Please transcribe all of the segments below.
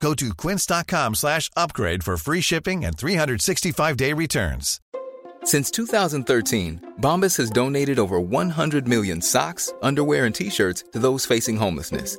Go to quince.com slash upgrade for free shipping and 365-day returns. Since 2013, Bombas has donated over 100 million socks, underwear, and T-shirts to those facing homelessness.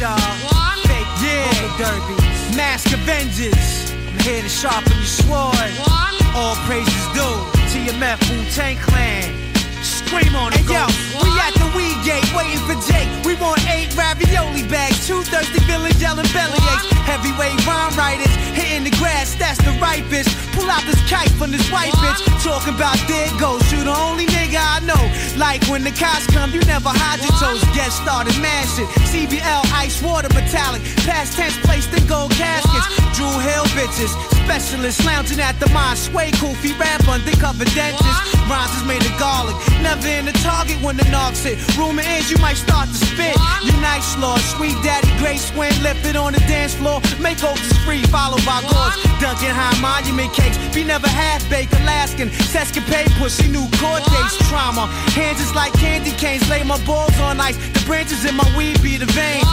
Y'all. Fake, yeah. Derby. Mask Avengers. I'm here to sharpen your sword. All praises due. TMF Wu Tang Clan. Scream on it, hey, yo, we at the weed gate waiting for Jake. We want eight ravioli bags, two thirsty villains yelling belly aches. Heavyweight rhyme writers hitting the grass, that's the right bitch. Pull out this kite from this white bitch. Talking about dead goes. You the only nigga I know. Like when the cops come, you never hide your toes. Get started, man shit. CBL, ice water, metallic. Past tense placed in gold caskets. Drew Hill bitches. Specialists lounging at the mine. Sway goofy rap undercover dentist. Rhymes is made of garlic. Never in the target when the knocks hit. Rumor is you might start to spit. You nice lord, sweet daddy, great swing, lifted on the dance floor. Make oaks free, followed by gauze. Dunkin' high monument cakes. Be never half baked, Alaskan. Sescapade pussy, new court dates, trauma. Hands is like candy canes. Lay my balls on ice. The branches in my weed be the vein.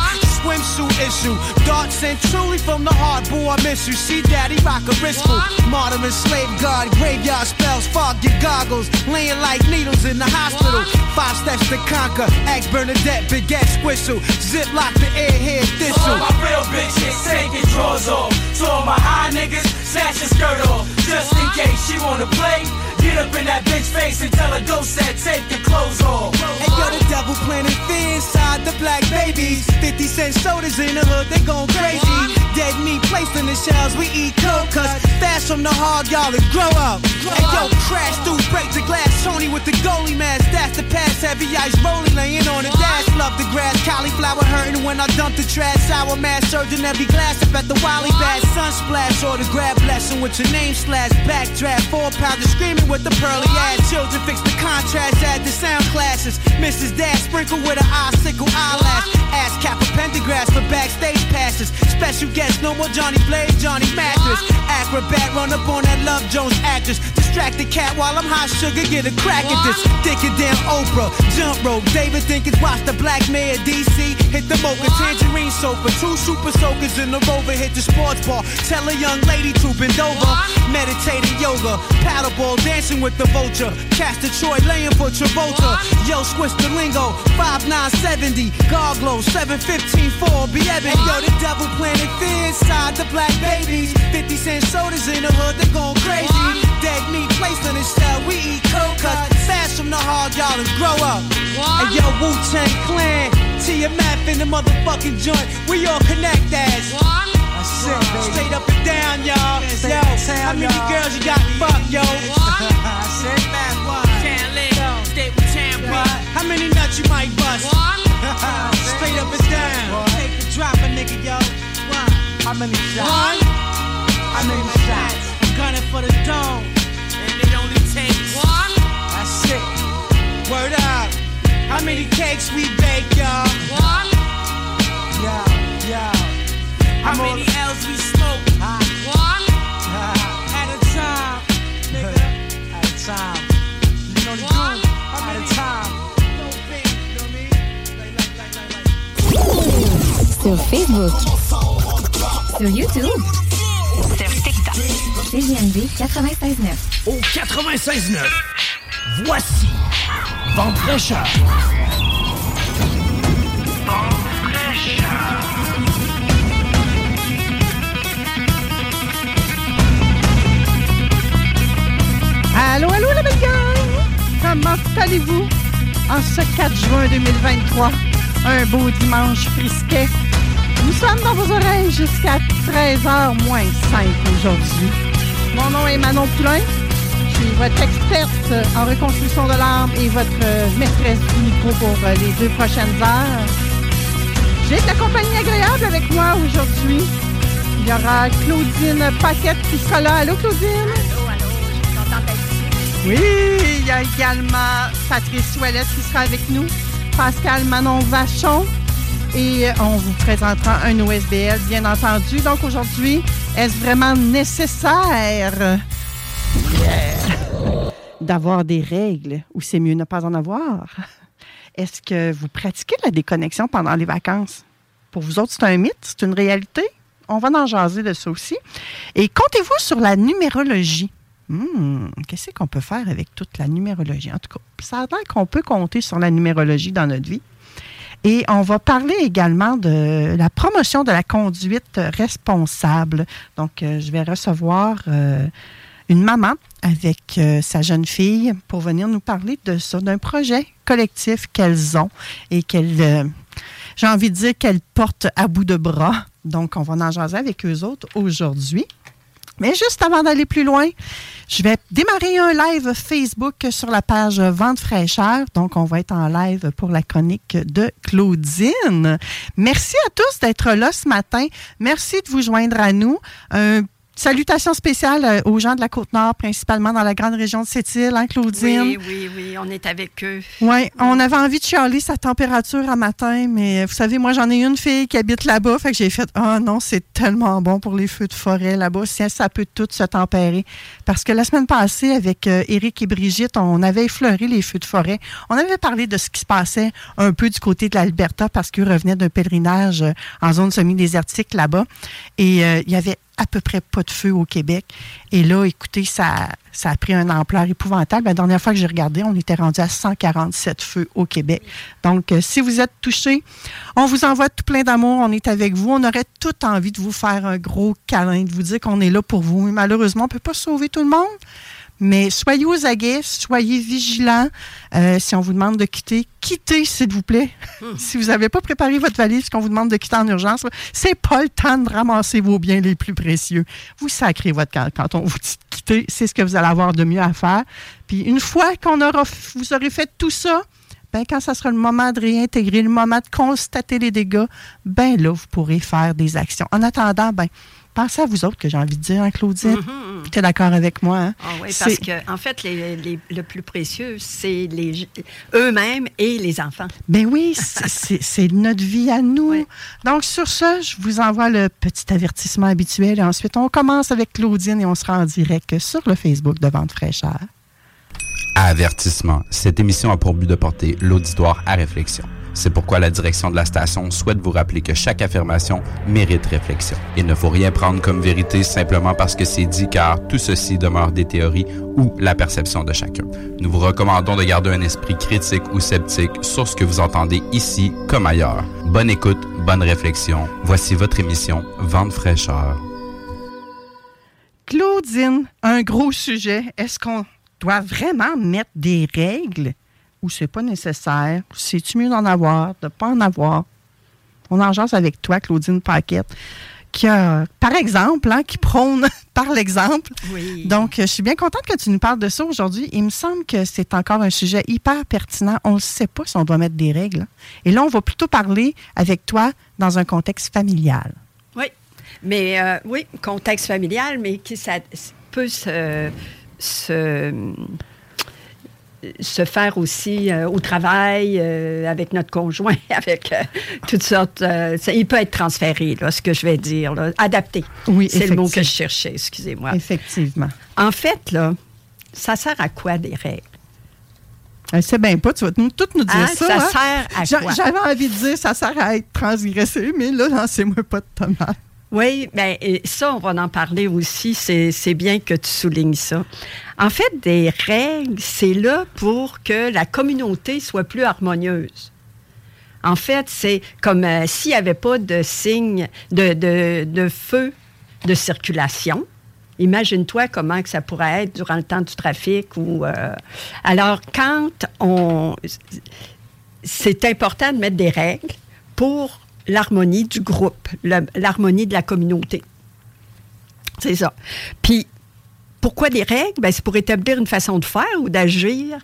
Swimsuit issue. Darts sent truly from the heart. Boo, I miss you. See daddy rock a wrist Martyr and slave guard. Graveyard spells. Fog your goggles. Laying like needles in the hospital. Five steps to conquer. Axe Bernadette, big ass whistle. Zip lock the airhead thistle. All my real bitches taking drawers off. So all my high niggas snatch your skirt off. Just in case she wanna play. Get up in that bitch face and tell her go set, take your clothes off. Hey yo, the devil planted fear inside the black babies. 50 cent sodas in the hood, they going crazy. Dead meat placed in the shells, we eat cold cuts. Fast from the hog, y'all, and grow up. Hey yo, crash through, break the glass. Tony with the goalie mask, that's the pass. Heavy ice rolling, laying on the dash. Love the grass, cauliflower hurting when I dump the trash. Sour mass, surging every glass up at the Wally Bass. Sun splash, or the grab blessing with your name slash. Backdraft, four pounder screaming with the pearly ass. Children fix the contrast, add the sound classes. Mrs. Dad sprinkle with an icicle eyelash. Ass cap a pentagrass for backstage passes. Special guest, no more Johnny Blaze, Johnny Mathis. Acrobat, run up on that Love Jones actress. Distract the cat while I'm hot sugar, get a crack at this. Thinking down Oprah, jump rope. David Dinkins, watch the black mayor DC. Hit the mocha, tangerine sofa. Two super soakers in the rover, hit the sports bar. Tell a young lady to bend over. Meditating yoga, paddleball, dancing with the vulture. Cast Troy laying for Travolta. Yo, switch the lingo. 5970, Garglow, 715 4, be. Yo, the devil planted fear inside the black babies. 50 cent sodas in the hood, they going crazy. Dead meat placed in the shell, we eat cold cuts. Fast from the hard, y'all, and grow up. And yo, Wu Tang Clan, TMF in the motherfucking joint. We all connect as. It, baby. Straight up and down, y'all. Yo, how many girls you got fucked, yo? It, man. Town lit, stay with beat. How many nuts you might bust? Straight up and down. Take the drop, a nigga, yo. One. How many shots? One. How many shots? I'm gunning for the dome. And it only takes one. That's it. Word up. How many cakes we bake, y'all? One. Yeah, yeah. How many L's we smoke? One. At a time, nigga. At a time. You know the groove. At a time. Sur Facebook. Sur YouTube. Sur TikTok. CGMD 96.9. Au 96.9, voici Vente fraîcheur. Allô, allô, la belle! Comment allez-vous? En ce 4 juin 2023, un beau dimanche frisquet. Nous sommes dans vos oreilles jusqu'à 13h moins 5 aujourd'hui. Mon nom est Manon Poulain. Je suis votre experte en reconstruction de l'arbre et votre maîtresse du micro pour euh, les deux prochaines heures. J'ai de la compagnie agréable avec moi aujourd'hui. Il y aura Claudine Paquette qui sera là. Allô, Claudine? Oui, il y a également Patrice Ouellette qui sera avec nous. Pascal Manon Vachon. Et on vous présentera un OSBL, bien entendu. Donc aujourd'hui, est-ce vraiment nécessaire d'avoir des règles ou c'est mieux ne pas en avoir? Est-ce que vous pratiquez la déconnexion pendant les vacances? Pour vous autres, c'est un mythe, c'est une réalité? On va en jaser de ça aussi. Et comptez-vous sur la numérologie? Hmm, Qu'est-ce qu'on peut faire avec toute la numérologie? En tout cas, ça a l'air qu'on peut compter sur la numérologie dans notre vie. Et on va parler également de la promotion de la conduite responsable. Donc, euh, je vais recevoir euh, une maman avec euh, sa jeune fille pour venir nous parler de ça, d'un projet collectif qu'elles ont et qu'elles, j'ai envie de dire qu'elles portent à bout de bras. Donc, on va en jaser avec eux autres aujourd'hui. Mais juste avant d'aller plus loin, je vais démarrer un live Facebook sur la page Vente fraîcheur. Donc, on va être en live pour la chronique de Claudine. Merci à tous d'être là ce matin. Merci de vous joindre à nous. Salutations spéciales euh, aux gens de la Côte-Nord, principalement dans la grande région de Sept-Îles, hein, Claudine? Oui, oui, oui, on est avec eux. Oui, on avait envie de chialer sa température à matin, mais vous savez, moi, j'en ai une fille qui habite là-bas, fait que j'ai fait « Ah non, c'est tellement bon pour les feux de forêt là-bas, si ça peut tout se tempérer. » Parce que la semaine passée, avec euh, Éric et Brigitte, on avait effleuré les feux de forêt. On avait parlé de ce qui se passait un peu du côté de l'Alberta parce qu'ils revenaient d'un pèlerinage euh, en zone semi-désertique là-bas. Et euh, il y avait à peu près pas de feu au Québec. Et là, écoutez, ça, ça a pris une ampleur épouvantable. La dernière fois que j'ai regardé, on était rendu à 147 feux au Québec. Donc, euh, si vous êtes touché, on vous envoie tout plein d'amour. On est avec vous. On aurait tout envie de vous faire un gros câlin, de vous dire qu'on est là pour vous. Mais malheureusement, on ne peut pas sauver tout le monde. Mais soyez aux aguets, soyez vigilants. Euh, si on vous demande de quitter, quittez, s'il vous plaît. si vous n'avez pas préparé votre valise, qu'on vous demande de quitter en urgence, c'est pas le temps de ramasser vos biens les plus précieux. Vous sacrez votre camp quand on vous dit de quitter. C'est ce que vous allez avoir de mieux à faire. Puis une fois qu'on aura, vous aurez fait tout ça, ben, quand ça sera le moment de réintégrer, le moment de constater les dégâts, ben là, vous pourrez faire des actions. En attendant, ben, pensez à vous autres, que j'ai envie de dire, hein, Claudine. Tu es d'accord avec moi? Hein? Ah oui, parce que, en fait, les, les, le plus précieux, c'est les, eux-mêmes et les enfants. Ben oui, c'est notre vie à nous. Oui. Donc, sur ce, je vous envoie le petit avertissement habituel. Et ensuite, on commence avec Claudine et on sera en direct sur le Facebook de Vente Fraîcheur. Avertissement. Cette émission a pour but de porter l'auditoire à réflexion. C'est pourquoi la direction de la station souhaite vous rappeler que chaque affirmation mérite réflexion. Il ne faut rien prendre comme vérité simplement parce que c'est dit car tout ceci demeure des théories ou la perception de chacun. Nous vous recommandons de garder un esprit critique ou sceptique sur ce que vous entendez ici comme ailleurs. Bonne écoute, bonne réflexion. Voici votre émission Vente fraîcheur. Claudine, un gros sujet. Est-ce qu'on doit vraiment mettre des règles? Ou c'est pas nécessaire? C'est-tu mieux d'en avoir, de ne pas en avoir? On en jase avec toi, Claudine Paquette, qui a, par exemple, hein, qui prône par l'exemple. Oui. Donc, je suis bien contente que tu nous parles de ça aujourd'hui. Il me semble que c'est encore un sujet hyper pertinent. On ne sait pas si on doit mettre des règles. Et là, on va plutôt parler avec toi dans un contexte familial. Oui, mais euh, oui, contexte familial, mais qui ça peut se, se, se faire aussi euh, au travail, euh, avec notre conjoint, avec euh, toutes sortes. ça- il peut être transféré, là, ce que je vais dire. là. Adapté. Oui, C'est le mot que je cherchais, excusez-moi. Effectivement. En fait, là, ça sert à quoi des règles? Elle sait bien pas, tu vas nous, tout nous dire Hein? ça. Ça hein? sert à quoi? J'avais envie de dire ça sert à être transgressé, mais là, lancez-moi pas de tomate. Oui, bien, ça, on va en parler aussi. C'est bien que tu soulignes ça. En fait, des règles, c'est là pour que la communauté soit plus harmonieuse. En fait, c'est comme euh, s'il n'y avait pas de signe de, de, de feu de circulation, Imagine-toi comment que ça pourrait être durant le temps du trafic. Ou, euh, alors, quand on... C'est important de mettre des règles pour l'harmonie du groupe, l'harmonie de la communauté. C'est ça. Puis, pourquoi des règles? Ben, c'est pour établir une façon de faire ou d'agir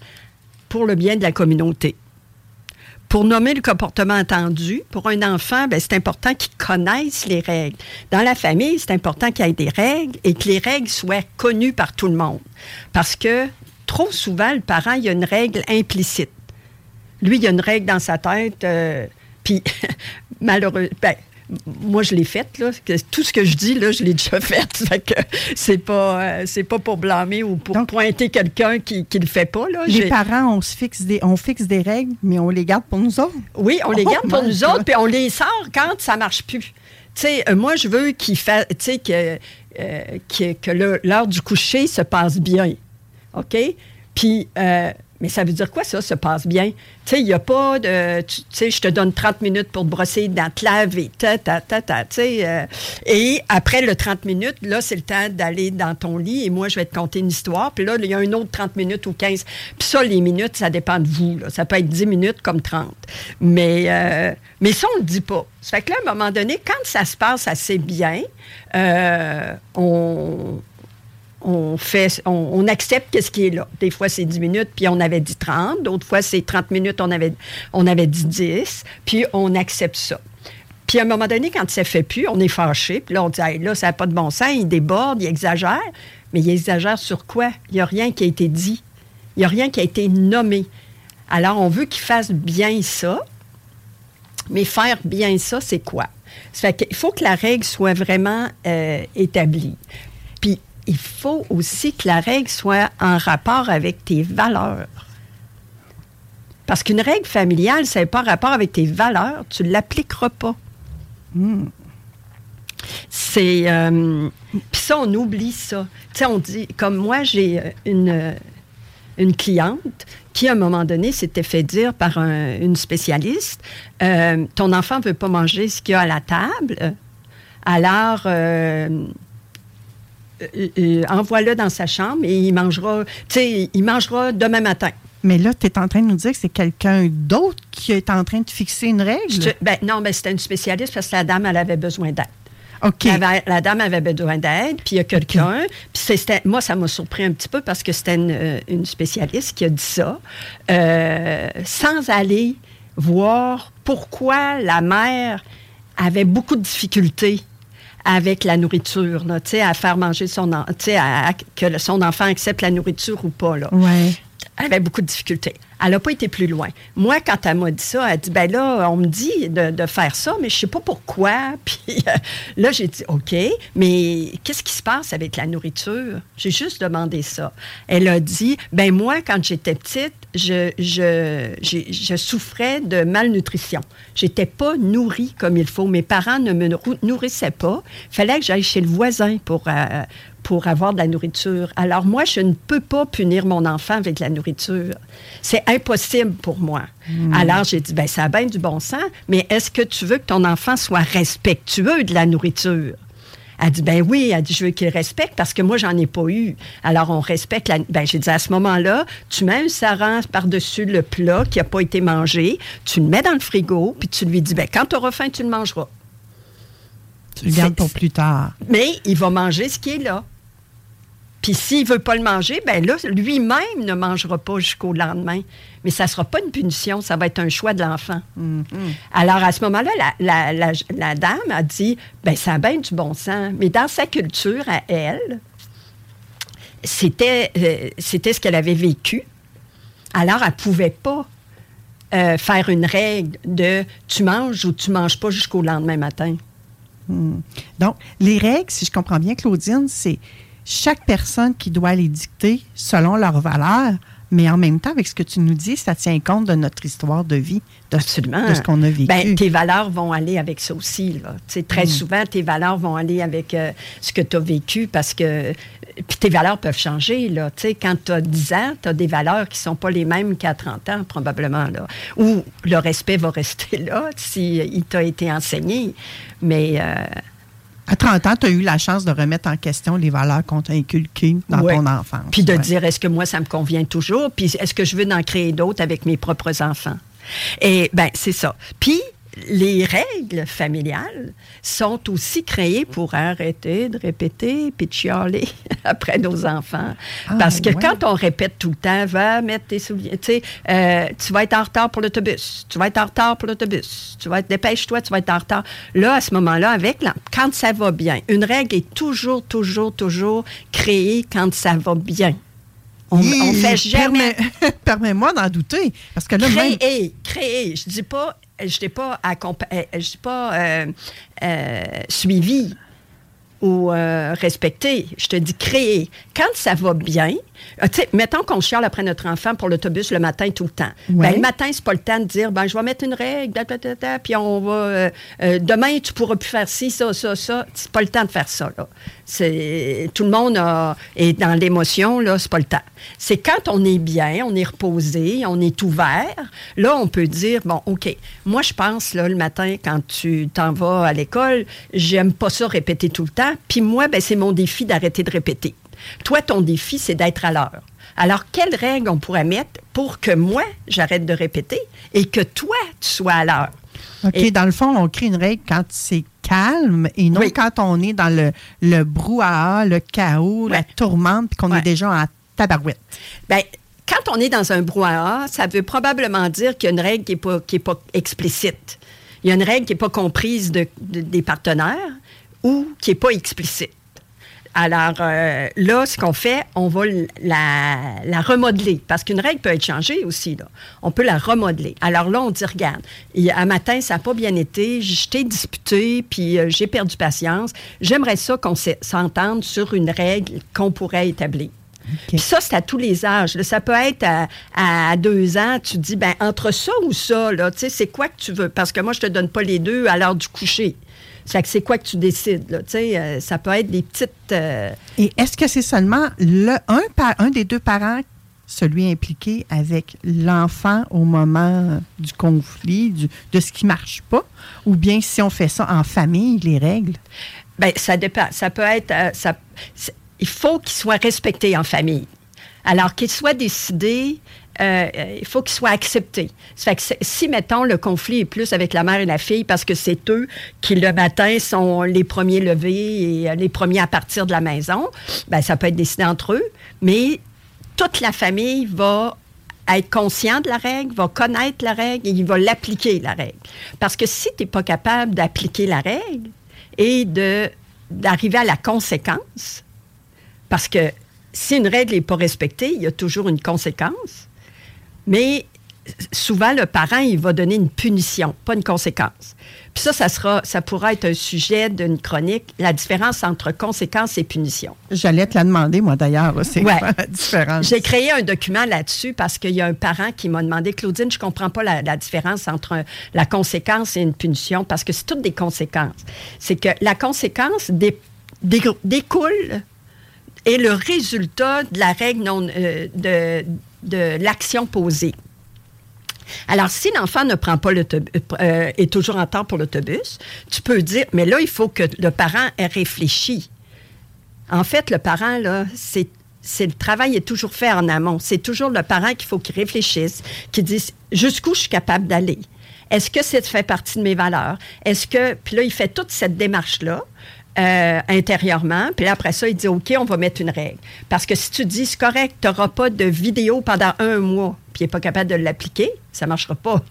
pour le bien de la communauté. Pour nommer le comportement attendu, pour un enfant, ben, c'est important qu'il connaisse les règles. Dans la famille, c'est important qu'il y ait des règles et que les règles soient connues par tout le monde. Parce que trop souvent, le parent, il y a une règle implicite. Lui, il y a une règle dans sa tête, euh, puis malheureux, ben, moi, je l'ai faite, là. que Tout ce que je dis, là, je l'ai déjà fait. Fait que c'est pas, euh, c'est pas pour blâmer ou pour pointer quelqu'un qui, qui le fait pas, là. Les parents, on, se fixe des, on fixe des règles, mais on les garde pour nous autres. Oui, on les Oh garde pour nous autres, puis on les sort quand ça marche plus. Euh, moi, je veux qu'il fa... que, euh, que, que le- l'heure du coucher se passe bien. OK? Puis, euh, mais ça veut dire quoi, ça, se passe bien? Tu sais, il n'y a pas de... Tu sais, je te donne 30 minutes pour te brosser dents, te laver, ta, ta, ta, ta, tu sais. euh, et après le 30 minutes, là, c'est le temps d'aller dans ton lit et moi, je vais te conter une histoire. Puis là, il y a un autre 30 minutes ou 15. Puis ça, les minutes, ça dépend de vous. Ça peut être 10 minutes comme 30. Mais, euh, mais ça, on ne le dit pas. Ça fait que là, à un moment donné, quand ça se passe assez bien, euh, on, on fait, on, accepte qu'est-ce qui est là. Des fois, c'est 10 minutes, puis on avait dit 30. D'autres fois, c'est 30 minutes, on avait, dit 10. Puis on accepte ça. Puis à un moment donné, quand ça fait plus, on est fâché. Puis là, on dit, là, ça n'a pas de bon sens, il déborde, il exagère. Mais il exagère sur quoi? Il n'y a rien qui a été dit. Il n'y a rien qui a été nommé. Alors, on veut qu'il fasse bien ça. Mais faire bien ça, c'est quoi? Ça fait qu'il faut que la règle soit vraiment euh, établie. Il faut aussi que la règle soit en rapport avec tes valeurs. Parce qu'une règle familiale, ça n'est pas en rapport avec tes valeurs, tu ne l'appliqueras pas. C'est. euh, Puis ça, on oublie ça. Tu sais, on dit. Comme moi, j'ai euh, une, euh, une cliente qui, à un moment donné, s'était fait dire par un- une spécialiste euh, Ton enfant ne veut pas manger ce qu'il y a à la table. Alors. euh, envoie-le dans sa chambre et il mangera, tu sais, il mangera demain matin. Mais là, tu es en train de nous dire que c'est quelqu'un d'autre qui est en train de fixer une règle? Je ben, non, mais c'était une spécialiste parce que la dame, elle avait besoin d'aide. Avait- la dame avait besoin d'aide, puis il y a quelqu'un. Puis c'était- moi, ça m'a surpris un petit peu parce que c'était une, euh, une spécialiste qui a dit ça, euh, sans aller voir pourquoi la mère avait beaucoup de difficultés avec la nourriture, là, à faire manger son enfant, que son enfant accepte la nourriture ou pas. Là. Ouais. Elle avait beaucoup de difficultés. Elle n'a pas été plus loin. Moi, quand elle m'a dit ça, elle a dit ben là, on me dit de, faire ça, mais je ne sais pas pourquoi. Puis euh, là, j'ai dit OK, mais qu'est-ce qui se passe avec la nourriture? J'ai juste demandé ça. Elle a dit ben moi, quand j'étais petite, je, souffrais de malnutrition. J'étais pas nourrie comme il faut. Mes parents ne me nourri- nourrissaient pas. Il fallait que j'aille chez le voisin pour, euh, pour avoir de la nourriture. Alors moi, je ne peux pas punir mon enfant avec la nourriture. C'est impossible pour moi. Alors j'ai dit, ben ça a bien du bon sens, mais est-ce que tu veux que ton enfant soit respectueux de la nourriture? Elle dit, ben oui, elle dit, je veux qu'il respecte parce que moi, j'en ai pas eu. Alors, on respecte la. Ben, j'ai dit, à ce moment-là, tu mets un saran par-dessus le plat qui n'a pas été mangé, tu le mets dans le frigo, puis tu lui dis, ben quand tu auras faim, tu le mangeras. Tu le gardes pour plus tard. Mais il va manger ce qui est là. Puis s'il ne veut pas le manger, ben là, lui-même ne mangera pas jusqu'au lendemain. Mais ça ne sera pas une punition, ça va être un choix de l'enfant. Alors, à ce moment-là, la, la- la- la dame a dit, ben ça a bien du bon sens. Mais dans sa culture, à elle, c'était euh, c'était ce qu'elle avait vécu. Alors, elle ne pouvait pas euh, faire une règle de tu manges ou tu manges pas jusqu'au lendemain matin. Hmm. Donc, les règles, si je comprends bien, Claudine, c'est chaque personne qui doit les dicter selon leurs valeurs, mais en même temps, avec ce que tu nous dis, ça tient compte de notre histoire de vie, de, Absolument. de ce qu'on a vécu. Ben, tes valeurs vont aller avec ça aussi. Là. Très Mm. souvent, tes valeurs vont aller avec euh, ce que tu as vécu parce que. Puis tes valeurs peuvent changer. Là. Tu sais, Quand tu as 10 ans, tu as des valeurs qui ne sont pas les mêmes qu'à 30 ans, probablement. Là. Ou le respect va rester là si il t'a été enseigné. Mais. euh, À 30 ans, tu as eu la chance de remettre en question les valeurs qu'on t'a inculquées dans Ouais. ton enfance. Puis de Ouais. dire, est-ce que moi, ça me convient toujours? Puis est-ce que je veux en créer d'autres avec mes propres enfants? Et ben c'est ça. Puis les règles familiales sont aussi créées pour arrêter de répéter puis de chialer après nos enfants. Ah, Parce que ouais. quand on répète tout le temps, va mettre tes souliers, tu sais, euh, tu vas être en retard pour l'autobus, tu vas être en retard pour l'autobus, tu vas être, dépêche-toi, tu vas être en retard. Là, à ce moment-là, avec, la- quand ça va bien, une règle est toujours, toujours, toujours créée quand ça va bien. On, on fait jamais permets- Permets-moi d'en douter. Parce que là, même. créer, créer. Je dis pas, je dis pas, euh, pas euh, euh, suivi ou respecté. Je te dis créer. Quand ça va bien, euh, mettons qu'on chiale après notre enfant pour l'autobus le matin tout le temps. Ouais. Ben, le matin, c'est pas le temps de dire, ben, je vais mettre une règle, da, da, da, da, puis on va. euh, euh, demain, tu pourras plus faire ci, ça, ça, ça. C'est pas le temps de faire ça, là. Tout le monde a- est dans l'émotion, là, c'est pas le temps. C'est quand on est bien, on est reposé, on est ouvert, là, on peut dire, bon, OK, moi, je pense, là, le matin, quand tu t'en vas à l'école, j'aime pas ça répéter tout le temps. Puis moi, ben, c'est mon défi d'arrêter de répéter. Toi, ton défi, c'est d'être à l'heure. Alors, quelles règles on pourrait mettre pour que moi, j'arrête de répéter et que toi, tu sois à l'heure? OK, Et- dans le fond, on crée une règle quand c'est calme et non Oui. quand on est dans le, le brouhaha, le chaos, la tourmente, puis qu'on Ouais. est déjà en tabarouette. Bien, quand on est dans un brouhaha, ça veut probablement dire qu'il y a une règle qui n'est pas, qui est pas explicite. Il y a une règle qui n'est pas comprise de- de- des partenaires ou qui n'est pas explicite. Alors euh, là, ce qu'on fait, on va la, la remodeler. Parce qu'une règle peut être changée aussi. Là. On peut la remodeler. Alors là, on dit, regarde, un matin, ça n'a pas bien été, je t'ai disputé, puis euh, j'ai perdu patience. J'aimerais ça qu'on s'entende sur une règle qu'on pourrait établir. Puis ça, c'est à tous les âges. là. Ça peut être à, à deux ans, tu dis, ben entre ça ou ça, là, tu sais, c'est quoi que tu veux? Parce que moi, je te donne pas les deux à l'heure du coucher. C'est quoi que tu décides, là, tu sais, euh, ça peut être des petites... euh, Et est-ce que c'est seulement le, un, pa- un des deux parents, celui impliqué avec l'enfant au moment du conflit, du- de ce qui ne marche pas, ou bien si on fait ça en famille, les règles? Ben, ça dépend. Ça peut être. euh, ça, il faut qu'il soit respecté en famille. Alors qu'il soit décidé, euh, il faut qu'il soit accepté. Si, mettons, le conflit est plus avec la mère et la fille parce que c'est eux qui, le matin, sont les premiers levés et euh, les premiers à partir de la maison, ben, ça peut être décidé entre eux. Mais toute la famille va être conscient de la règle, va connaître la règle et il va l'appliquer, la règle. Parce que si tu n'es pas capable d'appliquer la règle et d'arriver à la conséquence, parce que si une règle n'est pas respectée, il y a toujours une conséquence, mais souvent le parent, il va donner une punition, pas une conséquence. Puis ça, ça, sera, ça pourra être un sujet d'une chronique, la différence entre conséquence et punition. J'allais te la demander, moi, d'ailleurs. C'est Ouais. quoi la différence? J'ai créé un document là-dessus parce qu'il y a un parent qui m'a demandé, Claudine, je comprends pas la, la différence entre la conséquence et une punition parce que c'est toutes des conséquences. C'est que la conséquence dé- dé- découle est le résultat de la règle non, euh, de, de l'action posée. Alors, si l'enfant ne prend pas l'autobus, euh, est toujours en temps pour l'autobus, tu peux dire, mais là, il faut que le parent ait réfléchi. En fait, le parent, là, c'est. c'est le travail est toujours fait en amont. C'est toujours le parent qu'il faut qu'il réfléchisse, qu'il dise jusqu'où je suis capable d'aller? Est-ce que ça fait partie de mes valeurs? Est-ce que. Puis là, il fait toute cette démarche-là. Euh, intérieurement, puis après ça, il dit OK, on va mettre une règle. Parce que si tu dis c'est correct, tu n'auras pas de vidéo pendant un mois, puis il n'est pas capable de l'appliquer, ça ne marchera pas.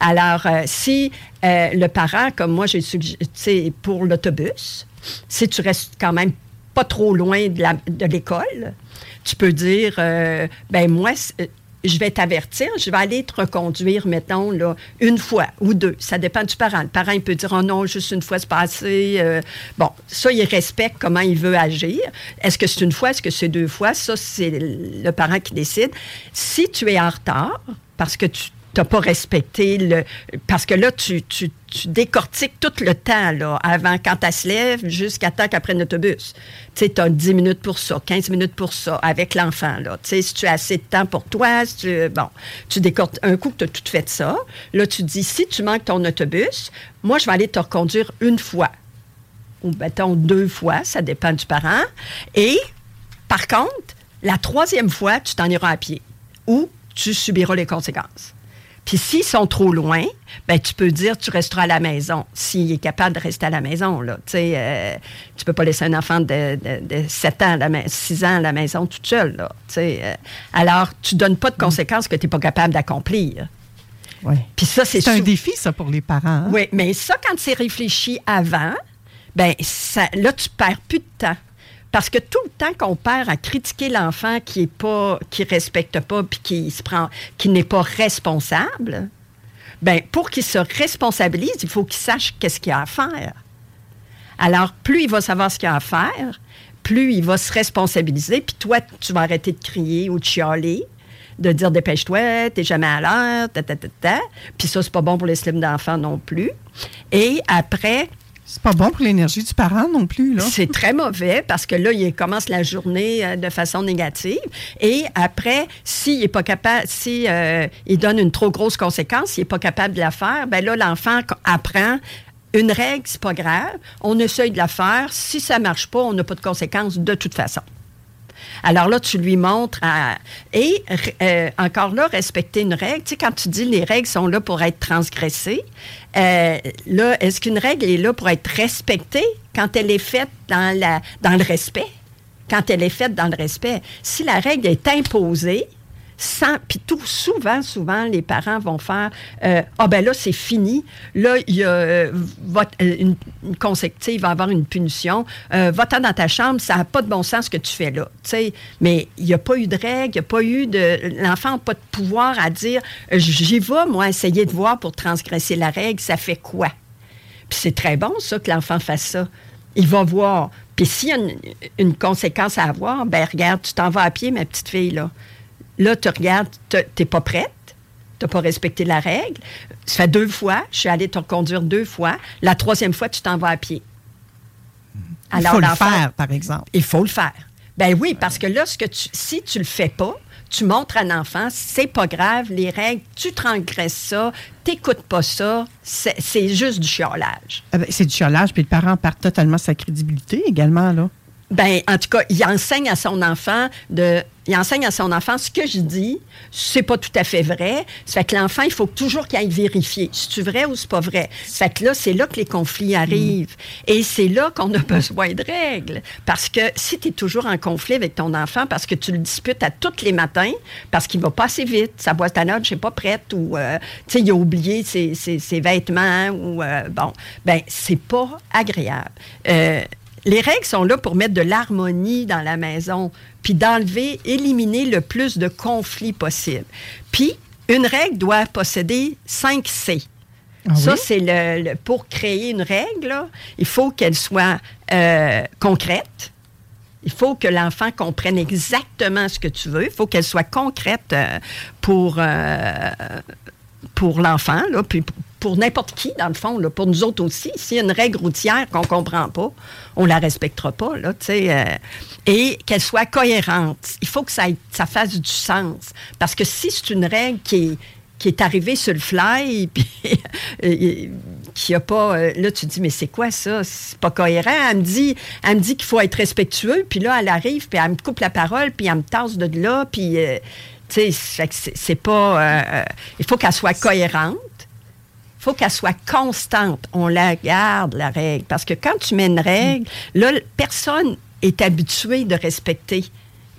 Alors, euh, si euh, le parent, comme moi, j'ai suggéré, pour l'autobus, si tu restes quand même pas trop loin de l'école, tu peux dire, ben moi, je vais t'avertir, je vais aller te reconduire, mettons, là, une fois ou deux. Ça dépend du parent. Le parent, il peut dire, oh non, juste une fois, c'est passé. Euh, bon, ça, il respecte comment il veut agir. Est-ce que c'est une fois, est-ce que c'est deux fois? Ça, c'est le parent qui décide. Si tu es en retard, parce que tu n'as pas respecté le... Parce que là, tu, tu, tu décortiques tout le temps, là, avant, quand elle se lève, jusqu'à temps qu'elle prenne l'autobus. Tu sais, tu as 10 minutes pour ça, 15 minutes pour ça, avec l'enfant, là. Tu sais, si tu as assez de temps pour toi, si tu... Bon, tu décortiques... Un coup que tu as tout fait ça, là, tu dis, si tu manques ton autobus, moi, je vais aller te reconduire une fois. ou mettons deux fois, ça dépend du parent. Et par contre, la troisième fois, tu t'en iras à pied ou tu subiras les conséquences. Puis s'ils sont trop loin, ben tu peux dire tu resteras à la maison s'il est capable de rester à la maison là. Tu sais, euh, tu peux pas laisser un enfant de, de, 7 ans, à la 6 ans à la maison toute seule là. Tu sais, euh, alors tu donnes pas de conséquences que tu n'es pas capable d'accomplir. Ouais. Puis ça c'est C'est un défi ça pour les parents. hein? Oui, mais ça quand c'est réfléchi avant, ben ça, là tu perds plus de temps. Parce que tout le temps qu'on perd à critiquer l'enfant qui est pas, qui respecte pas, puis qui se prend, qui n'est pas responsable, ben pour qu'il se responsabilise, il faut qu'il sache qu'est-ce qu'il a à faire. Alors, plus il va savoir ce qu'il a à faire, plus il va se responsabiliser, puis toi, tu vas arrêter de crier ou de chialer, de dire dépêche-toi, t'es jamais à l'heure, ta, ta, ta, ta. Puis ça, c'est pas bon pour les slims d'enfants non plus. Et après, C'est pas bon pour l'énergie du parent non plus, là. c'est très mauvais parce que là, il commence la journée euh, de façon négative. Et après, s'il n'est pas capable, si euh, donne une trop grosse conséquence, s'il n'est pas capable de la faire, ben là, l'enfant apprend. Une règle, c'est pas grave. On essaye de la faire. Si ça marche pas, on n'a pas de conséquences de toute façon. Alors là, tu lui montres à... Et euh, encore là, respecter une règle. Tu sais, quand tu dis les règles sont là pour être transgressées, euh, là, est-ce qu'une règle est là pour être respectée quand elle est faite dans le respect? Quand elle est faite dans le respect. Si la règle est imposée, puis tout souvent, souvent, les parents vont faire euh, ah ben là c'est fini, là il y a euh, euh, une, va avoir une punition, va-t'en dans ta chambre, ça n'a pas de bon sens ce que tu fais là. Mais il n'y a pas eu de règle, il n'y a pas eu de, l'enfant n'a pas de pouvoir à dire j'y vais moi essayer de voir pour transgresser la règle, ça fait quoi? Puis c'est très bon ça que l'enfant fasse ça. Il va voir. Puis s'il y a une, une conséquence à avoir, ben regarde, tu t'en vas à pied, ma petite fille, là. Là, tu regardes, tu n'es pas prête, tu n'as pas respecté la règle. Ça fait deux fois, je suis allée te reconduire deux fois. La troisième fois, tu t'en vas à pied. Il faut le faire, par exemple. Il faut le faire. Ben oui, parce que là, ce que tu, si tu le fais pas, tu montres à l'enfant, c'est pas grave, les règles, tu transgresses ça, t'écoutes pas ça, c'est c'est juste du chiolage. Ah ben, c'est du chiolage, puis le parent perd totalement sa crédibilité également, là. Ben, en tout cas, il enseigne à son enfant de. Il enseigne à son enfant ce que je dis, c'est pas tout à fait vrai. Ça fait que l'enfant, il faut toujours qu'il aille vérifier. C'est-tu vrai ou c'est pas vrai? Ça fait que là, c'est là que les conflits arrivent. Et c'est là qu'on a besoin de règles. Parce que si tu es toujours en conflit avec ton enfant, parce que tu le disputes à tous les matins, parce qu'il va pas assez vite, sa boîte à notes, je pas prête, ou, euh, il a oublié ses vêtements, ou, euh, bon, ben, c'est pas agréable. Euh, les règles sont là pour mettre de l'harmonie dans la maison, puis d'enlever, éliminer le plus de conflits possible. Puis, une règle doit posséder 5 C. Ah Ça, oui? c'est le, le- pour créer une règle, là, il faut qu'elle soit euh, concrète. Il faut que l'enfant comprenne exactement ce que tu veux. Il faut qu'elle soit concrète euh, pour, euh, pour l'enfant, là, puis pour- n'importe qui, dans le fond, pour nous autres aussi. S'il y a une règle routière qu'on ne comprend pas, on la respectera pas. Là, euh, et qu'elle soit cohérente. Il faut que ça, ait- fasse du sens. Parce que si c'est une règle qui est, qui est arrivée sur le fly, puis euh, qui a pas... euh, là, tu te dis, mais c'est quoi ça? C'est pas cohérent. Elle me dit, qu'il faut être respectueux, puis là, elle arrive, puis elle me coupe la parole, puis elle me tasse de là, puis... c'est pas... il faut qu'elle soit cohérente. Faut qu'elle soit constante. On la garde, la règle. Parce que quand tu mets une règle, là, personne est habitué de respecter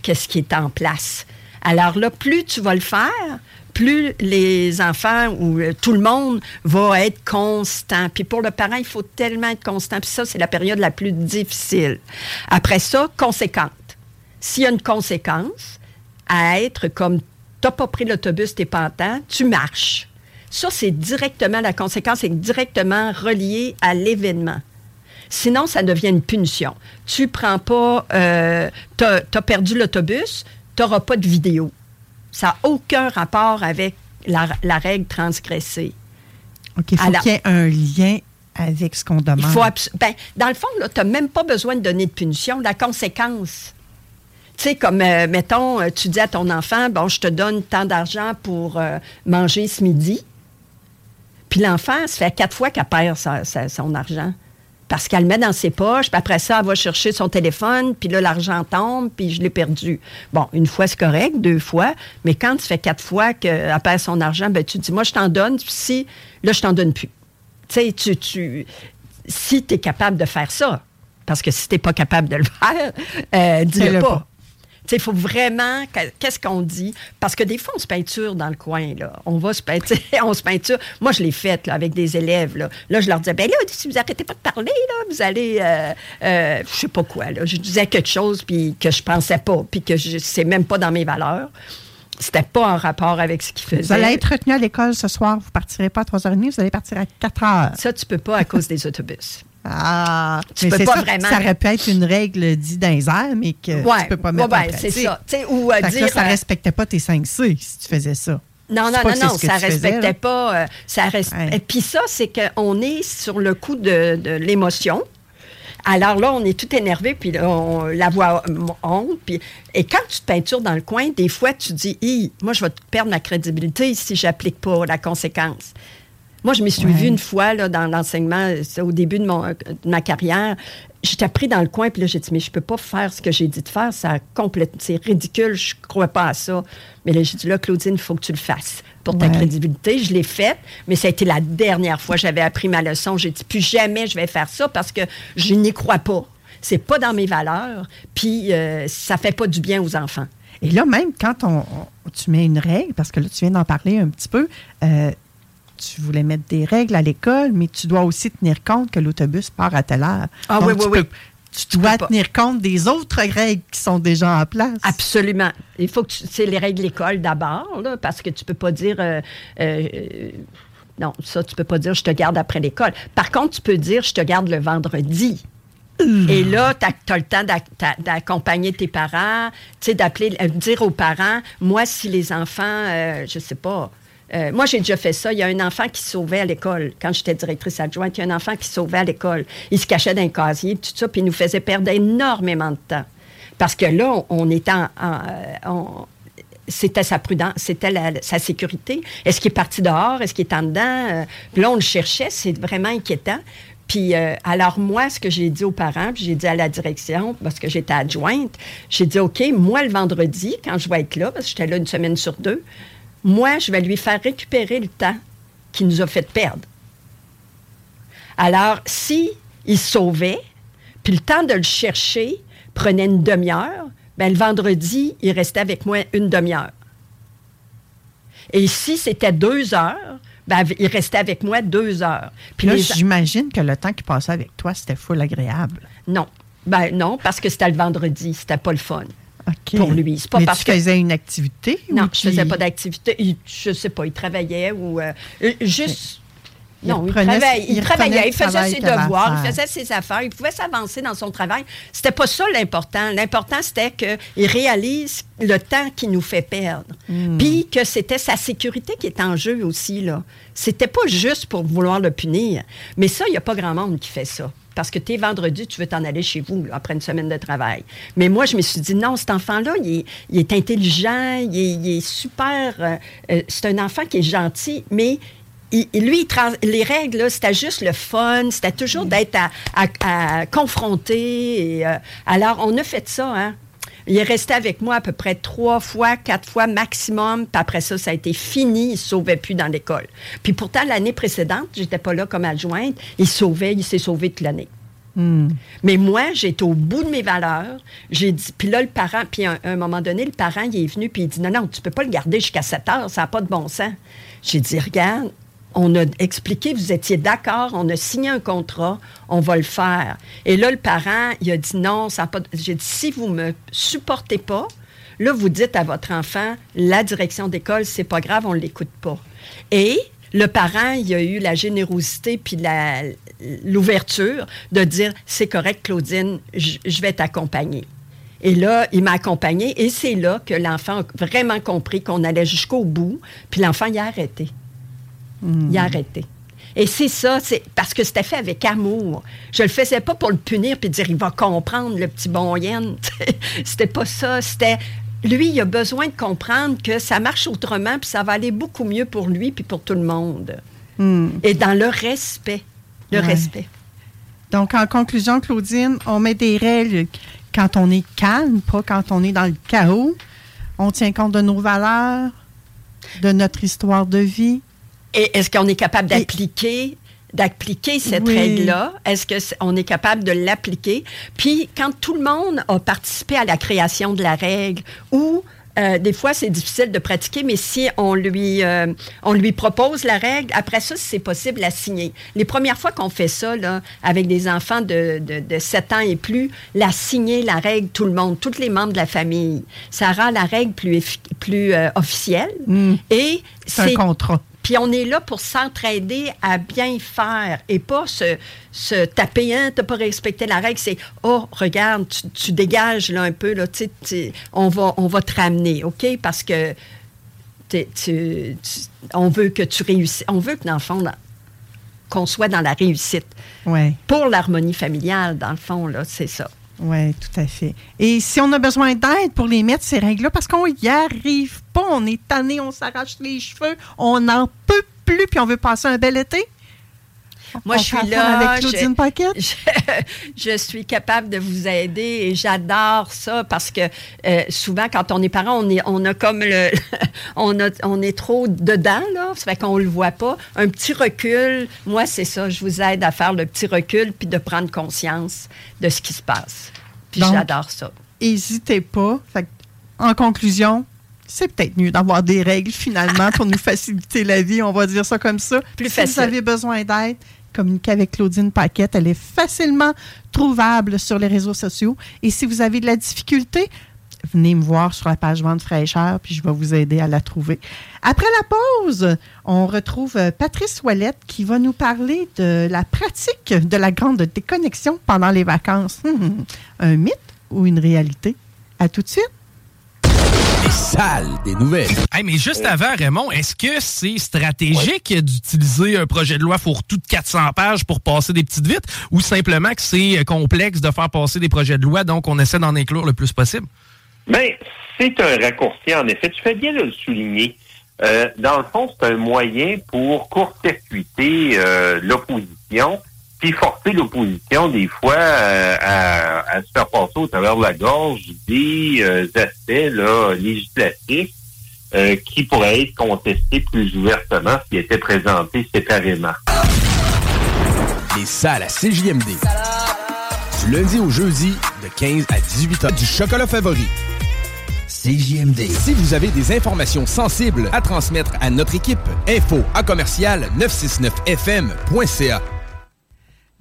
qu'est-ce qui est en place. Alors là, plus tu vas le faire, plus les enfants ou euh, tout le monde va être constant. Puis pour le parent, il faut tellement être constant. Puis ça, c'est la période la plus difficile. Après ça, conséquente. S'il y a une conséquence, à être comme t'as pas pris l'autobus, t'es pas tu marches. Ça, c'est directement, la conséquence est directement reliée à l'événement. Sinon, ça devient une punition. Tu prends pas, euh, t'as as perdu l'autobus, t'auras pas de vidéo. Ça n'a aucun rapport avec la, la règle transgressée. OK, il faut qu'il y ait un lien avec ce qu'on demande. Il faut abs- ben, dans le fond, tu n'as même pas besoin de donner de punition. La conséquence, tu sais, comme, euh, mettons, euh, tu dis à ton enfant, bon, je te donne tant d'argent pour euh, manger ce midi. Puis l'enfant, ça fait quatre fois qu'elle perd sa- sa- son argent. Parce qu'elle le met dans ses poches, puis après ça, elle va chercher son téléphone, puis là, l'argent tombe, puis je l'ai perdu. Bon, une fois, c'est correct, deux fois, mais quand tu fais quatre fois qu'elle perd son argent, ben, tu dis, moi, je t'en donne, puis si, là, je t'en donne plus. Tu sais, tu, tu, si tu es capable de faire ça, parce que si tu n'es pas capable de le faire, euh, dis-le pas. Sais, Il faut vraiment. que- Qu'est-ce qu'on dit? Parce que des fois, on se peinture dans le coin. Là. On va se peinture. on se peinture. Moi, je l'ai faite avec des élèves. Là. là, je leur disais ben là, si vous arrêtez pas de parler, là, vous allez. Euh, euh, je sais pas quoi. Là. Je disais quelque chose puis que je pensais pas, puis que je c'est même pas dans mes valeurs. C'était pas en rapport avec ce qu'ils faisaient. Vous allez être retenu à l'école ce soir. Vous ne partirez pas à 3h30, vous allez partir à 4h. Ça, tu peux pas à cause des autobus. Ah, mais c'est pas ça, vraiment. Ça aurait pu être une règle dite dans les airs, mais que Ouais, tu peux pas mettre ouais, en ouais, c'est ça. Ou, euh, que là, dire, ça euh, respectait pas tes 5C si tu faisais ça. Non, non, non, non, ça faisais, respectait pas. euh, ça reste... Ouais. Et puis ça, c'est qu'on est sur le coup de, de l'émotion. Alors là, on est tout énervé, puis là, on- la voix honte. Puis, et quand tu te peintures dans le coin, des fois, tu dis, moi, je vais perdre ma crédibilité si j'applique pas la conséquence. Moi, je me suis Ouais. vue une fois là, dans l'enseignement, c'est au début de, mon, de ma carrière. J'étais pris dans le coin, puis là, j'ai dit, mais je peux pas faire ce que j'ai dit de faire. Ça complète- C'est ridicule, je crois pas à ça. Mais là, j'ai dit, là, Claudine, il faut que tu le fasses pour ta Ouais. crédibilité. Je l'ai faite, mais ça a été la dernière fois que j'avais appris ma leçon. J'ai dit, plus jamais je vais faire ça parce que je n'y crois pas. C'est pas dans mes valeurs, puis euh, ça fait pas du bien aux enfants. Et là, même quand on, on- tu mets une règle, parce que là, tu viens d'en parler un petit peu, euh, tu voulais mettre des règles à l'école, mais tu dois aussi tenir compte que l'autobus part à telle heure. Ah Donc, oui, tu oui, oui. peux- Tu dois tenir compte des autres règles qui sont déjà en place. Absolument. Il faut que tu. C'est les règles de l'école d'abord, parce que tu peux pas dire. euh, euh, non, ça, tu peux pas dire je te garde après l'école. Par contre, tu peux dire je te garde le vendredi. Et là, tu as, le temps d'accompagner tes parents, tu sais, d'appeler, euh, dire aux parents, moi, si les enfants, euh, je sais pas, euh, moi, j'ai déjà fait ça. Il y a un enfant qui sauvait à l'école. Quand j'étais directrice adjointe, il y a un enfant qui sauvait à l'école. Il se cachait dans un casier, tout ça, puis il nous faisait perdre énormément de temps. Parce que là, on, était en- euh, c'était sa prudence, c'était sa sécurité. Est-ce qu'il est parti dehors? Est-ce qu'il est en dedans? Euh, Puis là, on le cherchait. C'est vraiment inquiétant. Puis, alors, moi, ce que j'ai dit aux parents, puis j'ai dit à la direction, parce que j'étais adjointe, j'ai dit, OK, moi, le vendredi, quand je vais être là, parce que j'étais là une semaine sur deux, moi, je vais lui faire récupérer le temps qu'il nous a fait perdre. Alors, si il sauvait, puis le temps de le chercher prenait une demi-heure, ben le vendredi, il restait avec moi une demi-heure. Et si c'était deux heures, ben, il restait avec moi deux heures. Puis là, les- j'imagine que le temps qu'il passait avec toi, c'était full agréable. Non. Ben non, parce que c'était le vendredi, c'était pas le fun. Pour lui. C'est pas Mais parce tu que- faisais une activité? Non, je tu- faisais pas d'activité. Il- Je sais pas, il travaillait ou euh, euh, juste. Il non, il, travaillait, il il travaillait, il faisait ses devoirs, il faisait ses affaires, il pouvait s'avancer dans son travail. C'était pas ça l'important. L'important, c'était qu'il réalise le temps qu'il nous fait perdre. Hmm. Puis que c'était sa sécurité qui est en jeu aussi. là. C'était pas juste pour vouloir le punir. Mais ça, il n'y a pas grand monde qui fait ça. Parce que t'es vendredi, tu veux t'en aller chez vous là, après une semaine de travail. Mais moi, je me suis dit, non, cet enfant-là, il est, il est intelligent, il est, il est super. euh, euh, c'est un enfant qui est gentil, mais il- lui, il trans- les règles, c'était juste le fun, c'était toujours d'être à, à- à confronter. et, euh, alors, on a fait ça, hein. Il est resté avec moi à peu près trois fois, quatre fois maximum. Puis après ça, ça a été fini. Il ne se sauvait plus dans l'école. Puis pourtant, l'année précédente, j'étais pas là comme adjointe. Il sauvait, il s'est sauvé toute l'année. Hmm. Mais moi, j'étais au bout de mes valeurs. J'ai dit, puis là, le parent, puis à un, un moment donné, le parent, il est venu, puis il dit, non, non, tu peux pas le garder jusqu'à 7 heures, ça n'a pas de bon sens. J'ai dit, regarde, on a expliqué, vous étiez d'accord, on a signé un contrat, on va le faire. Et là, le parent, il a dit, non, ça pas. J'ai dit, si vous me supportez pas, là, vous dites à votre enfant, la direction d'école, c'est pas grave, on l'écoute pas. Et le parent, il a eu la générosité puis l'ouverture de dire c'est correct, Claudine, je vais t'accompagner. Et là, il m'a accompagné et c'est là que l'enfant a vraiment compris qu'on allait jusqu'au bout. Puis l'enfant, il a arrêté. Il a arrêté. Et c'est ça, c'est parce que c'était fait avec amour. Je le faisais pas pour le punir puis dire il va comprendre le petit bon yen. c'était pas ça. C'était lui, il a besoin de comprendre que ça marche autrement puis ça va aller beaucoup mieux pour lui puis pour tout le monde. Hmm. Et dans le respect, le Ouais. respect. Donc, en conclusion, Claudine, on met des règles quand on est calme, pas quand on est dans le chaos. On tient compte de nos valeurs, de notre histoire de vie. Et est-ce qu'on est capable d'appliquer d'appliquer cette Oui. règle-là? Est-ce qu'on est capable de l'appliquer? Puis, quand tout le monde a participé à la création de la règle, ou euh, des fois, c'est difficile de pratiquer, mais si on lui, euh, on lui propose la règle, après ça, c'est possible la signer. Les premières fois qu'on fait ça, là, avec des enfants de, de, de 7 ans et plus, la signer, la règle, tout le monde, tous les membres de la famille, ça rend la règle plus, plus euh, officielle. Et C'est un contrat. Puis on est là pour s'entraider à bien faire et pas se, se taper, hein, t'as pas respecté la règle, c'est oh, regarde, tu, tu dégages là un peu, là, tu on va, on va te ramener, OK? Parce que t'es- tu- tu- on veut que tu réussisses, on veut que dans le fond, dans- qu'on soit dans la réussite. Ouais. Pour l'harmonie familiale, dans le fond, là, c'est ça. Oui, tout à fait. Et si on a besoin d'aide pour les mettre, ces règles-là, parce qu'on n'y arrive pas, on est tanné, on s'arrache les cheveux, on n'en peut plus, puis on veut passer un bel été. Moi, On je suis là. affaire Avec Claudine je- Paquette? Je, je suis capable de vous aider et j'adore ça parce que euh, souvent, quand on est parent, on, est, on a comme le. on, a- on est trop dedans, là. Ça fait qu'on le voit pas. Un petit recul, moi, c'est ça. Je vous aide à faire le petit recul puis de prendre conscience de ce qui se passe. Puis j'adore ça. N'hésitez pas. Fait en conclusion, c'est peut-être mieux d'avoir des règles finalement pour nous faciliter la vie, on va dire ça comme ça. Plus si facile. vous avez besoin d'aide, communiquez avec Claudine Paquette. Elle est facilement trouvable sur les réseaux sociaux. Et si vous avez de la difficulté, venez me voir sur la page Vente fraîcheur, puis je vais vous aider à la trouver. Après la pause, on retrouve euh, Patrice Ouellette qui va nous parler de la pratique de la grande déconnexion pendant les vacances. Un mythe ou une réalité? À tout de suite. Salles des nouvelles. Hey, mais juste avant, Raymond, est-ce que c'est stratégique d'utiliser un projet de loi fourre-tout de 400 pages pour passer des petites vites ou simplement que c'est euh, complexe de faire passer des projets de loi, donc on essaie d'en inclure le plus possible? Bien, c'est un raccourci, en effet. Tu fais bien de le souligner. Euh, dans le fond, c'est un moyen pour court-circuiter euh, l'opposition, puis forcer l'opposition, des fois, euh, à, se faire passer au travers de la gorge des euh, aspects législatifs euh, qui pourraient être contestés plus ouvertement s'ils étaient présentés séparément. Les salles à CJMD. Du lundi au jeudi, de 15 à 18 h. Du chocolat favori. CJMD. Si vous avez des informations sensibles à transmettre à notre équipe, info à commercial 969fm.ca.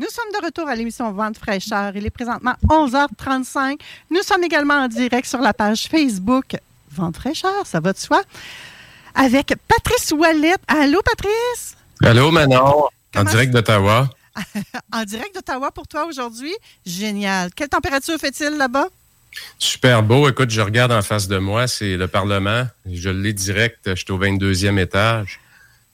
Nous sommes de retour à l'émission Vente fraîcheur. Il est présentement 11h35. Nous sommes également en direct sur la page Facebook Vente fraîcheur, ça va de soi, avec Patrice Ouellette. Allô, Patrice? Allô, Manon, en direct d'Ottawa. en direct d'Ottawa pour toi aujourd'hui? Génial. Quelle température fait-il là-bas? Super beau. Écoute, je regarde en face de moi, c'est le Parlement. Je l'ai direct, je suis au 22e étage.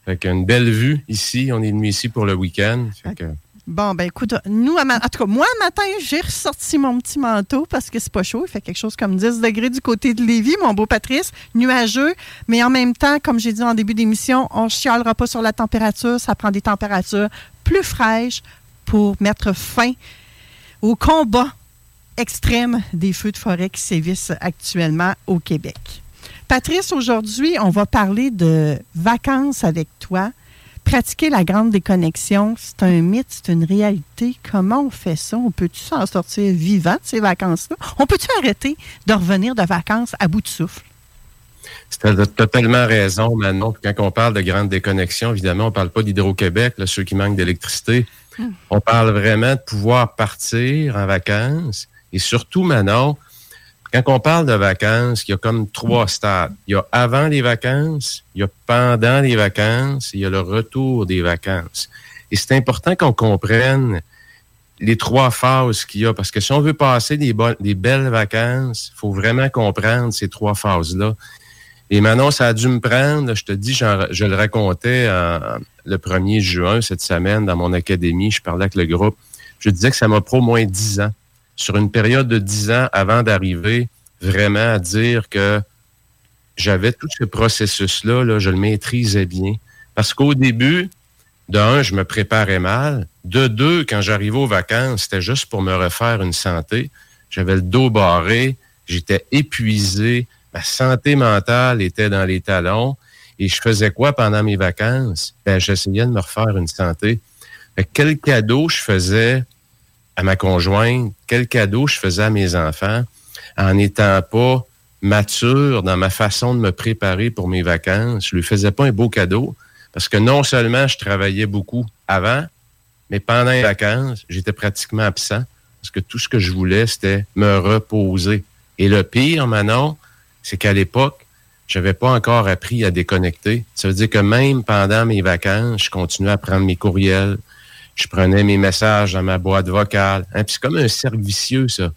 Fait qu'une belle vue ici. On est venu ici pour le week-end. Fait que- Bon, ben écoute, nous, en tout cas, moi, matin, j'ai ressorti mon petit manteau parce que c'est pas chaud. Il fait quelque chose comme 10 degrés du côté de Lévis, mon beau Patrice. Nuageux, mais en même temps, comme j'ai dit en début d'émission, on ne chialera pas sur la température. Ça prend des températures plus fraîches pour mettre fin au combat extrême des feux de forêt qui sévissent actuellement au Québec. Patrice, aujourd'hui, on va parler de vacances avec toi. Pratiquer la grande déconnexion, c'est un mythe, c'est une réalité. Comment on fait ça? On peut-tu s'en sortir vivant de ces vacances-là? On peut-tu arrêter de revenir de vacances à bout de souffle? Tu as totalement raison, Manon. Quand on parle de grande déconnexion, évidemment, on parle pas d'Hydro-Québec, ceux qui manquent d'électricité. Hmm. On parle vraiment de pouvoir partir en vacances. Et surtout, Manon, quand on parle de vacances, il y a comme trois stades. Il y a avant les vacances, il y a pendant les vacances, et il y a le retour des vacances. Et c'est important qu'on comprenne les trois phases qu'il y a, parce que si on veut passer des, belles vacances, il faut vraiment comprendre ces trois phases-là. Et Manon, ça a dû me prendre, je te dis, je le racontais en- le 1er juin cette semaine dans mon académie, je parlais avec le groupe, je disais que ça m'a pris au moins 10 ans, sur une période de 10 ans avant d'arriver vraiment à dire que j'avais tout ce processus-là, là, je le maîtrisais bien. Parce qu'au début, de un, je me préparais mal. De deux, quand j'arrivais aux vacances, c'était juste pour me refaire une santé. J'avais le dos barré, j'étais épuisé, ma santé mentale était dans les talons. Et je faisais quoi pendant mes vacances? Ben, j'essayais de me refaire une santé. quel cadeau je faisais à ma conjointe, quel cadeau je faisais à mes enfants en n'étant pas mature dans ma façon de me préparer pour mes vacances. Je lui faisais pas un beau cadeau parce que non seulement je travaillais beaucoup avant, mais pendant les vacances, j'étais pratiquement absent parce que tout ce que je voulais, c'était me reposer. Et le pire, Manon, c'est qu'à l'époque, j'avais pas encore appris à déconnecter. Ça veut dire que même pendant mes vacances, je continuais à prendre mes courriels, je prenais mes messages dans ma boîte vocale. Hein, c'est comme un cercle vicieux, ça.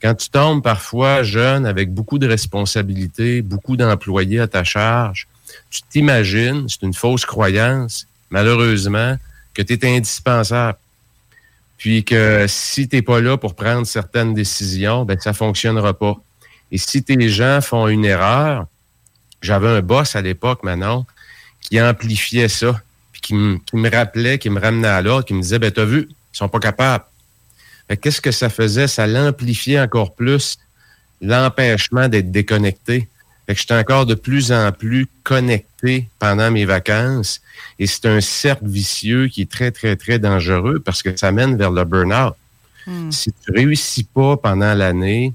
Quand tu tombes parfois jeune avec beaucoup de responsabilités, beaucoup d'employés à ta charge, tu t'imagines, c'est une fausse croyance, malheureusement, que tu es indispensable. Puis que si tu n'es pas là pour prendre certaines décisions, ben ça fonctionnera pas. Et si tes gens font une erreur, j'avais un boss à l'époque, maintenant, qui amplifiait ça qui, me rappelait, qui me ramenait à l'ordre, qui me disait, ben, t'as vu, ils sont pas capables. Qu'est-ce que ça faisait? Ça l'amplifiait encore plus l'empêchement d'être déconnecté. Fait que j'étais encore de plus en plus connecté pendant mes vacances. Et c'est un cercle vicieux qui est très, très, très dangereux parce que ça mène vers le burn-out. Hmm. Si tu réussis pas pendant l'année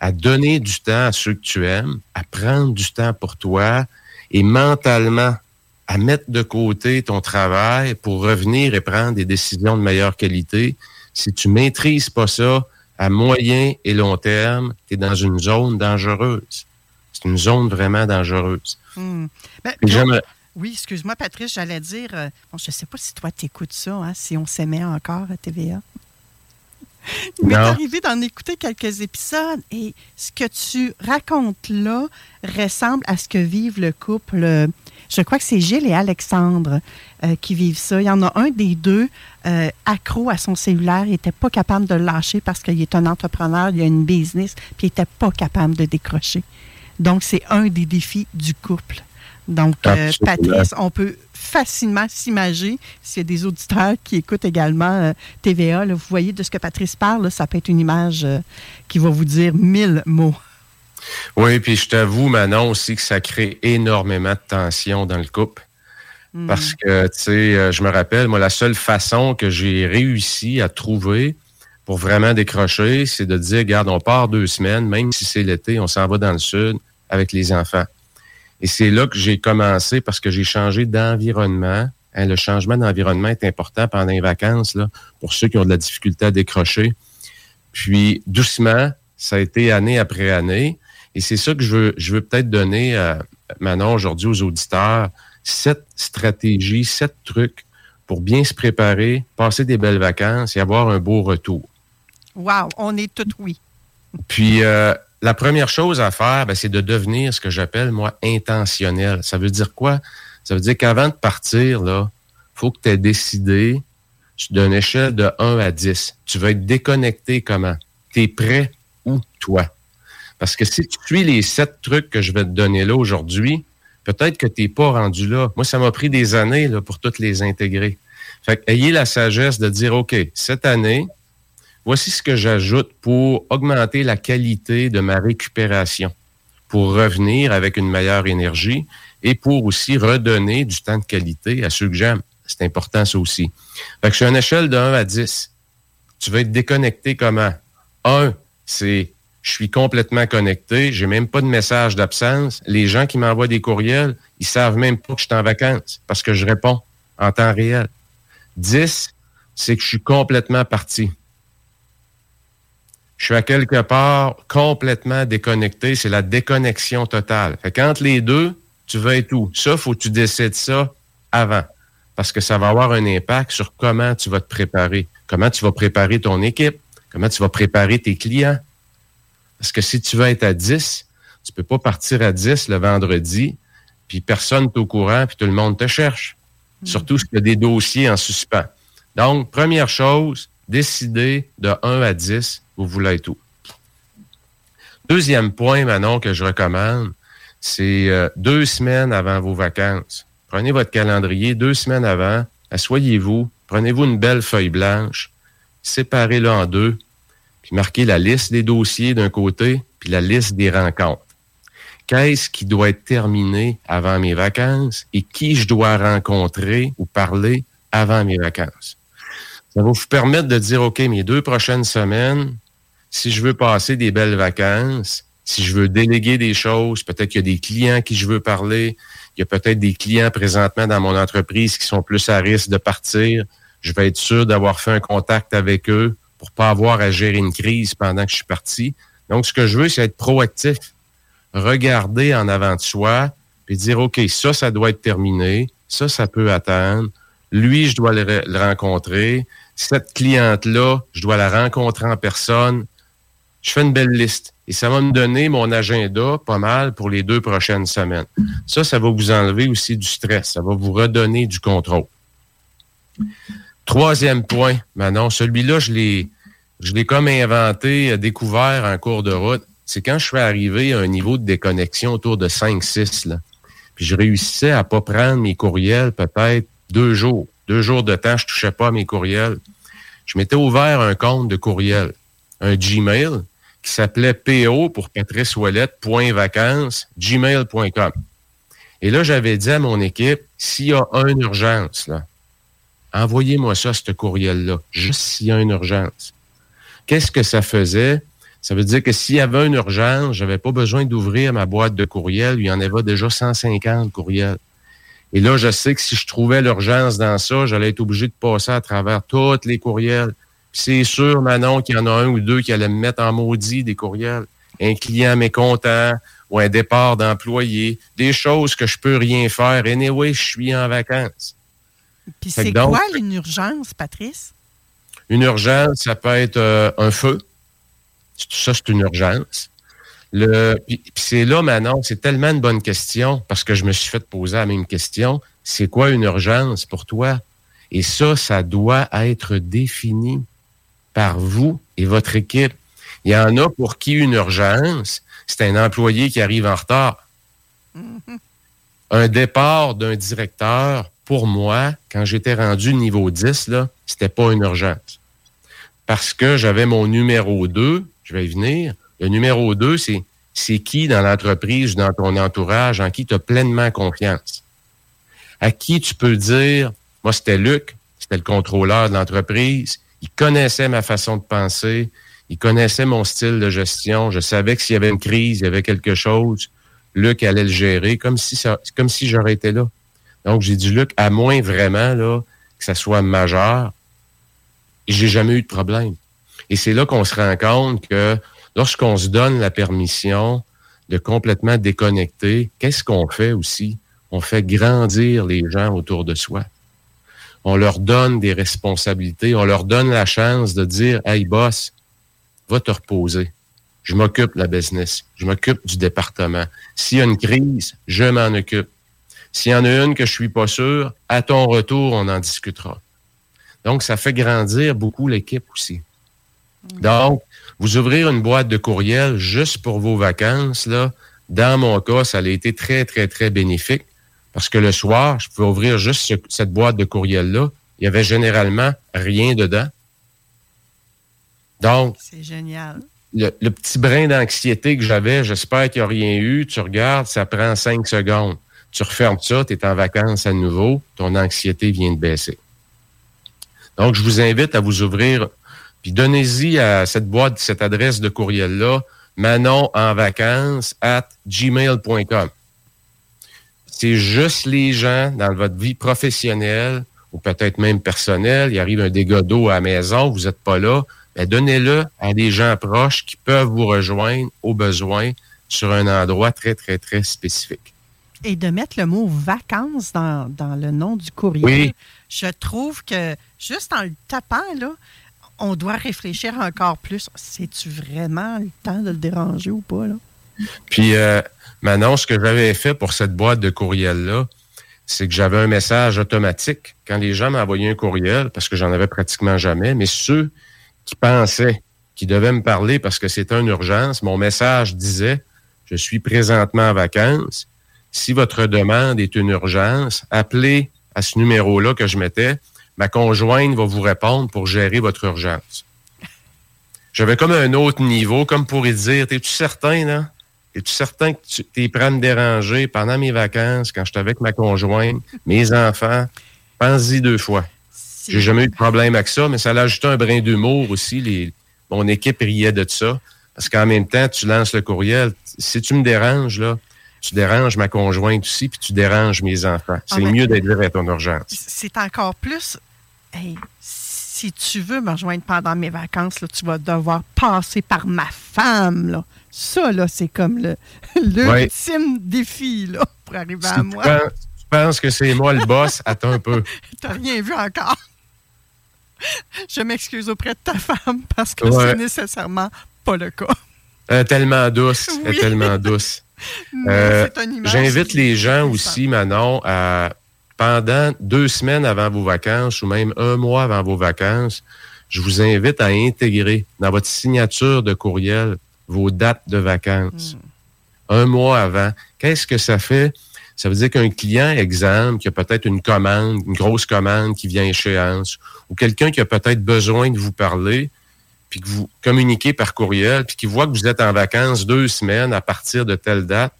à donner du temps à ceux que tu aimes, à prendre du temps pour toi et mentalement à mettre de côté ton travail pour revenir et prendre des décisions de meilleure qualité. Si tu maîtrises pas ça, à moyen et long terme, tu es dans une zone dangereuse. C'est une zone vraiment dangereuse. Hmm. Ben, oui, excuse-moi, Patrice, j'allais dire, euh, bon, je ne sais pas si toi, tu écoutes ça, hein, si on s'aimait encore à TVA. Il m'est arrivé d'en écouter quelques épisodes et ce que tu racontes là ressemble à ce que vivent le couple. Euh, je crois que c'est Gilles et Alexandre euh, qui vivent ça. Il y en a un des deux euh, accro à son cellulaire. Il n'était pas capable de le lâcher parce qu'il est un entrepreneur, il a une business, puis il n'était pas capable de décrocher. Donc, c'est un des défis du couple. Donc, Patrice, on peut facilement s'imager, s'il y a des auditeurs qui écoutent également euh, TVA, vous voyez de ce que Patrice parle, ça peut être une image euh, qui va vous dire mille mots. Oui, puis je t'avoue, Manon, aussi que ça crée énormément de tension dans le couple. Hmm. Parce que, tu sais, euh, je me rappelle, moi, la seule façon que j'ai réussi à trouver pour vraiment décrocher, c'est de dire, regarde, on part deux semaines, même si c'est l'été, on s'en va dans le sud avec les enfants. Et c'est là que j'ai commencé parce que j'ai changé d'environnement. Hein, le changement d'environnement est important pendant les vacances, là, pour ceux qui ont de la difficulté à décrocher. Puis, doucement, ça a été année après année. Et c'est ça que je veux, je veux peut-être donner euh, maintenant aujourd'hui aux auditeurs. Sept stratégies, sept trucs pour bien se préparer, passer des belles vacances et avoir un beau retour. Wow, on est tout oui. Puis, euh, la première chose à faire, ben, c'est de devenir ce que j'appelle, moi, intentionnel. Ça veut dire quoi? Ça veut dire qu'avant de partir, là, faut que tu aies décidé d'une échelle de 1 à 10. Tu vas être déconnecté comment? Tu es prêt où, toi? Parce que si tu suis les sept trucs que je vais te donner là aujourd'hui, peut-être que tu n'es pas rendu là. Moi, ça m'a pris des années là, pour toutes les intégrer. Fait ayez la sagesse de dire, OK, cette année, Voici ce que j'ajoute pour augmenter la qualité de ma récupération, pour revenir avec une meilleure énergie et pour aussi redonner du temps de qualité à ceux que j'aime. C'est important, ça aussi. Fait que je suis à une échelle de 1 à 10. Tu vas être déconnecté comment? 1, c'est je suis complètement connecté, j'ai même pas de message d'absence. Les gens qui m'envoient des courriels, ils savent même pas que je suis en vacances parce que je réponds en temps réel. 10, c'est que je suis complètement parti je suis à quelque part complètement déconnecté. C'est la déconnexion totale. Fait qu'entre les deux, tu vas être où? Ça, faut que tu décides ça avant. Parce que ça va avoir un impact sur comment tu vas te préparer. Comment tu vas préparer ton équipe? Comment tu vas préparer tes clients? Parce que si tu veux être à 10, tu peux pas partir à 10 le vendredi, puis personne n'est au courant, puis tout le monde te cherche. Mm. Surtout s'il y a des dossiers en suspens. Donc, première chose, décider de 1 à 10 vous voulez tout. Deuxième point, Manon, que je recommande, c'est euh, deux semaines avant vos vacances. Prenez votre calendrier deux semaines avant, asseyez-vous, prenez-vous une belle feuille blanche, séparez-la en deux, puis marquez la liste des dossiers d'un côté, puis la liste des rencontres. Qu'est-ce qui doit être terminé avant mes vacances et qui je dois rencontrer ou parler avant mes vacances? Ça va vous permettre de dire, OK, mes deux prochaines semaines, si je veux passer des belles vacances, si je veux déléguer des choses, peut-être qu'il y a des clients qui je veux parler, il y a peut-être des clients présentement dans mon entreprise qui sont plus à risque de partir. Je vais être sûr d'avoir fait un contact avec eux pour pas avoir à gérer une crise pendant que je suis parti. Donc, ce que je veux, c'est être proactif. Regarder en avant de soi, puis dire, OK, ça, ça doit être terminé. Ça, ça peut attendre. Lui, je dois le, le rencontrer. Cette cliente-là, je dois la rencontrer en personne. Je fais une belle liste. Et ça va me donner mon agenda pas mal pour les deux prochaines semaines. Ça, ça va vous enlever aussi du stress. Ça va vous redonner du contrôle. Troisième point, Manon, celui-là, je l'ai, je l'ai comme inventé, euh, découvert en cours de route. C'est quand je suis arrivé à un niveau de déconnexion autour de 5-6, là. Puis je réussissais à pas prendre mes courriels peut-être deux jours. Deux jours de temps, je touchais pas à mes courriels. Je m'étais ouvert un compte de courriel, un Gmail, qui s'appelait PO pour Patrice Ouellette.vacances, gmail.com. Et là, j'avais dit à mon équipe, s'il y a une urgence, là, envoyez-moi ça, ce courriel-là, juste s'il y a une urgence. Qu'est-ce que ça faisait? Ça veut dire que s'il y avait une urgence, j'avais pas besoin d'ouvrir ma boîte de courriel. Il y en avait déjà 150 courriels. Et là, je sais que si je trouvais l'urgence dans ça, j'allais être obligé de passer à travers tous les courriels. C'est sûr, Manon, qu'il y en a un ou deux qui allaient me mettre en maudit des courriels. Un client mécontent ou un départ d'employé. Des choses que je peux rien faire. Anyway, je suis en vacances. Puis c'est quoi une urgence, Patrice? Une urgence, ça peut être euh, un feu. Ça, c'est une urgence. Le, puis, puis c'est là, Manon, c'est tellement une bonne question parce que je me suis fait poser la même question. C'est quoi une urgence pour toi? Et ça, ça doit être défini par vous et votre équipe. Il y en a pour qui une urgence, c'est un employé qui arrive en retard. Un départ d'un directeur, pour moi, quand j'étais rendu niveau 10, là, c'était pas une urgence. Parce que j'avais mon numéro 2, je vais y venir. Le numéro 2, c'est qui dans l'entreprise, dans ton entourage, en qui tu as pleinement confiance? À qui tu peux dire, moi c'était Luc, c'était le contrôleur de l'entreprise, il connaissait ma façon de penser. Il connaissait mon style de gestion. Je savais que s'il y avait une crise, il y avait quelque chose, Luc allait le gérer, comme si comme si j'aurais été là. Donc, j'ai dit, Luc, à moins vraiment là, que ça soit majeur, j'ai jamais eu de problème. Et c'est là qu'on se rend compte que lorsqu'on se donne la permission de complètement déconnecter, qu'est-ce qu'on fait aussi? On fait grandir les gens autour de soi on leur donne des responsabilités, on leur donne la chance de dire Hey boss, va te reposer. Je m'occupe de la business, je m'occupe du département. S'il y a une crise, je m'en occupe. S'il y en a une que je suis pas sûr, à ton retour, on en discutera. Donc, ça fait grandir beaucoup l'équipe aussi. Donc, vous ouvrir une boîte de courriel juste pour vos vacances, là, dans mon cas, ça a été très, très, très bénéfique. Parce que le soir, je pouvais ouvrir juste cette boîte de courriel-là. Il y avait généralement rien dedans. Donc. C'est génial. Le, petit brin d'anxiété que j'avais, j'espère qu'il n'y a rien eu. Tu regardes, ça prend cinq secondes. Tu refermes ça, tu es en vacances à nouveau, ton anxiété vient de baisser. Donc, je vous invite à vous ouvrir, puis donnez-y à cette boîte, cette adresse de courriel-là, manon en vacances at gmail.com c'est juste les gens dans votre vie professionnelle ou peut-être même personnelle, il arrive un dégât d'eau à la maison, vous n'êtes pas là, ben donnez-le à des gens proches qui peuvent vous rejoindre au besoin sur un endroit très, très, très spécifique. Et de mettre le mot vacances dans, le nom du courrier, je trouve que juste en le tapant, là, on doit réfléchir encore plus. C'est-tu vraiment le temps de le déranger ou pas? Là? Puis, euh, Manon, ce que j'avais fait pour cette boîte de courriel-là, c'est que j'avais un message automatique quand les gens m'envoyaient un courriel, parce que j'en avais pratiquement jamais, mais ceux qui pensaient qu'ils devaient me parler parce que c'était une urgence, mon message disait, je suis présentement en vacances. Si votre demande est une urgence, appelez à ce numéro-là que je mettais, ma conjointe va vous répondre pour gérer votre urgence. J'avais comme un autre niveau, comme pour y dire, es-tu certain, là? Es-tu certain que tu es prêt à me déranger pendant mes vacances, quand je suis avec ma conjointe, mes enfants? Pense-y deux fois. J'ai jamais eu de problème avec ça, mais ça a ajouté un brin d'humour aussi. Les, mon équipe riait de ça. Parce qu'en même temps, tu lances le courriel. Si tu me déranges, là, tu déranges ma conjointe aussi, puis tu déranges mes enfants. C'est Ah, mieux d'être à ton urgence. C'est encore plus. Hey, si tu veux me rejoindre pendant mes vacances, là, tu vas devoir passer par ma femme. Là. Ça, là, c'est comme le l'ultime défi là, pour arriver Si à tu moi. penses, tu penses que c'est moi le boss, attends un peu. T'as rien vu encore. Je m'excuse auprès de ta femme parce que Ouais. c'est nécessairement pas le cas. Tellement douce. Oui. tellement douce. Euh, J'invite les gens aussi, Manon, à pendant deux semaines avant vos vacances ou même un mois avant vos vacances, je vous invite à intégrer dans votre signature de courriel vos dates de vacances. Un mois avant. Qu'est-ce que ça fait? Ça veut dire qu'un client, exemple, qui a peut-être une commande, une grosse commande qui vient à échéance, ou quelqu'un qui a peut-être besoin de vous parler, puis que vous communiquez par courriel, puis qui voit que vous êtes en vacances deux semaines à partir de telle date,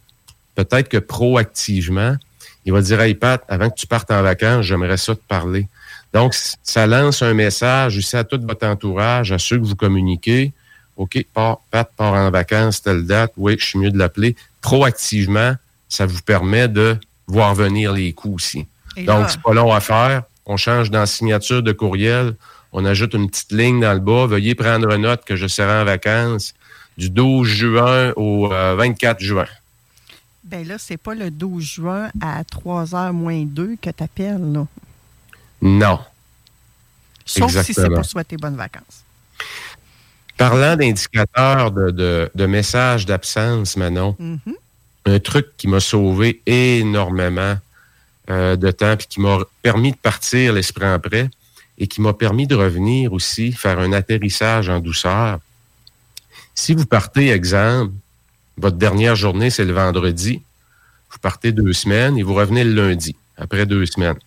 peut-être que proactivement, il va dire Hey Pat, avant que tu partes en vacances, j'aimerais ça te parler. Donc, ça lance un message aussi à tout votre entourage, à ceux que vous communiquez. OK, part- Pat part en vacances, telle date, oui, je suis mieux de l'appeler. Proactivement, ça vous permet de voir venir les coûts aussi. Et Donc, c'est pas long à faire. On change dans signature de courriel. On ajoute une petite ligne dans le bas. Veuillez prendre note que je serai en vacances du 12 juin au euh, 24 juin. Ben là, c'est pas le 12 juin à 3h moins 2 que tu appelles. Là. Non. Sauf si c'est pour souhaiter bonnes vacances. Parlant d'indicateurs de, de, de messages d'absence, Manon, Mhm. un truc qui m'a sauvé énormément euh, de temps puis qui m'a permis de partir l'esprit en prêt et qui m'a permis de revenir aussi, faire un atterrissage en douceur. Si vous partez, exemple, votre dernière journée, c'est le vendredi, vous partez deux semaines et vous revenez le lundi, après deux semaines.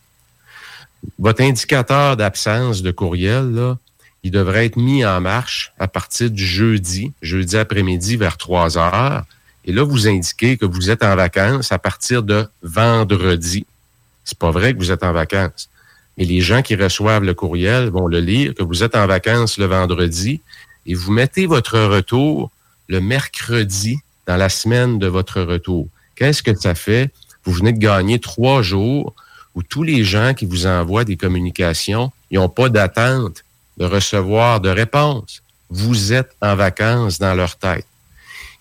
Votre indicateur d'absence de courriel, il devrait être mis en marche à partir du jeudi, jeudi après-midi vers 3 heures. Et là, vous indiquez que vous êtes en vacances à partir de vendredi. C'est pas vrai que vous êtes en vacances. Mais les gens qui reçoivent le courriel vont le lire, que vous êtes en vacances le vendredi et vous mettez votre retour le mercredi dans la semaine de votre retour. Qu'est-ce que ça fait? Vous venez de gagner trois jours où tous les gens qui vous envoient des communications, ils n'ont pas d'attente de recevoir de réponse. Vous êtes en vacances dans leur tête.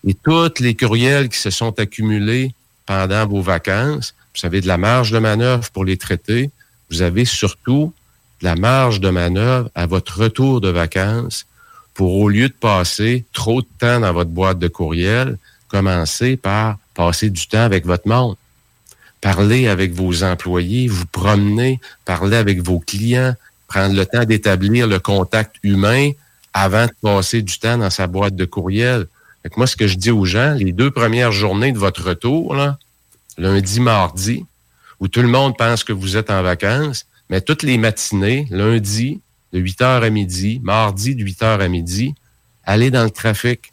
Et tous les courriels qui se sont accumulés pendant vos vacances, vous avez de la marge de manœuvre pour les traiter. Vous avez surtout la marge de manœuvre à votre retour de vacances pour, au lieu de passer trop de temps dans votre boîte de courriel, commencer par passer du temps avec votre monde. Parler avec vos employés, vous promener, parler avec vos clients, prendre le temps d'établir le contact humain avant de passer du temps dans sa boîte de courriel. Moi, ce que je dis aux gens, les deux premières journées de votre retour, lundi, mardi, où tout le monde pense que vous êtes en vacances, mais toutes les matinées, lundi, de 8 h à midi, mardi, de 8 h à midi, allez dans le trafic.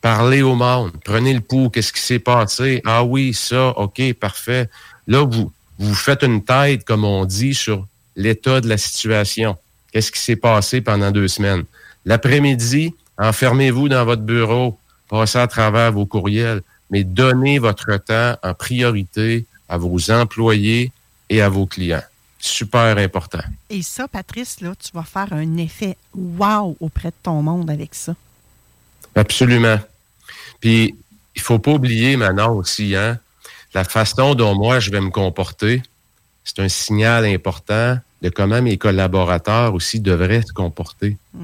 Parlez au monde. Prenez le pouls. Qu'est-ce qui s'est passé? Ah oui, ça, OK, parfait. Là, vous, vous faites une tête, comme on dit, sur l'état de la situation. Qu'est-ce qui s'est passé pendant deux semaines? L'après-midi, enfermez-vous dans votre bureau, passez à travers vos courriels, mais donnez votre temps en priorité à vos employés et à vos clients. Super important. Et ça, Patrice, là, tu vas faire un effet wow auprès de ton monde avec ça. Absolument. Puis, il faut pas oublier maintenant aussi, hein, la façon dont moi je vais me comporter, c'est un signal important de comment mes collaborateurs aussi devraient se comporter. Que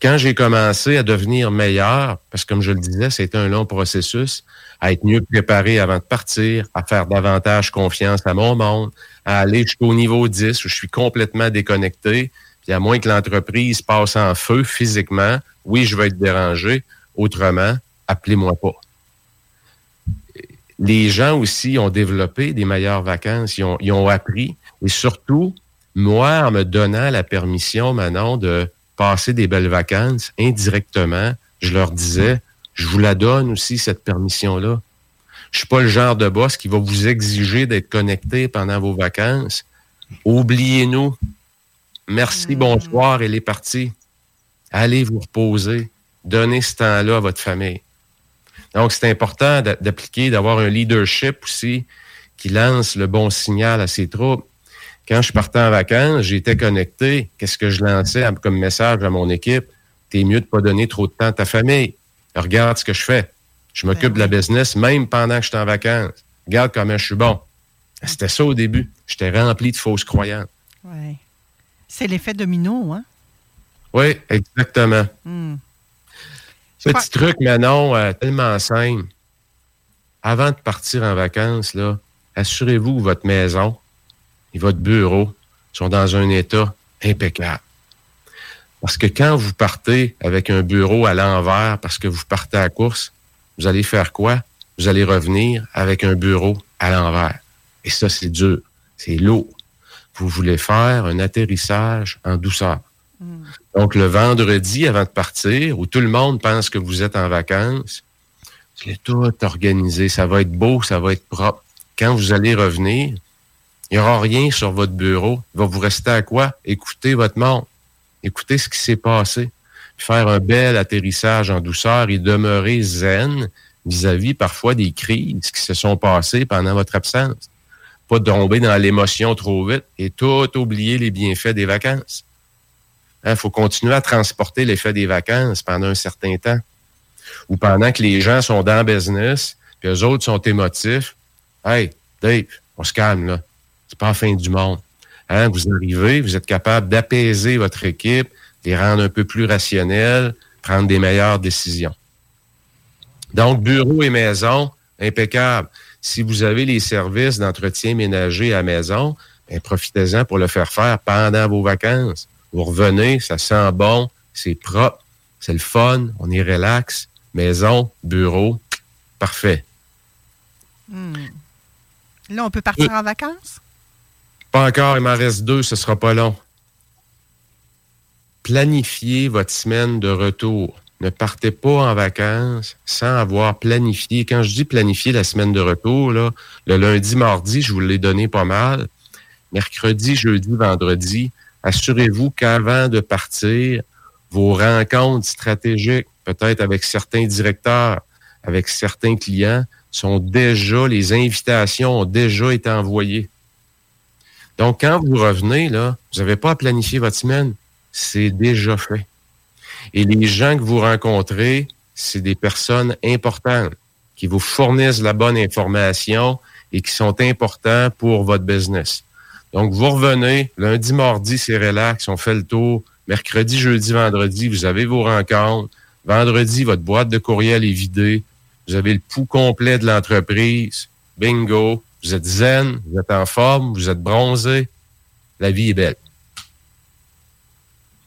quand j'ai commencé à devenir meilleur, parce que comme je le disais, c'était un long processus, à être mieux préparé avant de partir, à faire davantage confiance à mon monde, à aller jusqu'au niveau 10 où je suis complètement déconnecté, puis à moins que l'entreprise passe en feu physiquement, oui, je vais être dérangé. Autrement, appelez-moi pas. les gens aussi ont développé des meilleures vacances, ils ont, ils ont appris. Et surtout, moi, en me donnant la permission maintenant de passer des belles vacances, indirectement, je leur disais, je vous la donne aussi, cette permission-là. Je suis pas le genre de boss qui va vous exiger d'être connecté pendant vos vacances. Oubliez-nous. Merci, bonsoir, elle est partie. Allez vous reposer. Donnez ce temps-là à votre famille. Donc, c'est important d'appliquer, d'avoir un leadership aussi qui lance le bon signal à ses troupes. Quand je partais en vacances, j'étais connecté. Qu'est-ce que je lançais comme message à mon équipe? T'es mieux de pas donner trop de temps à ta famille. Regarde ce que je fais. Je m'occupe de la business même pendant que je suis en vacances. Regarde comment je suis bon. C'était ça au début. J'étais rempli de fausses croyances. Oui. C'est l'effet domino, hein? Oui, exactement. Hmm. Petit truc, Manon, euh, tellement simple. Avant de partir en vacances, là, assurez-vous que votre maison et votre bureau sont dans un état impeccable. Parce que quand vous partez avec un bureau à l'envers parce que vous partez à la course, vous allez faire quoi? Vous allez revenir avec un bureau à l'envers. Et ça, c'est dur. C'est lourd. Vous voulez faire un atterrissage en douceur. Donc, le vendredi, avant de partir, où tout le monde pense que vous êtes en vacances, c'est tout organisé. Ça va être beau, ça va être propre. Quand vous allez revenir, il n'y aura rien sur votre bureau. Il va vous rester à quoi? Écoutez votre monde. Écoutez ce qui s'est passé. Faire un bel atterrissage en douceur et demeurer zen vis-à-vis parfois des crises qui se sont passées pendant votre absence. Pas tomber dans l'émotion trop vite et tout oublier les bienfaits des vacances. Il hein, faut continuer à transporter l'effet des vacances pendant un certain temps. Ou pendant que les gens sont dans le business, puis eux autres sont émotifs. Hey, Dave, on se calme, là. C'est pas la fin du monde. Hein, vous arrivez, vous êtes capable d'apaiser votre équipe, les rendre un peu plus rationnels, prendre des meilleures décisions. Donc, bureau et maison, impeccable. Si vous avez les services d'entretien ménager à maison, ben, profitez-en pour le faire faire pendant vos vacances. Vous revenez, ça sent bon, c'est propre, c'est le fun, on est relax. Maison, bureau, parfait. Hmm. Là, on peut partir en vacances? Pas encore, il m'en reste deux, ce sera pas long. Planifiez votre semaine de retour. Ne partez pas en vacances sans avoir planifié. Quand je dis planifier la semaine de retour, le lundi, mardi, je vous l'ai donné pas mal. Mercredi, jeudi, vendredi, assurez-vous qu'avant de partir, vos rencontres stratégiques, peut-être avec certains directeurs, avec certains clients, sont déjà, les invitations ont déjà été envoyées. Donc, quand vous revenez, là, vous n'avez pas à planifier votre semaine. C'est déjà fait. Et les gens que vous rencontrez, c'est des personnes importantes qui vous fournissent la bonne information et qui sont importants pour votre business. Donc, vous revenez, lundi, mardi, c'est relax, on fait le tour. Mercredi, jeudi, vendredi, vous avez vos rencontres. Vendredi, votre boîte de courriel est vidée. Vous avez le pouls complet de l'entreprise. Bingo. Vous êtes zen, vous êtes en forme, vous êtes bronzé. La vie est belle.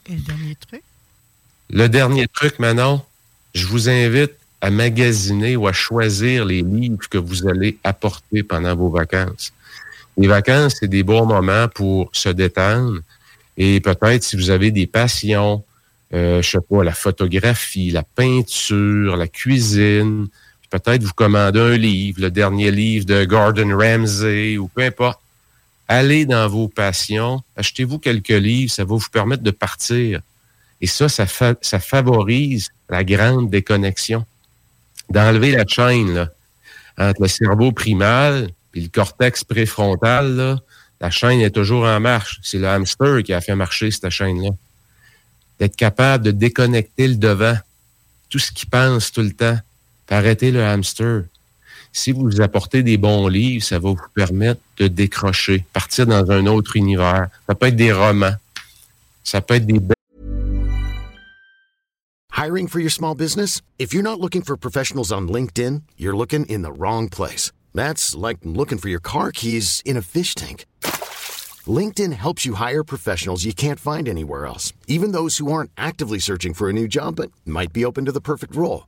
Et le dernier truc? Le dernier truc, Manon, je vous invite à magasiner ou à choisir les livres que vous allez apporter pendant vos vacances. Les vacances, c'est des bons moments pour se détendre. Et peut-être si vous avez des passions, euh, je sais pas, la photographie, la peinture, la cuisine, peut-être vous commandez un livre, le dernier livre de Gordon Ramsay ou peu importe. Allez dans vos passions, achetez-vous quelques livres, ça va vous permettre de partir. Et ça, ça, favorise la grande déconnexion. D'enlever la chaîne là, entre le cerveau primal puis le cortex préfrontal, la chaîne est toujours en marche. C'est le hamster qui a fait marcher cette chaîne-là. D'être capable de déconnecter le devant, tout ce qui pense tout le temps, arrêter le hamster. Si vous apportez des bons livres, ça va vous permettre de décrocher, partir dans un autre univers. Ça peut être des romans, ça peut être des Hiring for your small business? If you're not looking for professionals on LinkedIn, you're looking in the wrong place. That's like looking for your car keys in a fish tank. LinkedIn helps you hire professionals you can't find anywhere else, even those who aren't actively searching for a new job but might be open to the perfect role.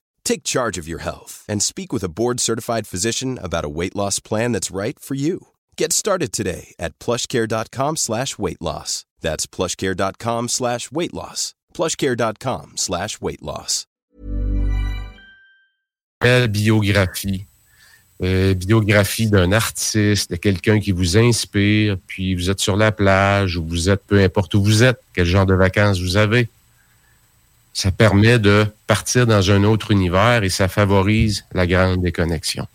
Take charge of your health and speak with a board-certified physician about a weight loss plan that's right for you. Get started today at plushcare.com slash weight loss. That's plushcare.com slash weight loss. plushcare.com slash weight loss. Biographie. Euh, biographie d'un artiste, de quelqu'un qui vous inspire, puis vous êtes sur la plage ou vous êtes, peu importe où vous êtes, quel genre de vacances vous avez. Ça permet de partir dans un autre univers et ça favorise la grande déconnexion.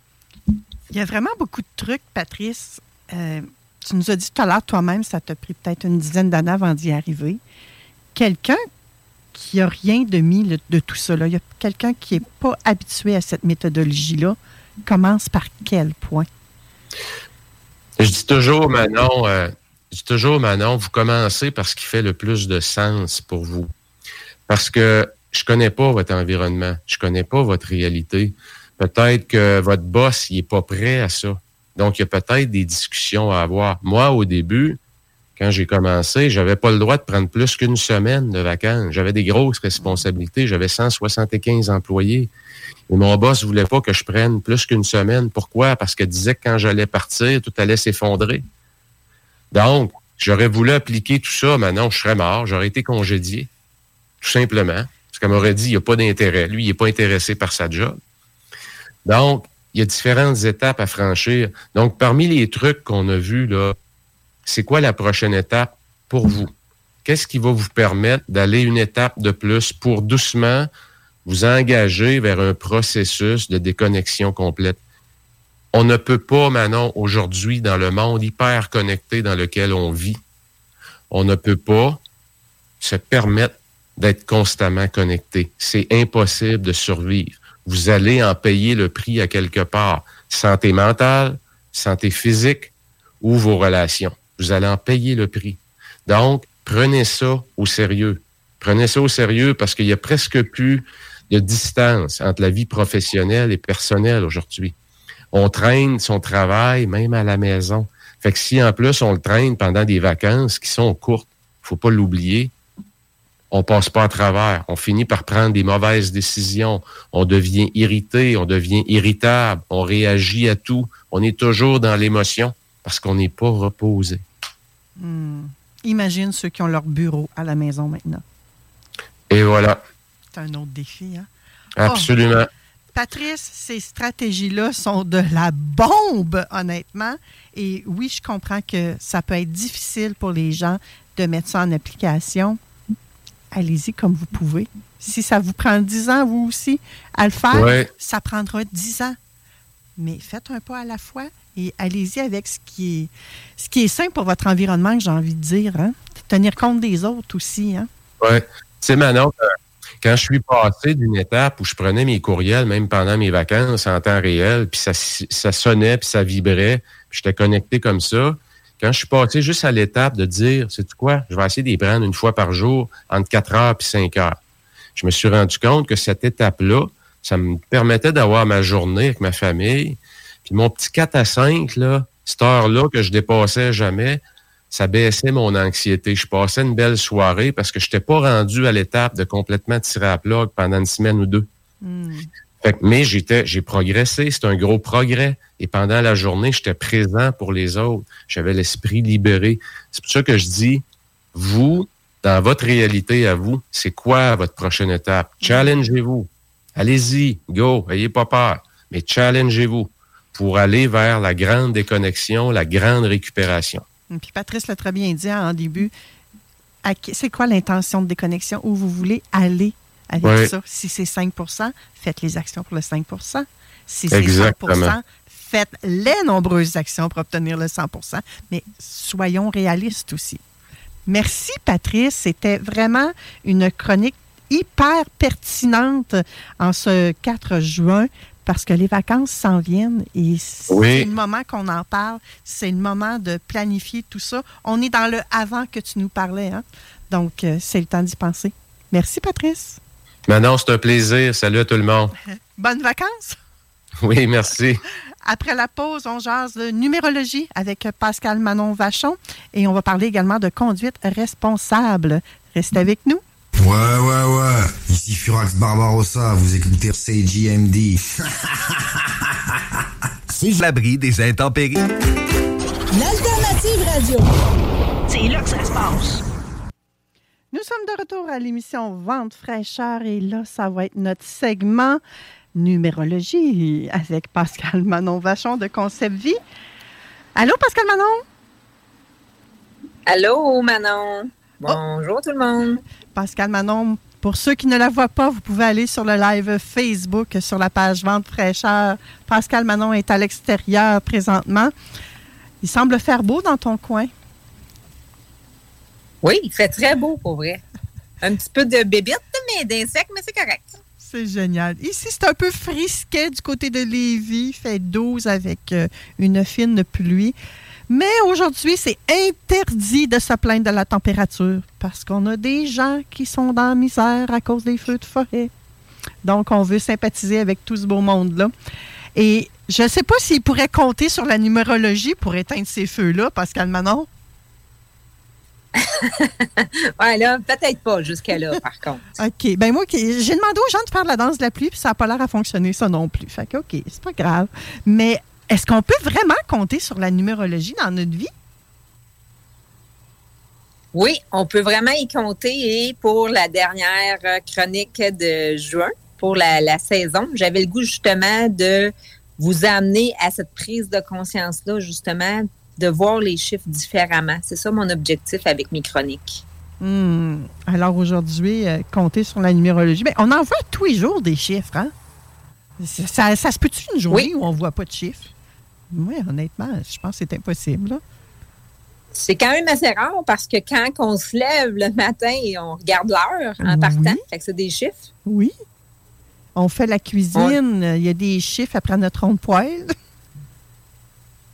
Il y a vraiment beaucoup de trucs, Patrice. Euh, tu nous as dit tout à l'heure, toi-même, ça t'a pris peut-être une dizaine d'années avant d'y arriver. Quelqu'un qui n'a rien de mis le- de tout ça, là, il y a quelqu'un qui n'est pas habitué à cette méthodologie-là, commence par quel point? Je dis toujours, Manon, euh, je dis toujours, Manon, vous commencez par ce qui fait le plus de sens pour vous. Parce que je connais pas votre environnement, je connais pas votre réalité. Peut-être que votre boss, il est pas prêt à ça. Donc, il y a peut-être des discussions à avoir. Moi, au début, quand j'ai commencé, j'avais pas le droit de prendre plus qu'une semaine de vacances. J'avais des grosses responsabilités. J'avais 175 employés. Et mon boss voulait pas que je prenne plus qu'une semaine. Pourquoi? Parce qu'elle disait que quand j'allais partir, tout allait s'effondrer. Donc, j'aurais voulu appliquer tout ça. Maintenant, je serais mort. J'aurais été congédié. Simplement. Parce qu'elle m'aurait dit, il n'y a pas d'intérêt. Lui, il n'est pas intéressé par sa job. Donc, il y a différentes étapes à franchir. Donc, parmi les trucs qu'on a vus, là, c'est quoi la prochaine étape pour vous? Qu'est-ce qui va vous permettre d'aller une étape de plus pour doucement vous engager vers un processus de déconnexion complète? On ne peut pas, Manon, aujourd'hui, dans le monde hyper connecté dans lequel on vit, on ne peut pas se permettre d'être constamment connecté. C'est impossible de survivre. Vous allez en payer le prix à quelque part. Santé mentale, santé physique ou vos relations. Vous allez en payer le prix. Donc, prenez ça au sérieux. Prenez ça au sérieux parce qu'il y a presque plus de distance entre la vie professionnelle et personnelle aujourd'hui. On traîne son travail même à la maison. Fait que si en plus on le traîne pendant des vacances qui sont courtes, faut pas l'oublier, on passe pas à travers. On finit par prendre des mauvaises décisions. On devient irrité, on devient irritable, on réagit à tout. On est toujours dans l'émotion parce qu'on n'est pas reposé. Hmm. Imagine ceux qui ont leur bureau à la maison maintenant. Et voilà. C'est un autre défi, hein? Absolument. Oh, Patrice, ces stratégies-là sont de la bombe, honnêtement. Et oui, je comprends que ça peut être difficile pour les gens de mettre ça en application. Allez-y comme vous pouvez. Si ça vous prend 10 ans, vous aussi, à le faire, Ouais. ça prendra 10 ans. Mais faites un pas à la fois et allez-y avec ce qui est, ce qui est sain pour votre environnement, que j'ai envie de dire. Hein? Tenir compte des autres aussi. Hein? Tu sais, Manon, euh, quand je suis passé d'une étape où je prenais mes courriels, même pendant mes vacances, en temps réel, puis ça, ça sonnait, puis ça vibrait, puis j'étais connecté comme ça. Quand je suis passé juste à l'étape de dire, c'est quoi, je vais essayer d'y prendre une fois par jour, entre 4 heures puis 5 heures. Je me suis rendu compte que cette étape-là, ça me permettait d'avoir ma journée avec ma famille. Puis mon petit 4 à 5, là, cette heure-là que je dépassais jamais, ça baissait mon anxiété. Je passais une belle soirée parce que je n'étais pas rendu à l'étape de complètement tirer à plat pendant une semaine ou deux. Fait que- mais j'étais, j'ai progressé, c'est un gros progrès. Et pendant la journée, j'étais présent pour les autres. J'avais l'esprit libéré. C'est pour ça que je dis, vous, dans votre réalité à vous, c'est quoi votre prochaine étape? Challengez-vous. Allez-y, go, ayez pas peur. Mais challengez-vous pour aller vers la grande déconnexion, la grande récupération. Puis Patrice l'a très bien dit en début. C'est quoi l'intention de déconnexion? Où vous voulez aller? Avec ça? Si c'est 5% faites les actions pour le 5% Si c'est 100 Exactement. faites les nombreuses actions pour obtenir le 100% Mais soyons réalistes aussi. Merci, Patrice. C'était vraiment une chronique hyper pertinente en ce 4 juin parce que les vacances s'en viennent et c'est Oui. le moment qu'on en parle. C'est le moment de planifier tout ça. On est dans le avant que tu nous parlais. Hein? Donc, euh, c'est le temps d'y penser. Merci, Patrice. Manon, c'est un plaisir. Salut à tout le monde. Bonnes vacances. Oui, merci. Après la pause, on jase de numérologie avec Pascal Manon Vachon et on va parler également de conduite responsable. Restez avec nous. Ouais, ouais, ouais. Ici Furax Barbarossa, vous écoutez CJMD. C'est l'abri des intempéries. L'alternative radio. C'est là que ça se passe. Nous sommes de retour à l'émission Vente fraîcheur et là, ça va être notre segment numérologie avec Pascal Manon Vachon de Concept Vie. Allô, Pascal Manon? Allô, Manon? Bonjour tout le monde. Pascal Manon, pour ceux qui ne la voient pas, vous pouvez aller sur le live Facebook sur la page Vente fraîcheur. Pascal Manon est à l'extérieur présentement. Il semble faire beau dans ton coin. Oui, il fait très beau pour vrai. Un petit peu de bébite, mais d'insectes, mais c'est correct. C'est génial. Ici, c'est un peu frisquet du côté de Lévis. Il fait 12 avec euh, une fine pluie. Mais aujourd'hui, c'est interdit de se plaindre de la température parce qu'on a des gens qui sont dans la misère à cause des feux de forêt. Donc, on veut sympathiser avec tout ce beau monde-là. Et je ne sais pas s'il pourrait compter sur la numérologie pour éteindre ces feux-là, Pascal Manon. Ouais, là, peut-être pas jusqu'à là, par contre. OK. Ben moi, j'ai demandé aux gens de faire la danse de la pluie, puis ça n'a pas l'air à fonctionner, ça non plus. Fait que, OK, c'est pas grave. Mais est-ce qu'on peut vraiment compter sur la numérologie dans notre vie? Oui, on peut vraiment y compter. Et pour la dernière euh, chronique de juin, pour la, la saison, j'avais le goût justement de vous amener à cette prise de conscience-là, justement, de voir les chiffres différemment. C'est ça mon objectif avec mes chroniques. Hmm. Alors aujourd'hui, euh, compter sur la numérologie. Ben, on en voit tous les jours des chiffres, hein? Ça, ça- ça se peut-tu une journée où on ne voit pas de chiffres? Oui, honnêtement, je pense que c'est impossible. là. C'est quand même assez rare parce que quand on se lève le matin et on regarde l'heure en partant, fait que c'est des chiffres. Oui. On fait la cuisine, il y a des chiffres après notre rond de poêle.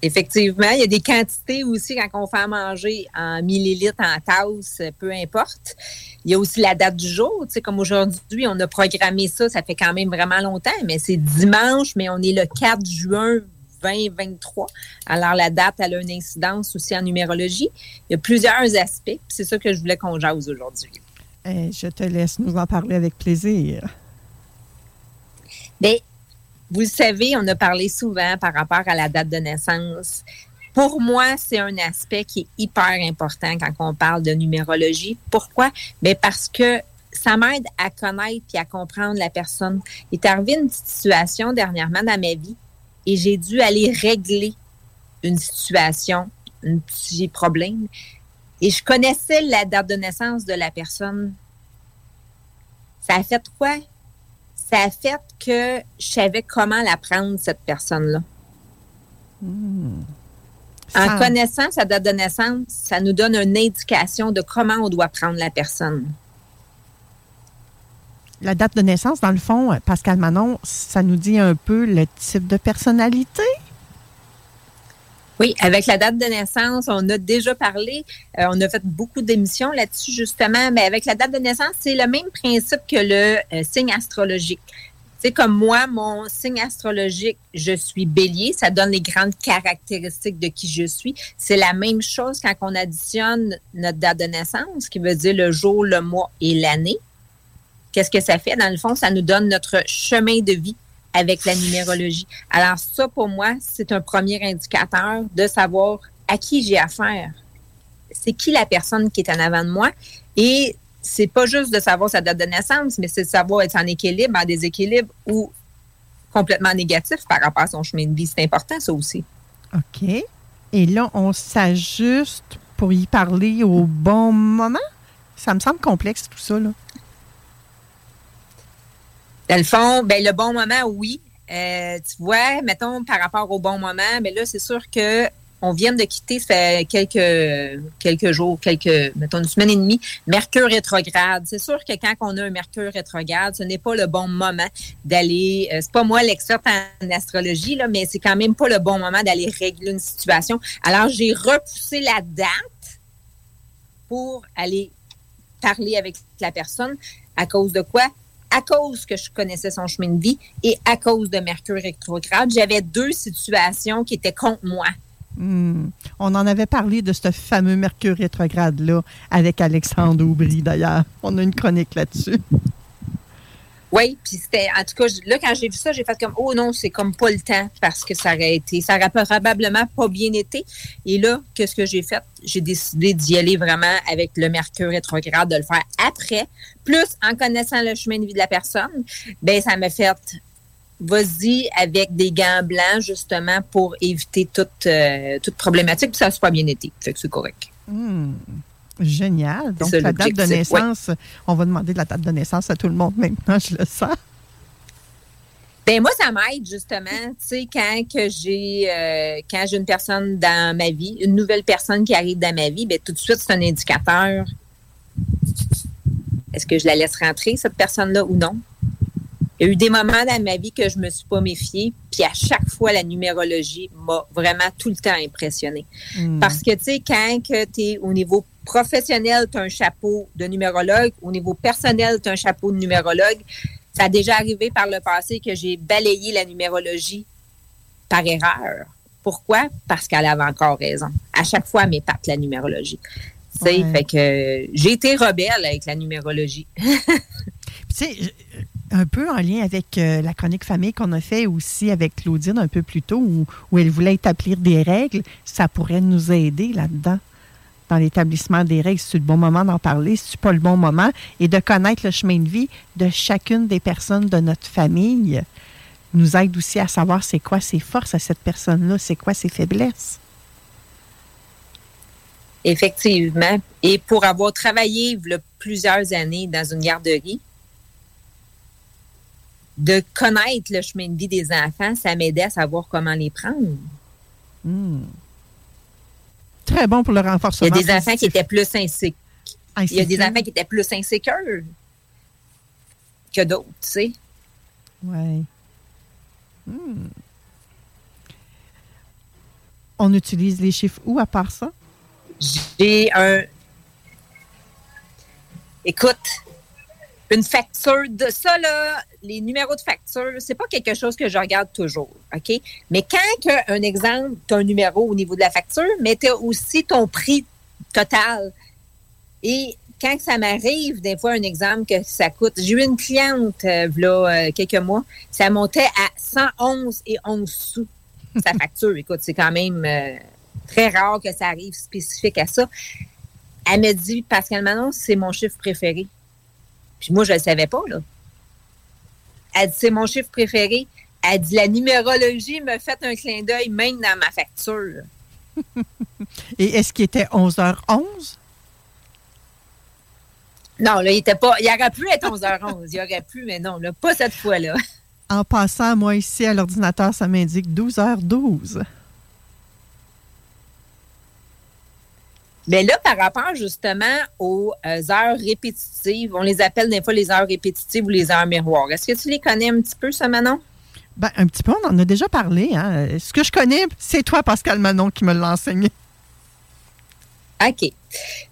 Effectivement, il y a des quantités aussi quand on fait à manger en millilitres, en tasse, peu importe. Il y a aussi la date du jour. Tu sais, comme aujourd'hui, on a programmé ça, ça fait quand même vraiment longtemps, mais c'est dimanche, mais on est le 4 juin 2023. Alors, la date, elle a une incidence aussi en numérologie. Il y a plusieurs aspects, c'est ça que je voulais qu'on jase aujourd'hui. Eh, je te laisse nous en parler avec plaisir. Bien, vous le savez, on a parlé souvent par rapport à la date de naissance. Pour moi, c'est un aspect qui est hyper important quand on parle de numérologie. Pourquoi? Bien parce que ça m'aide à connaître et à comprendre la personne. Il est arrivé une situation dernièrement dans ma vie et j'ai dû aller régler une situation, un petit problème. Et je connaissais la date de naissance de la personne. Ça a fait quoi? Ça a fait que je savais comment la prendre, cette personne-là. En Ça- connaissant sa date de naissance, ça nous donne une indication de comment on doit prendre la personne. La date de naissance, dans le fond, Pascal Manon, ça nous dit un peu le type de personnalité? Oui, avec la date de naissance, on a déjà parlé, euh, on a fait beaucoup d'émissions là-dessus justement, mais avec la date de naissance, c'est le même principe que le euh, signe astrologique. C'est comme moi, mon signe astrologique, je suis bélier, ça donne les grandes caractéristiques de qui je suis. C'est la même chose quand on additionne notre date de naissance, qui veut dire le jour, le mois et l'année. Qu'est-ce que ça fait? Dans le fond, ça nous donne notre chemin de vie avec la numérologie. Alors ça, pour moi, c'est un premier indicateur de savoir à qui j'ai affaire. C'est qui la personne qui est en avant de moi? Et c'est pas juste de savoir sa date de naissance, mais c'est de savoir être en équilibre, en déséquilibre ou complètement négatif par rapport à son chemin de vie. C'est important, ça aussi. OK. Et là, on s'ajuste pour y parler au bon moment? Ça me semble complexe, tout ça. Là. Dans le fond, ben, le bon moment, oui. Euh, tu vois, mettons, par rapport au bon moment, mais là, c'est sûr que on vient de quitter, ça fait quelques, quelques jours, quelques, mettons une semaine et demie, Mercure rétrograde. C'est sûr que quand on a un Mercure rétrograde, ce n'est pas le bon moment d'aller, euh, c'est pas moi l'experte en astrologie, là, mais c'est quand même pas le bon moment d'aller régler une situation. Alors, j'ai repoussé la date pour aller parler avec la personne. À cause de quoi? À cause que je connaissais son chemin de vie et à cause de Mercure rétrograde, j'avais deux situations qui étaient contre moi. Hmm. On en avait parlé de ce fameux Mercure rétrograde-là avec Alexandre Aubry, d'ailleurs. On a une chronique là-dessus. Oui, puis c'était, en tout cas, là, quand j'ai vu ça, j'ai fait comme, oh non, c'est comme pas le temps parce que ça aurait été, ça aurait probablement pas bien été. Et là, qu'est-ce que j'ai fait? J'ai décidé d'y aller vraiment avec le mercure rétrograde, de le faire après. Plus, en connaissant le chemin de vie de la personne, ben ça m'a fait, vas-y avec des gants blancs, justement, pour éviter toute, euh, toute problématique. Puis ça n'a pas bien été. Fait que c'est correct. Hmm. Génial. Donc, la date de naissance, on va demander la date de naissance à tout le monde maintenant, je le sens. Ben moi, ça m'aide justement, tu sais, quand que j'ai euh, quand j'ai une personne dans ma vie, une nouvelle personne qui arrive dans ma vie, ben tout de suite, c'est un indicateur. Est-ce que je la laisse rentrer, cette personne-là, ou non? Il y a eu des moments dans ma vie que je me suis pas méfiée, puis à chaque fois, la numérologie m'a vraiment tout le temps impressionnée. Hmm. Parce que, tu sais, quand tu es au niveau professionnel, tu as un chapeau de numérologue. Au niveau personnel, tu as un chapeau de numérologue. Ça a déjà arrivé par le passé que j'ai balayé la numérologie par erreur. Pourquoi? Parce qu'elle avait encore raison. À chaque fois, elle m'épate la numérologie. Ouais. Fait que j'ai été rebelle avec la numérologie. tu sais, un peu en lien avec euh, la chronique famille qu'on a fait aussi avec Claudine un peu plus tôt, où, elle voulait établir des règles, ça pourrait nous aider là-dedans dans l'établissement des règles, c'est le bon moment d'en parler, c'est pas le bon moment, et de connaître le chemin de vie de chacune des personnes de notre famille nous aide aussi à savoir c'est quoi ses forces à cette personne-là, c'est quoi ses faiblesses. Effectivement. Et pour avoir travaillé plusieurs années dans une garderie, de connaître le chemin de vie des enfants, ça m'aidait à savoir comment les prendre. Hmm. Très bon pour le renforcement. Il y a des enfants qui étaient plus insécures. Il y a des enfants qui étaient plus insécures que d'autres, tu sais. Oui. Hmm. On utilise les chiffres où à part ça? J'ai un. Écoute, une facture de ça, là, les numéros de facture, c'est pas quelque chose que je regarde toujours, OK? Mais quand, un exemple, tu as un numéro au niveau de la facture, mais tu as aussi ton prix total. Et quand ça m'arrive, des fois, un exemple que ça coûte, j'ai eu une cliente, euh, là, euh, quelques mois, ça montait à 111 et 11 sous, sa facture. Écoute, c'est quand même euh, très rare que ça arrive spécifique à ça. Elle me dit, Pascal Manon, c'est mon chiffre préféré. Puis moi, je ne le savais pas, là. Elle dit, c'est mon chiffre préféré. Elle dit, la numérologie me fait un clin d'œil même dans ma facture. Et est-ce qu'il était 11h11? Non, là, il était pas. Il aurait pu être 11h11. il aurait pu, mais non, là, pas cette fois-là. En passant, moi, ici, à l'ordinateur, ça m'indique 12h12. Mais là, par rapport justement aux euh, heures répétitives, on les appelle des fois les heures répétitives ou les heures miroirs. Est-ce que tu les connais un petit peu, ça, Manon? Ben, un petit peu, on en a déjà parlé. Hein. Ce que je connais, c'est toi, Pascal Manon, qui me l'a enseigné. OK.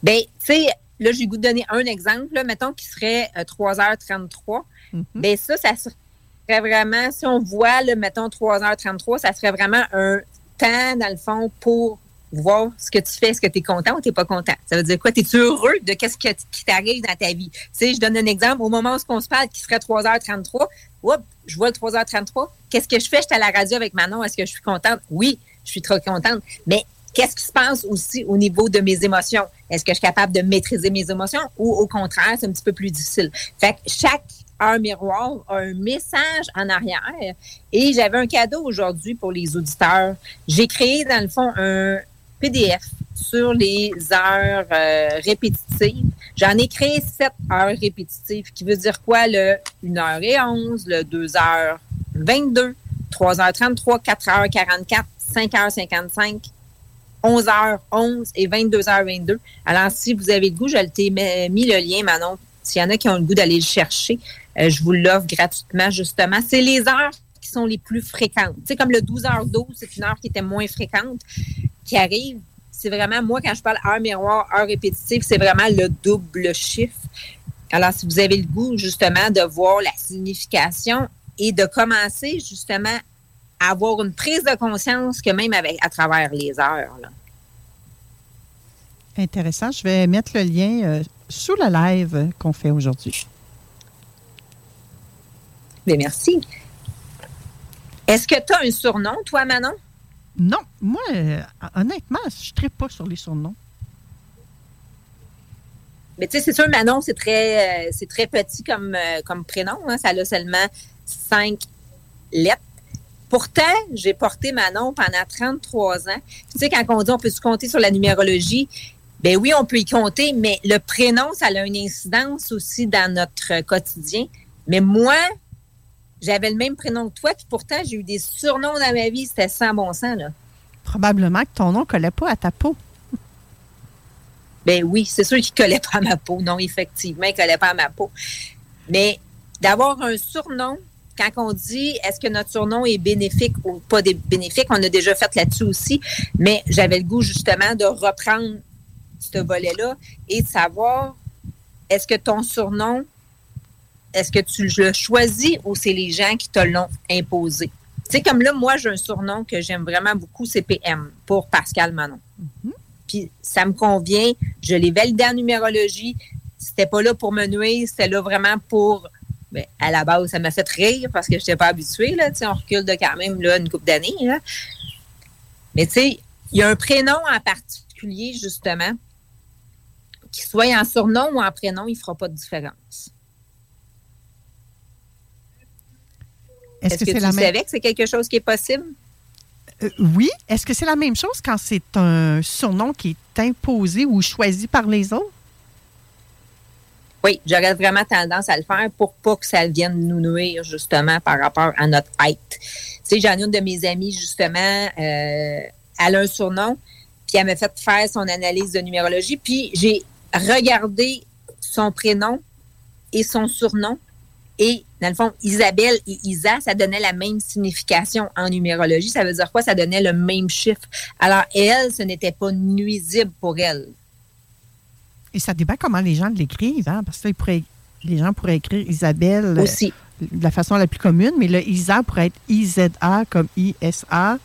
Bien, tu sais, là, j'ai goût de donner un exemple, mettons, qui serait 3h33. Euh, mm-hmm. Bien, ça, ça serait vraiment, si on voit, là, mettons, 3h33, ça serait vraiment un temps, dans le fond, pour voir ce que tu fais, est-ce que tu es content ou tu pas content? Ça veut dire quoi? Es-tu heureux de qu'est-ce qui t'arrive dans ta vie? Tu sais, je donne un exemple. Au moment où on se parle, qui serait 3h33, oups, je vois le 3h33. Qu'est-ce que je fais? J'étais à la radio avec Manon. Est-ce que je suis contente? Oui, je suis trop contente. Mais qu'est-ce qui se passe aussi au niveau de mes émotions? Est-ce que je suis capable de maîtriser mes émotions ou au contraire, c'est un petit peu plus difficile? Fait que chaque heure miroir a un message en arrière. Et j'avais un cadeau aujourd'hui pour les auditeurs. J'ai créé, dans le fond, un, PDF sur les heures euh, répétitives. J'en ai créé sept heures répétitives, qui veut dire quoi? Le 1h11, le 2h22, 3h33, 4h44, 5h55, 11h11 et 22h22. Alors, si vous avez le goût, je t'ai mis le lien, Manon. S'il y en a qui ont le goût d'aller le chercher, euh, je vous l'offre gratuitement, justement. C'est les heures qui sont les plus fréquentes. Tu sais, comme le 12h12, c'est une heure qui était moins fréquente, qui arrive. C'est vraiment, moi, quand je parle heure miroir, heure répétitive, c'est vraiment le double chiffre. Alors, si vous avez le goût, justement, de voir la signification et de commencer, justement, à avoir une prise de conscience que même avec, à travers les heures. Là. Intéressant. Je vais mettre le lien euh, sous le live qu'on fait aujourd'hui. Mais merci. Est-ce que tu as un surnom, toi, Manon? Non. Moi, euh, honnêtement, je ne pas sur les surnoms. Mais tu sais, c'est sûr, Manon, c'est très, euh, très petit comme, comme prénom. Hein. Ça a seulement cinq lettres. Pourtant, j'ai porté Manon pendant 33 ans. Tu sais, quand on dit on peut se compter sur la numérologie, ben oui, on peut y compter, mais le prénom, ça a une incidence aussi dans notre quotidien. Mais moi, j'avais le même prénom que toi, puis pourtant, j'ai eu des surnoms dans ma vie, c'était sans bon sens, là. Probablement que ton nom ne collait pas à ta peau. Ben oui, c'est sûr qu'il ne collait pas à ma peau. Non, effectivement, il ne collait pas à ma peau. Mais d'avoir un surnom quand on dit est-ce que notre surnom est bénéfique ou pas bénéfique, on a déjà fait là-dessus aussi, mais j'avais le goût justement de reprendre ce volet-là et de savoir est-ce que ton surnom, est-ce que tu le choisis ou c'est les gens qui te l'ont imposé? Tu sais, comme là, moi, j'ai un surnom que j'aime vraiment beaucoup, c'est PM pour Pascal Manon. Mm-hmm. Puis ça me convient, je l'ai validé en numérologie. C'était pas là pour me nuire, c'était là vraiment pour ben, à la base, ça m'a fait rire parce que je n'étais pas habituée. Là, on recule de quand même là, une couple d'années. Mais tu sais, il y a un prénom en particulier, justement, qu'il soit en surnom ou en prénom, il ne fera pas de différence. Est-ce que, tu savais que c'est quelque chose qui est possible? Euh, oui. Est-ce que c'est la même chose quand c'est un surnom qui est imposé ou choisi par les autres? Oui, j'aurais vraiment tendance à le faire pour pas que ça vienne nous nuire, justement, par rapport à notre height. Tu sais, j'en ai une de mes amies, justement, euh, elle a un surnom, puis elle m'a fait faire son analyse de numérologie, puis j'ai regardé son prénom et son surnom, et dans le fond, Isabelle et Isa, ça donnait la même signification en numérologie. Ça veut dire quoi? Ça donnait le même chiffre. Alors, elle, ce n'était pas nuisible pour elle. Et ça dépend comment les gens l'écrivent, hein, parce que les gens pourraient écrire Isabelle euh, Aussi. de la façon la plus commune, mais le Isa pourrait être I-Z-A comme I-S-A,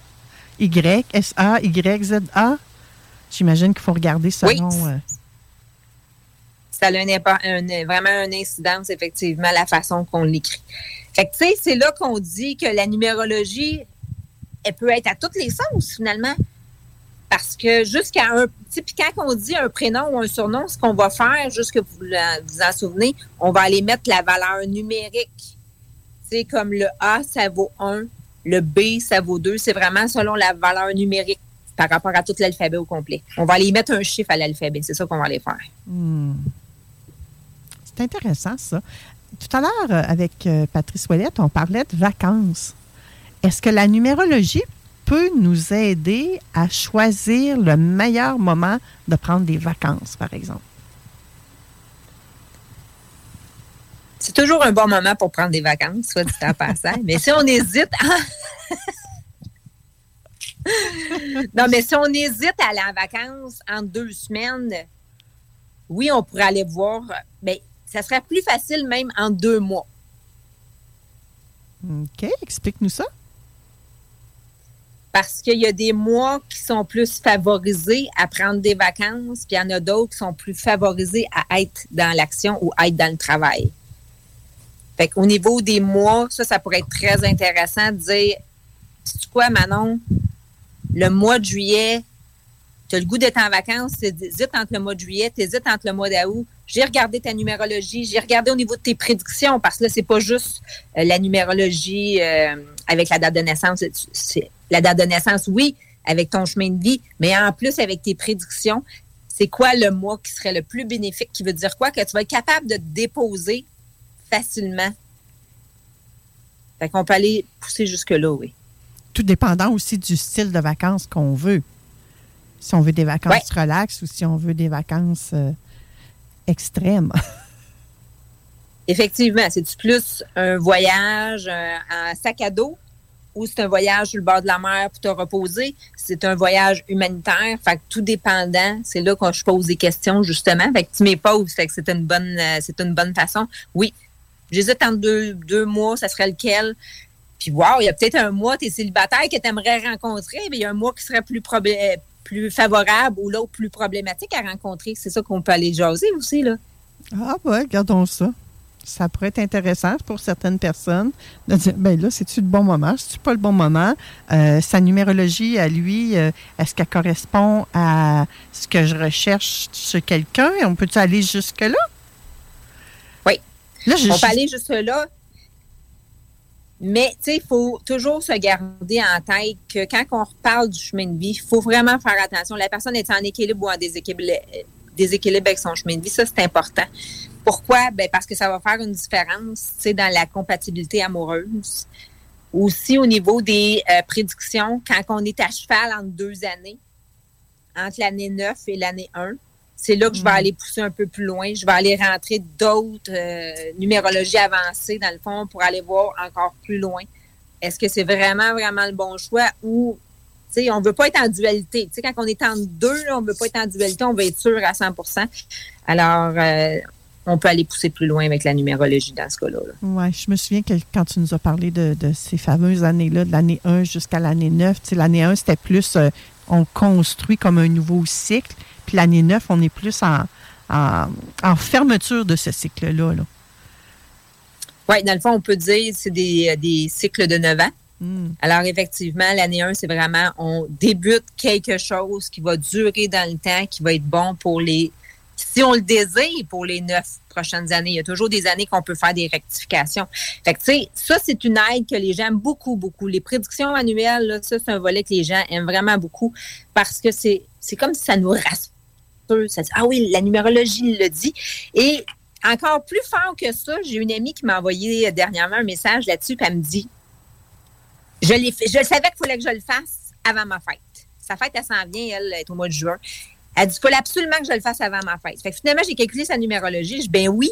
Y-S-A, Y-Z-A. J'imagine qu'il faut regarder selon. Oui. Euh, ça a vraiment une incidence, effectivement, la façon qu'on l'écrit. Fait que, tu sais, c'est là qu'on dit que la numérologie, elle peut être à toutes les sens, finalement. Parce que jusqu'à un. Puis quand on dit un prénom ou un surnom, ce qu'on va faire, juste que vous vous en souvenez, on va aller mettre la valeur numérique. C'est comme le A, ça vaut 1, le B, ça vaut 2. C'est vraiment selon la valeur numérique par rapport à tout l'alphabet au complet. On va aller mettre un chiffre à l'alphabet. C'est ça qu'on va aller faire. Hmm. C'est intéressant, ça. Tout à l'heure, euh, avec euh, Patrice Ouellette, on parlait de vacances. Est-ce que la numérologie peut nous aider à choisir le meilleur moment de prendre des vacances, par exemple? C'est toujours un bon moment pour prendre des vacances, soit dit en passant. mais si on hésite. non, mais si on hésite à aller en vacances en deux semaines, oui, on pourrait aller voir. Mais ça serait plus facile même en deux mois. OK, explique-nous ça parce qu'il y a des mois qui sont plus favorisés à prendre des vacances, puis il y en a d'autres qui sont plus favorisés à être dans l'action ou à être dans le travail. Fait qu'au niveau des mois, ça, ça pourrait être très intéressant de dire, sais quoi, Manon, le mois de juillet, tu as le goût d'être en vacances, hésites entre le mois de juillet, hésites entre le mois d'août. J'ai regardé ta numérologie, j'ai regardé au niveau de tes prédictions, parce que là, c'est pas juste euh, la numérologie euh, avec la date de naissance, la date de naissance, oui, avec ton chemin de vie, mais en plus avec tes prédictions, c'est quoi le mois qui serait le plus bénéfique, qui veut dire quoi? Que tu vas être capable de te déposer facilement. Fait qu'on peut aller pousser jusque-là, oui. Tout dépendant aussi du style de vacances qu'on veut. Si on veut des vacances relax ou si on veut des vacances euh, extrêmes. Effectivement, c'est-tu plus un voyage euh, en sac à dos ou c'est un voyage sur le bord de la mer pour te reposer? C'est un voyage humanitaire. Fait que tout dépendant, c'est là que je pose des questions, justement. Fait que tu m'y poses, fait que c'est une bonne, euh, c'est une bonne façon. Oui. J'hésite entre deux, deux mois, ça serait lequel? Puis, wow, il y a peut-être un mois, tu es célibataire que tu aimerais rencontrer, mais il y a un mois qui serait plus, plus favorable ou l'autre plus problématique à rencontrer. C'est ça qu'on peut aller jaser aussi, là. Ah, ouais, regardons ça ça pourrait être intéressant pour certaines personnes de dire ben là, c'est-tu le bon moment? C'est-tu pas le bon moment? Euh, sa numérologie à lui, euh, est-ce qu'elle correspond à ce que je recherche chez quelqu'un? On peut-tu aller jusque-là? Oui. Là, On peut aller jusque-là. Mais, tu sais, il faut toujours se garder en tête que quand on reparle du chemin de vie, il faut vraiment faire attention. La personne est en équilibre ou en déséquilibre, déséquilibre avec son chemin de vie. Ça, c'est important. Pourquoi? Ben parce que ça va faire une différence dans la compatibilité amoureuse. Aussi au niveau des euh, prédictions, quand on est à cheval entre deux années, entre l'année 9 et l'année 1, c'est là que je vais mm. aller pousser un peu plus loin. Je vais aller rentrer d'autres euh, numérologies avancées, dans le fond, pour aller voir encore plus loin. Est-ce que c'est vraiment, vraiment le bon choix ou on ne veut pas être en dualité. quand on est en deux, on ne veut pas être en dualité, on veut être sûr à 100 Alors, euh, on peut aller pousser plus loin avec la numérologie dans ce cas-là. Oui, je me souviens que quand tu nous as parlé de, ces fameuses années-là, de l'année 1 jusqu'à l'année 9, l'année 1, c'était plus, euh, on construit comme un nouveau cycle, puis l'année 9, on est plus en, en, fermeture de ce cycle-là. -là, oui, dans le fond, on peut dire que c'est des, des, cycles de 9 ans. Hmm. Alors, effectivement, l'année 1, c'est vraiment, on débute quelque chose qui va durer dans le temps, qui va être bon pour les si on le désire pour les neuf prochaines années, il y a toujours des années qu'on peut faire des rectifications. Fait que, tu sais, ça, c'est une aide que les gens aiment beaucoup, beaucoup. Les prédictions annuelles, là, ça, c'est un volet que les gens aiment vraiment beaucoup parce que c'est, c'est comme si ça nous rassure. Ça dit, ah oui, la numérologie le dit. Et encore plus fort que ça, j'ai une amie qui m'a envoyé dernièrement un message là-dessus, puis elle me dit, je, fait, je savais qu'il fallait que je le fasse avant ma fête. Sa fête, elle s'en vient, elle, est au mois de juin. Elle dit, il faut absolument que je le fasse avant ma fête. Fait que finalement, j'ai calculé sa numérologie. Je dis, ben oui,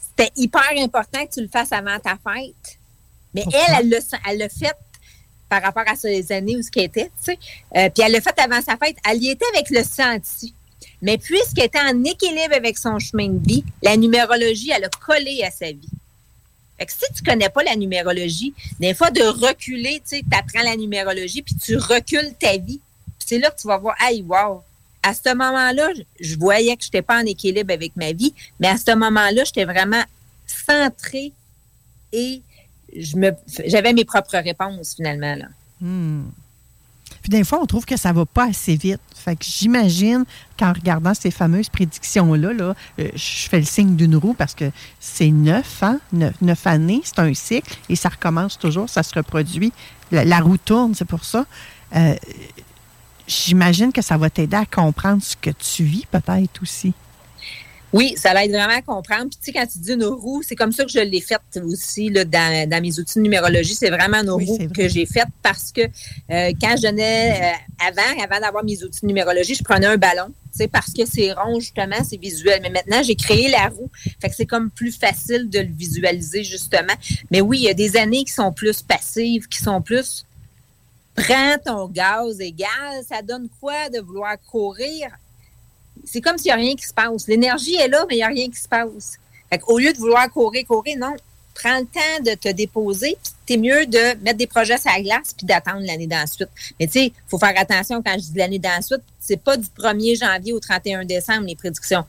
c'était hyper important que tu le fasses avant ta fête. Mais elle, elle l'a fait par rapport à ses années où ce qu'elle était, tu sais. Euh, puis elle l'a fait avant sa fête. Elle y était avec le senti. Mais puisqu'elle était en équilibre avec son chemin de vie, la numérologie, elle a collé à sa vie. Fait que si tu connais pas la numérologie, des fois de reculer, tu apprends la numérologie, puis tu recules ta vie. c'est là que tu vas voir, hey, wow, à ce moment-là, je voyais que je n'étais pas en équilibre avec ma vie, mais à ce moment-là, j'étais vraiment centrée et j'avais mes propres réponses finalement. Hmm. Puis des fois, on trouve que ça va pas assez vite. Fait que j'imagine qu'en regardant ces fameuses prédictions-là, là, euh, je fais le signe d'une roue parce que c'est neuf ans, neuf, années, c'est un cycle et ça recommence toujours, ça se reproduit. La, roue tourne, c'est pour ça. Euh, j'imagine que ça va t'aider à comprendre ce que tu vis peut-être aussi. Oui, ça l'aide vraiment à comprendre. Puis, tu sais, quand tu dis une roue, c'est comme ça que je l'ai faite aussi là, dans, mes outils de numérologie. C'est vraiment une roue que j'ai faite parce que euh, quand je donnais, euh, avant, avant d'avoir mes outils de numérologie, je prenais un ballon. Tu parce que c'est rond, justement, c'est visuel. Mais maintenant, j'ai créé la roue. Fait que c'est comme plus facile de le visualiser, justement. Mais oui, il y a des années qui sont plus passives, qui sont plus prends ton gaz égal, ça donne quoi de vouloir courir? C'est comme s'il n'y a rien qui se passe. L'énergie est là, mais il n'y a rien qui se passe. Au lieu de vouloir courir, courir, non. Prends le temps de te déposer. C'est mieux de mettre des projets sur la glace puis d'attendre l'année d'ensuite. Mais tu sais, il faut faire attention quand je dis l'année d'ensuite. C'est pas du 1er janvier au 31 décembre, les prédictions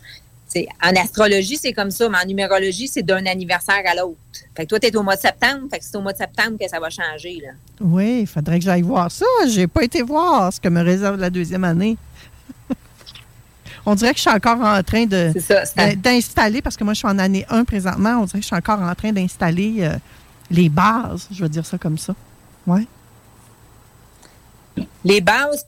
en astrologie, c'est comme ça, mais en numérologie, c'est d'un anniversaire à l'autre. Fait que toi, tu es au mois de septembre, c'est au mois de septembre que ça va changer. Oui, il faudrait que j'aille voir ça. J'ai pas été voir ce que me réserve la deuxième année. On dirait que je suis encore en train de d'installer, parce que moi, je suis en année 1 présentement, on dirait que je suis encore en train d'installer euh, les bases, je veux dire ça comme ça. Oui. Les bases,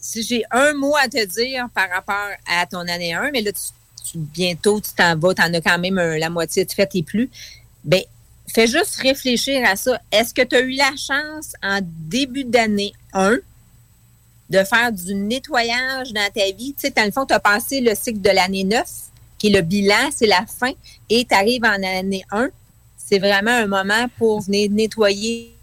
si j'ai un mot à te dire par rapport à ton année 1, mais là, tu bientôt tu t'en vas, tu en as quand même la moitié de fait et plus. Bien, fais juste réfléchir à ça. Est-ce que tu as eu la chance en début d'année 1 de faire du nettoyage dans ta vie. Tu sais, dans le fond, tu as passé le cycle de l'année 9, qui est le bilan, c'est la fin, et tu arrives en année 1. C'est vraiment un moment pour venir nettoyer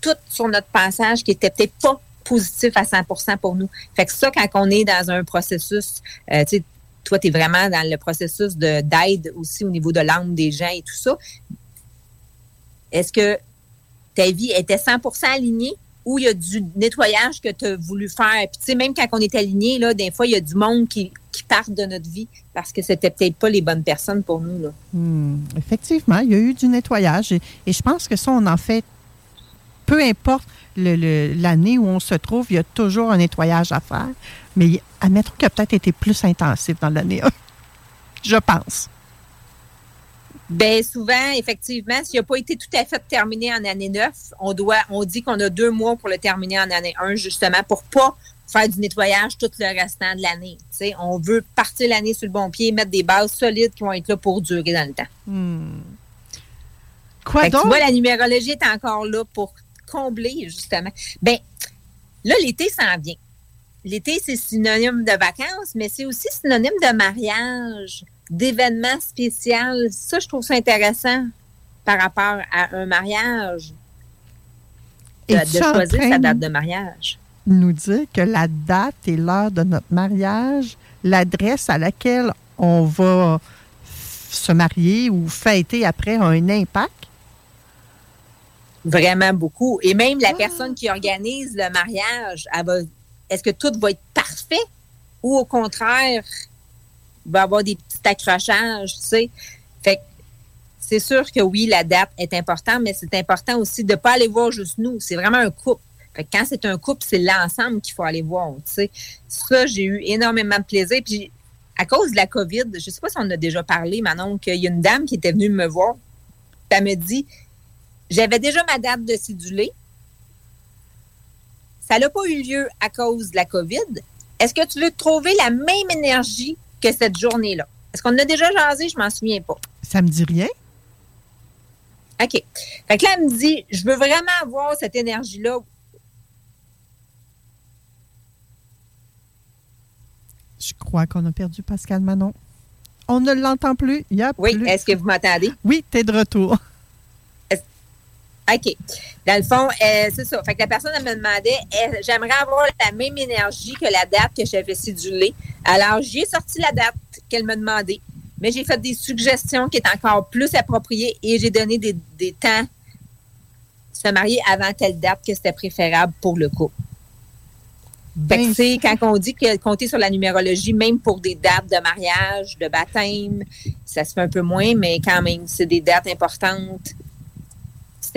tout sur notre passage qui était peut-être pas positif à 100% pour nous. Fait que ça, quand on est dans un processus, euh, tu sais, toi, tu es vraiment dans le processus de d'aide aussi au niveau de l'âme des gens et tout ça. Est-ce que ta vie était 100% alignée? Ou il y a du nettoyage que tu as voulu faire? Puis, tu sais, même quand on est aligné, là, des fois, il y a du monde qui, part de notre vie parce que c'était peut-être pas les bonnes personnes pour nous. Hmm, effectivement, il y a eu du nettoyage et, je pense que ça, on en fait, peu importe l'année où on se trouve, il y a toujours un nettoyage à faire. Mais admettons qu'il a peut-être été plus intensif dans l'année 1. Je pense. Bien, souvent, effectivement, s'il n'a pas été tout à fait terminé en année 9, on doit, on dit qu'on a deux mois pour le terminer en année 1, justement, pour pas faire du nettoyage tout le restant de l'année. On veut partir l'année sur le bon pied, mettre des bases solides qui vont être là pour durer dans le temps. Hmm. Quoi Fait donc? Tu vois, la numérologie est encore là pour combler, justement. Ben, là, l'été s'en vient. L'été, c'est synonyme de vacances, mais c'est aussi synonyme de mariage, d'événements spécial. Ça, je trouve ça intéressant par rapport à un mariage, de, de choisir sa date de mariage. nous dire que la date et l'heure de notre mariage, l'adresse à laquelle on va se marier ou fêter après a un impact? Vraiment beaucoup. Et même la personne qui organise le mariage, est-ce que tout va être parfait ou au contraire, va avoir des petits accrochages, tu sais? Fait que c'est sûr que oui, la date est importante, mais c'est important aussi de ne pas aller voir juste nous. C'est vraiment un couple. Fait que quand c'est un couple, c'est l'ensemble qu'il faut aller voir, tu sais. Ça, j'ai eu énormément de plaisir. Puis à cause de la COVID, je ne sais pas si on a déjà parlé, Manon, qu'il y a une dame qui était venue me voir. Elle me dit, j'avais déjà ma date de cédulé. Ça n'a pas eu lieu à cause de la COVID. Est-ce que tu veux trouver la même énergie que cette journée-là? Est-ce qu'on en a déjà jasé? Je m'en souviens pas. Ça me dit rien. OK. Fait que là, elle me dit, je veux vraiment avoir cette énergie-là. Je crois qu'on a perdu Pascal Manon. On ne l'entend plus. Il y a Oui, est-ce que vous m'entendez? Oui, tu es de retour. OK. Dans le fond, euh, c'est ça. Fait que la personne, elle me demandait, j'aimerais avoir la même énergie que la date que j'avais cédulée. Alors, j'ai sorti la date qu'elle me demandait, mais j'ai fait des suggestions qui étaient encore plus appropriées et j'ai donné des, des temps se marier avant telle date que c'était préférable pour le couple. Fait que, tu sais, quand on dit que compter sur la numérologie, même pour des dates de mariage, de baptême, ça se fait un peu moins, mais quand même, c'est des dates importantes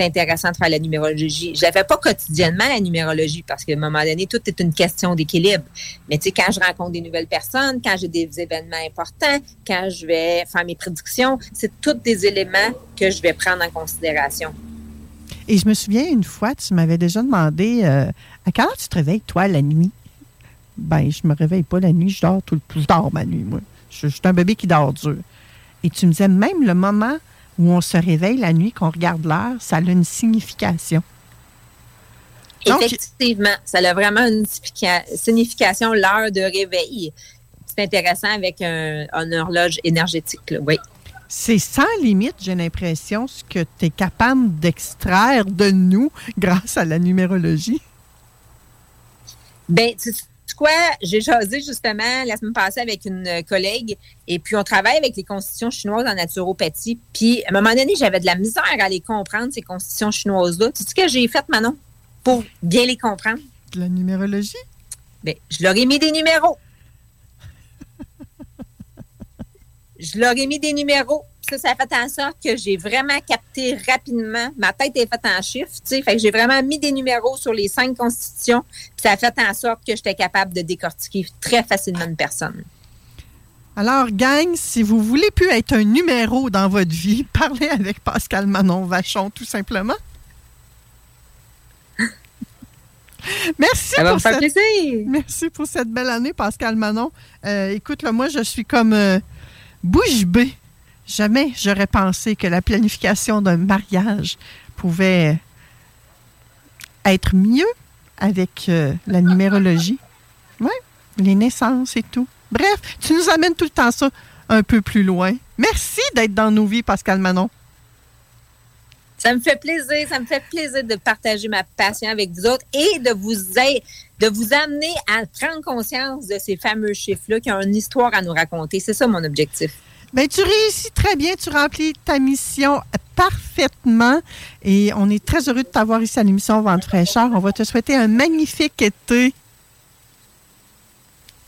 c'est intéressant de faire la numérologie. Je ne la fais pas quotidiennement, la numérologie, parce qu'à un moment donné, tout est une question d'équilibre. Mais tu sais, quand je rencontre des nouvelles personnes, quand j'ai des événements importants, quand je vais faire mes prédictions, c'est tous des éléments que je vais prendre en considération. Et je me souviens une fois, tu m'avais déjà demandé euh, à quelle heure tu te réveilles, toi, la nuit? Ben, je me réveille pas la nuit, je dors tout le je dors ma nuit, moi. Je, je suis un bébé qui dort dur. Et tu me disais même le moment où on se réveille la nuit, qu'on regarde l'heure, ça a une signification. Donc- Effectivement, ça a vraiment une significa- signification, l'heure de réveil. C'est intéressant avec un, une horloge énergétique, là, oui. C'est sans limite, j'ai l'impression, ce que tu es capable d'extraire de nous grâce à la numérologie. Tu sais quoi, j'ai jasé justement la semaine passée avec une collègue et puis on travaille avec les constitutions chinoises en naturopathie. Puis à un moment donné, j'avais de la misère à les comprendre, ces constitutions chinoises-là. Tu sais ce que j'ai fait, Manon, pour bien les comprendre? De la numérologie? Ben, je leur ai mis des numéros. je leur ai mis des numéros. Ça, ça a fait en sorte que j'ai vraiment capté rapidement. Ma tête est faite en chiffres, tu sais. Fait que j'ai vraiment mis des numéros sur les cinq constitutions. Puis ça a fait en sorte que j'étais capable de décortiquer très facilement une personne. Alors, gang, si vous voulez plus être un numéro dans votre vie, parlez avec Pascal Manon Vachon, tout simplement. Merci pour cette... plaisir. Merci pour cette belle année, Pascal Manon. Euh, écoute, là, moi, je suis comme euh, bouche bée. Jamais j'aurais pensé que la planification d'un mariage pouvait être mieux avec euh, la numérologie. les naissances et tout. Bref, tu nous amènes tout le temps ça un peu plus loin. Merci d'être dans nos vies, Pascal Manon. Ça me fait plaisir, ça me fait plaisir de partager ma passion avec vous autres et de vous, de vous amener à prendre conscience de ces fameux chiffres-là qui ont une histoire à nous raconter. C'est ça mon objectif. Bien, tu réussis très bien, tu remplis ta mission parfaitement et on est très heureux de t'avoir ici à l'émission Vente fraîcheur. On va te souhaiter un magnifique été.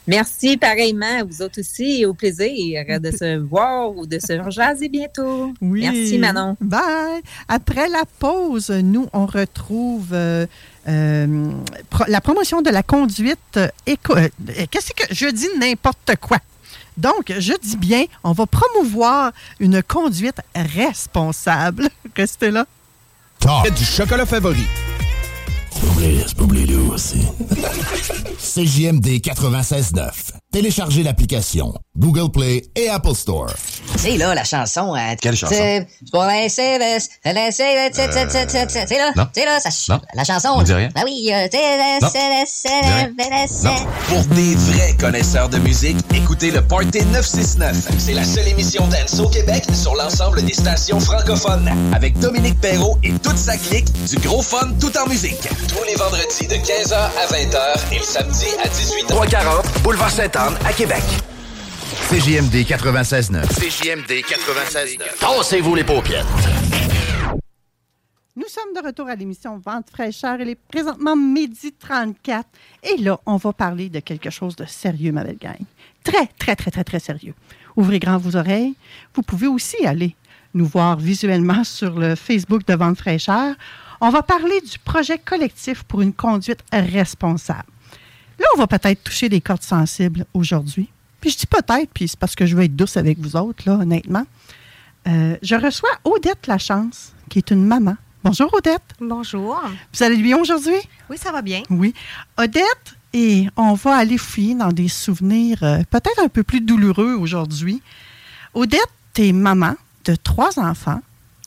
Merci pareillement à vous autres aussi et au plaisir de se voir ou de se jaser bientôt. Oui. Merci Manon. Bye. Après la pause, nous, on retrouve euh, euh, la promotion de la conduite éco. Euh, qu'est-ce que je dis n'importe quoi? Donc, je dis bien, on va promouvoir une conduite responsable. Restez là. Du chocolat favori. Oubliez-le aussi. CJMD 96.9. Téléchargez l'application Google Play et Apple Store. C'est là la chanson. Hein, Quelle chanson? C'est pour la CVS, la CVS, c'est là, c'est là, ça, Non. la chanson. On dit rien. Ah oui, euh, c'est la Non. Pour des vrais connaisseurs de musique, écoutez le Party 969. C'est la seule émission dance au Québec sur l'ensemble des stations francophones. Avec Dominique Perrault et toute sa clique, du gros fun tout en musique. Tous les vendredis de 15h à 20h et le samedi à 18h. 340 Boulevard À Québec. CJMD 96.9. CJMD 96.9. Tassez-vous les paupières. Nous sommes de retour à l'émission Vente fraîcheur. Il est présentement midi 34. Et là, on va parler de quelque chose de sérieux, ma belle gang. Très, très, très, très, très sérieux. Ouvrez grand vos oreilles. Vous pouvez aussi aller nous voir visuellement sur le Facebook de Vente fraîcheur. On va parler du projet collectif pour une conduite responsable. Là, on va peut-être toucher des cordes sensibles aujourd'hui. Puis je dis peut-être, puis c'est parce que je veux être douce avec vous autres, là, honnêtement. Euh, je reçois Odette Lachance, qui est une maman. Bonjour, Odette. Bonjour. Vous allez bien aujourd'hui? Oui, ça va bien. Oui. Odette, et on va aller fouiller dans des souvenirs euh, peut-être un peu plus douloureux aujourd'hui. Odette, tu es maman de trois enfants.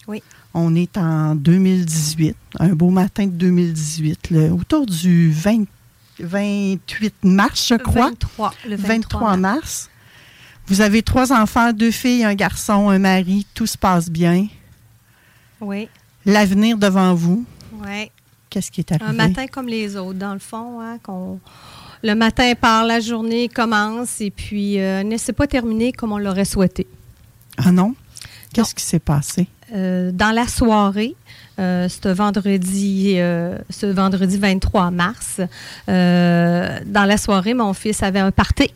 Oui. On est en 2018, un beau matin de 2018, le- autour du 20 28 mars, je crois. 23, le 23 mars. Vous avez trois enfants, deux filles, un garçon, un mari. Tout se passe bien. Oui. L'avenir devant vous. Oui. Qu'est-ce qui est arrivé? Un matin comme les autres, dans le fond. hein, qu'on- Le matin part, la journée commence et puis euh, ne s'est pas terminée comme on l'aurait souhaité. Ah non? Qu'est-ce qui s'est passé? Euh, dans la soirée, euh, ce vendredi, euh, ce vendredi 23 mars, euh, dans la soirée, mon fils avait un party.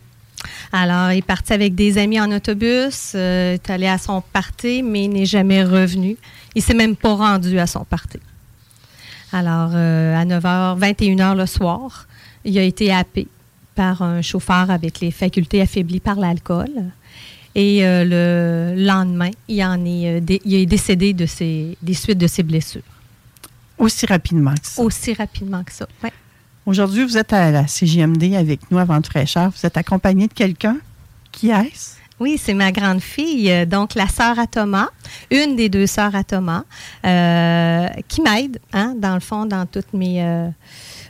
Alors, il est parti avec des amis en autobus, est allé à son party, mais il n'est jamais revenu. Il s'est même pas rendu à son party. Alors, à 9h, 21h le soir, il a été happé par un chauffeur avec les facultés affaiblies par l'alcool. Et euh, le lendemain, il, en est, euh, il est décédé de ses, des suites de ses blessures. Aussi rapidement que ça. Aussi rapidement que ça. Ouais. Aujourd'hui, vous êtes à la CGMD avec nous à Vente fraîcheur. Vous êtes accompagné de quelqu'un? Qui est-ce? Oui, c'est ma grande fille, euh, donc la sœur à Thomas, une des deux sœurs à Thomas, euh, qui m'aide, hein, dans le fond, dans toute mes, euh,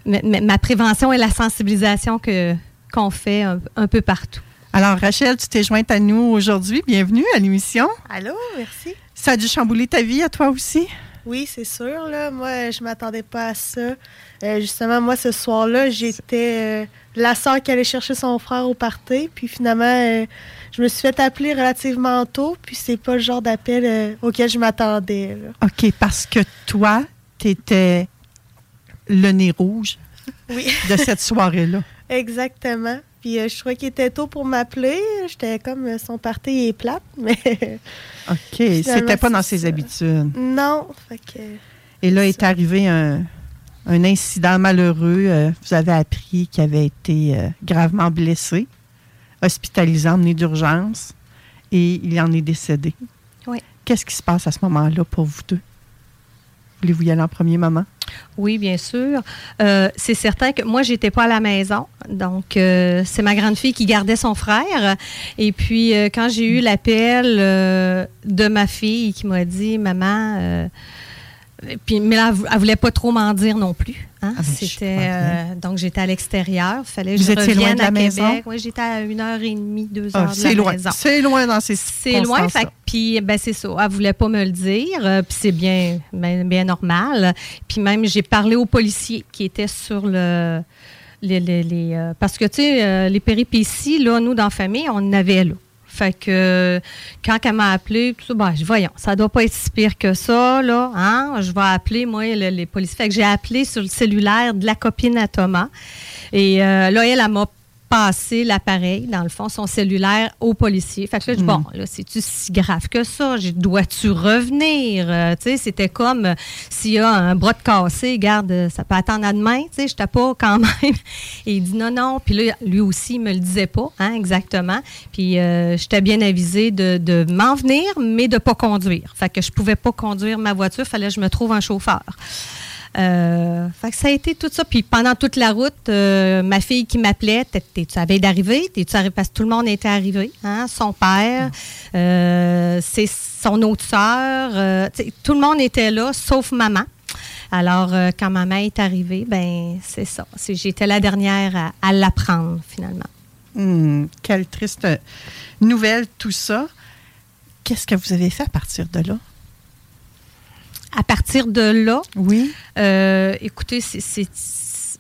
ma, ma- ma prévention et la sensibilisation que qu'on fait un, un peu partout. Alors, Rachel, tu t'es jointe à nous aujourd'hui. Bienvenue à l'émission. Allô, merci. Ça a dû chambouler ta vie à toi aussi? Oui, c'est sûr. Là. Moi, je m'attendais pas à ça. Euh, justement, moi, ce soir-là, j'étais euh, la sœur qui allait chercher son frère au party. Puis finalement, euh, je me suis fait appeler relativement tôt. Puis c'est pas le genre d'appel auquel je m'attendais. OK, parce que toi, tu étais le nez rouge Oui. de cette soirée-là. Exactement. Puis euh, je trouvais qu'il était tôt pour m'appeler. J'étais comme euh, son party est plate, mais OK, c'était pas dans ses habitudes. non. Fait que Et là est arrivé un, un incident malheureux. Euh, vous avez appris qu'il avait été euh, gravement blessé, hospitalisé, emmené d'urgence, et il en est décédé. Oui. Qu'est-ce qui se passe à ce moment-là pour vous deux? Voulez-vous y aller en premier, maman? Oui, bien sûr. Euh, c'est certain que moi, j'étais pas à la maison. Donc, euh, c'est ma grande fille qui gardait son frère. Et puis, euh, quand j'ai eu l'appel de ma fille qui m'a dit, maman, puis, mais là, elle, elle voulait pas trop m'en dire non plus. Hein? Ah, ben, C'était euh, donc j'étais à l'extérieur. Fallait que Vous je loin revienne de la à maison? Québec. Oui, j'étais à une heure et demie, deux Ah, heures de c'est la loin. maison. C'est loin dans ces C'est loin, fait puis ben c'est ça. Elle voulait pas me le dire, euh, puis c'est bien, bien, bien normal. Puis même j'ai parlé aux policiers qui étaient sur le les, les- les, euh, parce que tu sais les péripéties là, nous dans la famille, on en avait là. Fait que quand elle m'a appelé, tout ça, ben, je voyons, ça doit pas être si pire que ça, là. Hein? Je vais appeler, moi, le- les policiers. Fait que j'ai appelé sur le cellulaire de la copine à Thomas. Et euh, là, elle, elle m'a passé l'appareil, dans le fond, son cellulaire au policier. Fait que là, je dis, bon, là, c'est-tu si grave que ça? Dois-tu revenir? Euh, tu sais, c'était comme euh, s'il y a un bras de cassé, garde, euh, ça peut attendre à demain, tu sais, je pas quand même. Et il dit non, non. Puis là, lui aussi, il me le disait pas, hein, exactement. Puis euh, j'étais bien avisée de, de m'en venir, mais de pas conduire. Fait que je pouvais pas conduire ma voiture, fallait que je me trouve un chauffeur. Euh, fait que ça a été tout ça. Puis pendant toute la route, euh, ma fille qui m'appelait, T'es- t'es-tu à veille d'arriver? T'es-tu arrivé? Parce que tout le monde était arrivé. Hein? Son père, euh, c'est son autre sœur. tout le monde était là, sauf maman. Alors, quand maman est arrivée, ben c'est ça. C'est- J'étais la dernière à, à l'apprendre, finalement. Hmm, quelle triste nouvelle, tout ça. Qu'est-ce que vous avez fait à partir de là? À partir de là, oui. écoutez, c'est-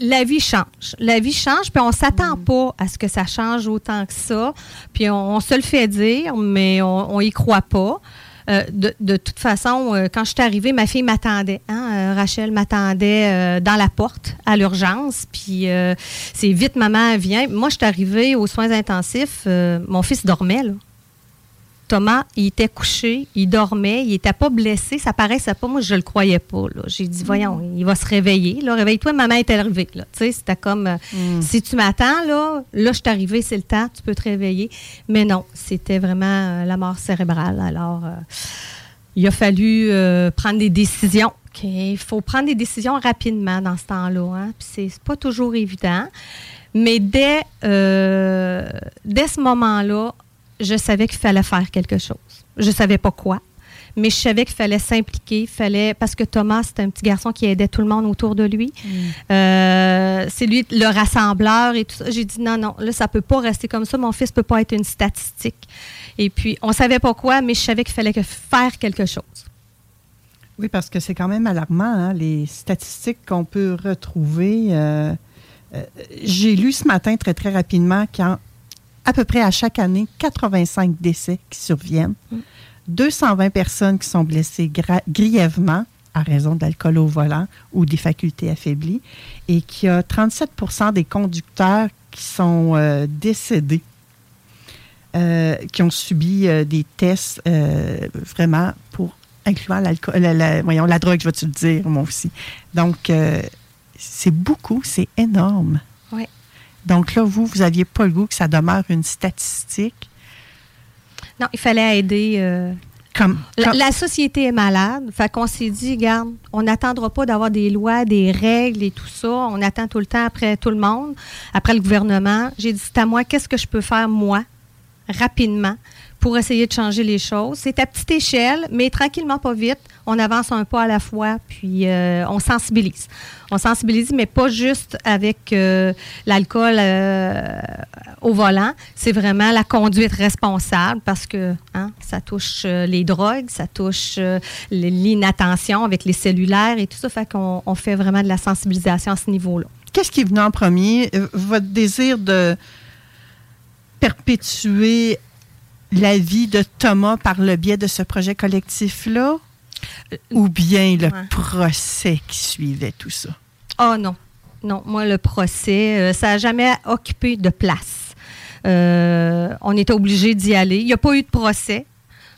la vie change. La vie change, puis on s'attend pas à ce que ça change autant que ça. Puis on, on se le fait dire, mais on, on y croit pas. Euh, de, de toute façon, euh, quand je suis arrivée, ma fille m'attendait. hein, euh, Rachel m'attendait euh, dans la porte à l'urgence. Puis euh, c'est vite, maman vient. Moi, je suis arrivée aux soins intensifs. euh, mon fils dormait, là. Thomas, il était couché, il dormait, il n'était pas blessé, ça paraissait pas. Moi, je le croyais pas. J'ai dit, voyons, il va se réveiller. Là, réveille-toi, maman est arrivée. Là. Tu sais, c'était comme, euh, si tu m'attends, là, là, je suis arrivée, c'est le temps, tu peux te réveiller. Mais non, c'était vraiment euh, la mort cérébrale. Alors, euh, il a fallu euh, prendre des décisions. Il faut prendre des décisions rapidement dans ce temps-là. Hein? Puis c'est pas toujours évident. Mais dès, dès ce moment-là, je savais qu'il fallait faire quelque chose. Je savais pas quoi, mais je savais qu'il fallait s'impliquer, fallait parce que Thomas c'était un petit garçon qui aidait tout le monde autour de lui. Euh, c'est lui le rassembleur et tout ça. J'ai dit non non, là ça peut pas rester comme ça. Mon fils peut pas être une statistique. Et puis on savait pas quoi, mais je savais qu'il fallait que faire quelque chose. Oui, parce que c'est quand même alarmant, hein, les statistiques qu'on peut retrouver. euh, euh, J'ai lu ce matin très, très rapidement qu'à à peu près à chaque année, 85 décès qui surviennent, 220 personnes qui sont blessées grièvement à raison d'alcool au volant ou des facultés affaiblies, et qu'il y a 37% des conducteurs qui sont euh, décédés, euh, qui ont subi euh, des tests vraiment pour incluant l'alcool, la, voyons, la drogue, je vais te le dire, moi aussi. Donc, c'est beaucoup, c'est énorme. Donc là, vous, vous n'aviez pas le goût que ça demeure une statistique? Non, il fallait aider. euh, Comme, la, comme- la société est malade. Fait qu'on s'est dit, regarde, on n'attendra pas d'avoir des lois, des règles et tout ça. On attend tout le temps après tout le monde, après le gouvernement. J'ai dit, c'est à moi, qu'est-ce que je peux faire, moi, rapidement, pour essayer de changer les choses. C'est à petite échelle, mais tranquillement, pas vite. On avance un pas à la fois, puis euh, on sensibilise. On sensibilise, mais pas juste avec euh, l'alcool euh, au volant. C'est vraiment la conduite responsable parce que hein, ça touche les drogues, ça touche l'inattention avec les cellulaires et tout ça. Fait qu'on on fait vraiment de la sensibilisation à ce niveau-là. Qu'est-ce qui est venu en premier? Votre désir de perpétuer la vie de Thomas par le biais de ce projet collectif-là? Ou bien le Ouais. procès qui suivait tout ça? Ah non. Non, moi, le procès, euh, ça n'a jamais occupé de place. Euh, on était obligé d'y aller. Il n'y a pas eu de procès,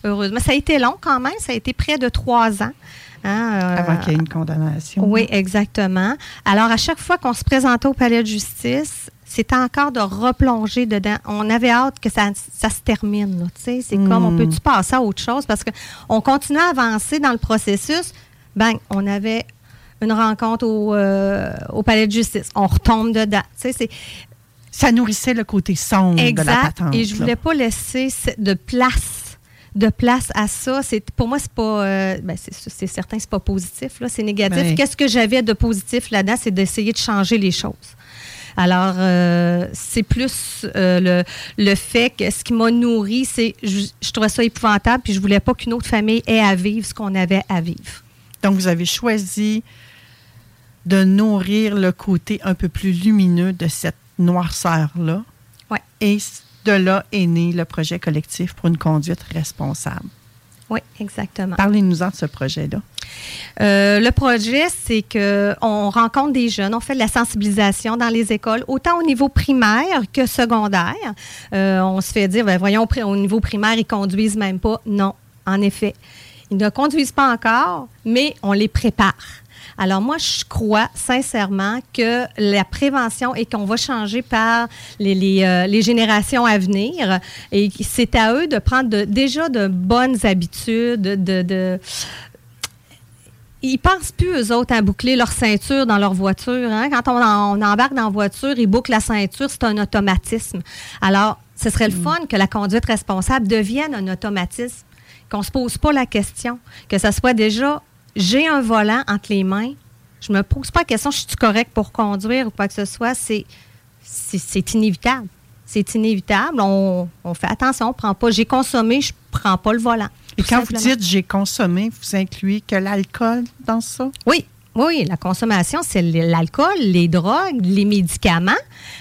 heureusement. Ça a été long quand même. Ça a été près de trois ans. hein, euh, Avant qu'il y ait une condamnation. oui, exactement. Alors, à chaque fois qu'on se présentait au palais de justice, c'était encore de replonger dedans. On avait hâte que ça, ça se termine. C'est comme, on Hmm. peut-tu passer à autre chose? Parce qu'on continuait à avancer dans le processus. Bang, on avait une rencontre au, euh, au palais de justice. On retombe dedans. C'est Ça nourrissait le côté sombre de la exact. patente. Et je là. voulais pas laisser de place de place à ça. C'est pour moi c'est pas euh, ben, c'est, c'est certain c'est pas positif là, c'est négatif. Ben. Qu'est-ce que j'avais de positif là-dedans, c'est d'essayer de changer les choses. Alors, euh, c'est plus euh, le, le fait que ce qui m'a nourri, c'est je, je trouvais ça épouvantable, puis je voulais pas qu'une autre famille ait à vivre ce qu'on avait à vivre. Donc, vous avez choisi de nourrir le côté un peu plus lumineux de cette noirceur-là. Ouais. Et de là est né le projet collectif pour une conduite responsable. Oui, exactement. Parlez-nous-en de ce projet-là. Euh, le projet, c'est qu'on rencontre des jeunes, on fait de la sensibilisation dans les écoles, autant au niveau primaire que secondaire. Euh, on se fait dire, ben, voyons, au niveau primaire, ils conduisent même pas. Non, en effet. Ils ne conduisent pas encore, mais on les prépare. Alors moi, je crois sincèrement que la prévention et qu'on va changer par les, les, euh, les générations à venir. Et c'est à eux de prendre de- déjà de bonnes habitudes, de, de, ils pensent plus, eux autres, à boucler leur ceinture dans leur voiture. hein. Quand on, en- on embarque dans la voiture, ils bouclent la ceinture, c'est un automatisme. Alors, ce serait le fun que la conduite responsable devienne un automatisme, qu'on ne se pose pas la question, que ça soit déjà, j'ai un volant entre les mains, je me pose pas la question, je suis correct pour conduire ou quoi que ce soit, c'est c'est- inévitable. C'est inévitable. On, on fait attention, on prend pas. J'ai consommé, je prends pas le volant. Et quand simplement. vous dites j'ai consommé, vous incluez que l'alcool dans ça? Oui. Oui, la consommation, c'est l'alcool, les drogues, les médicaments.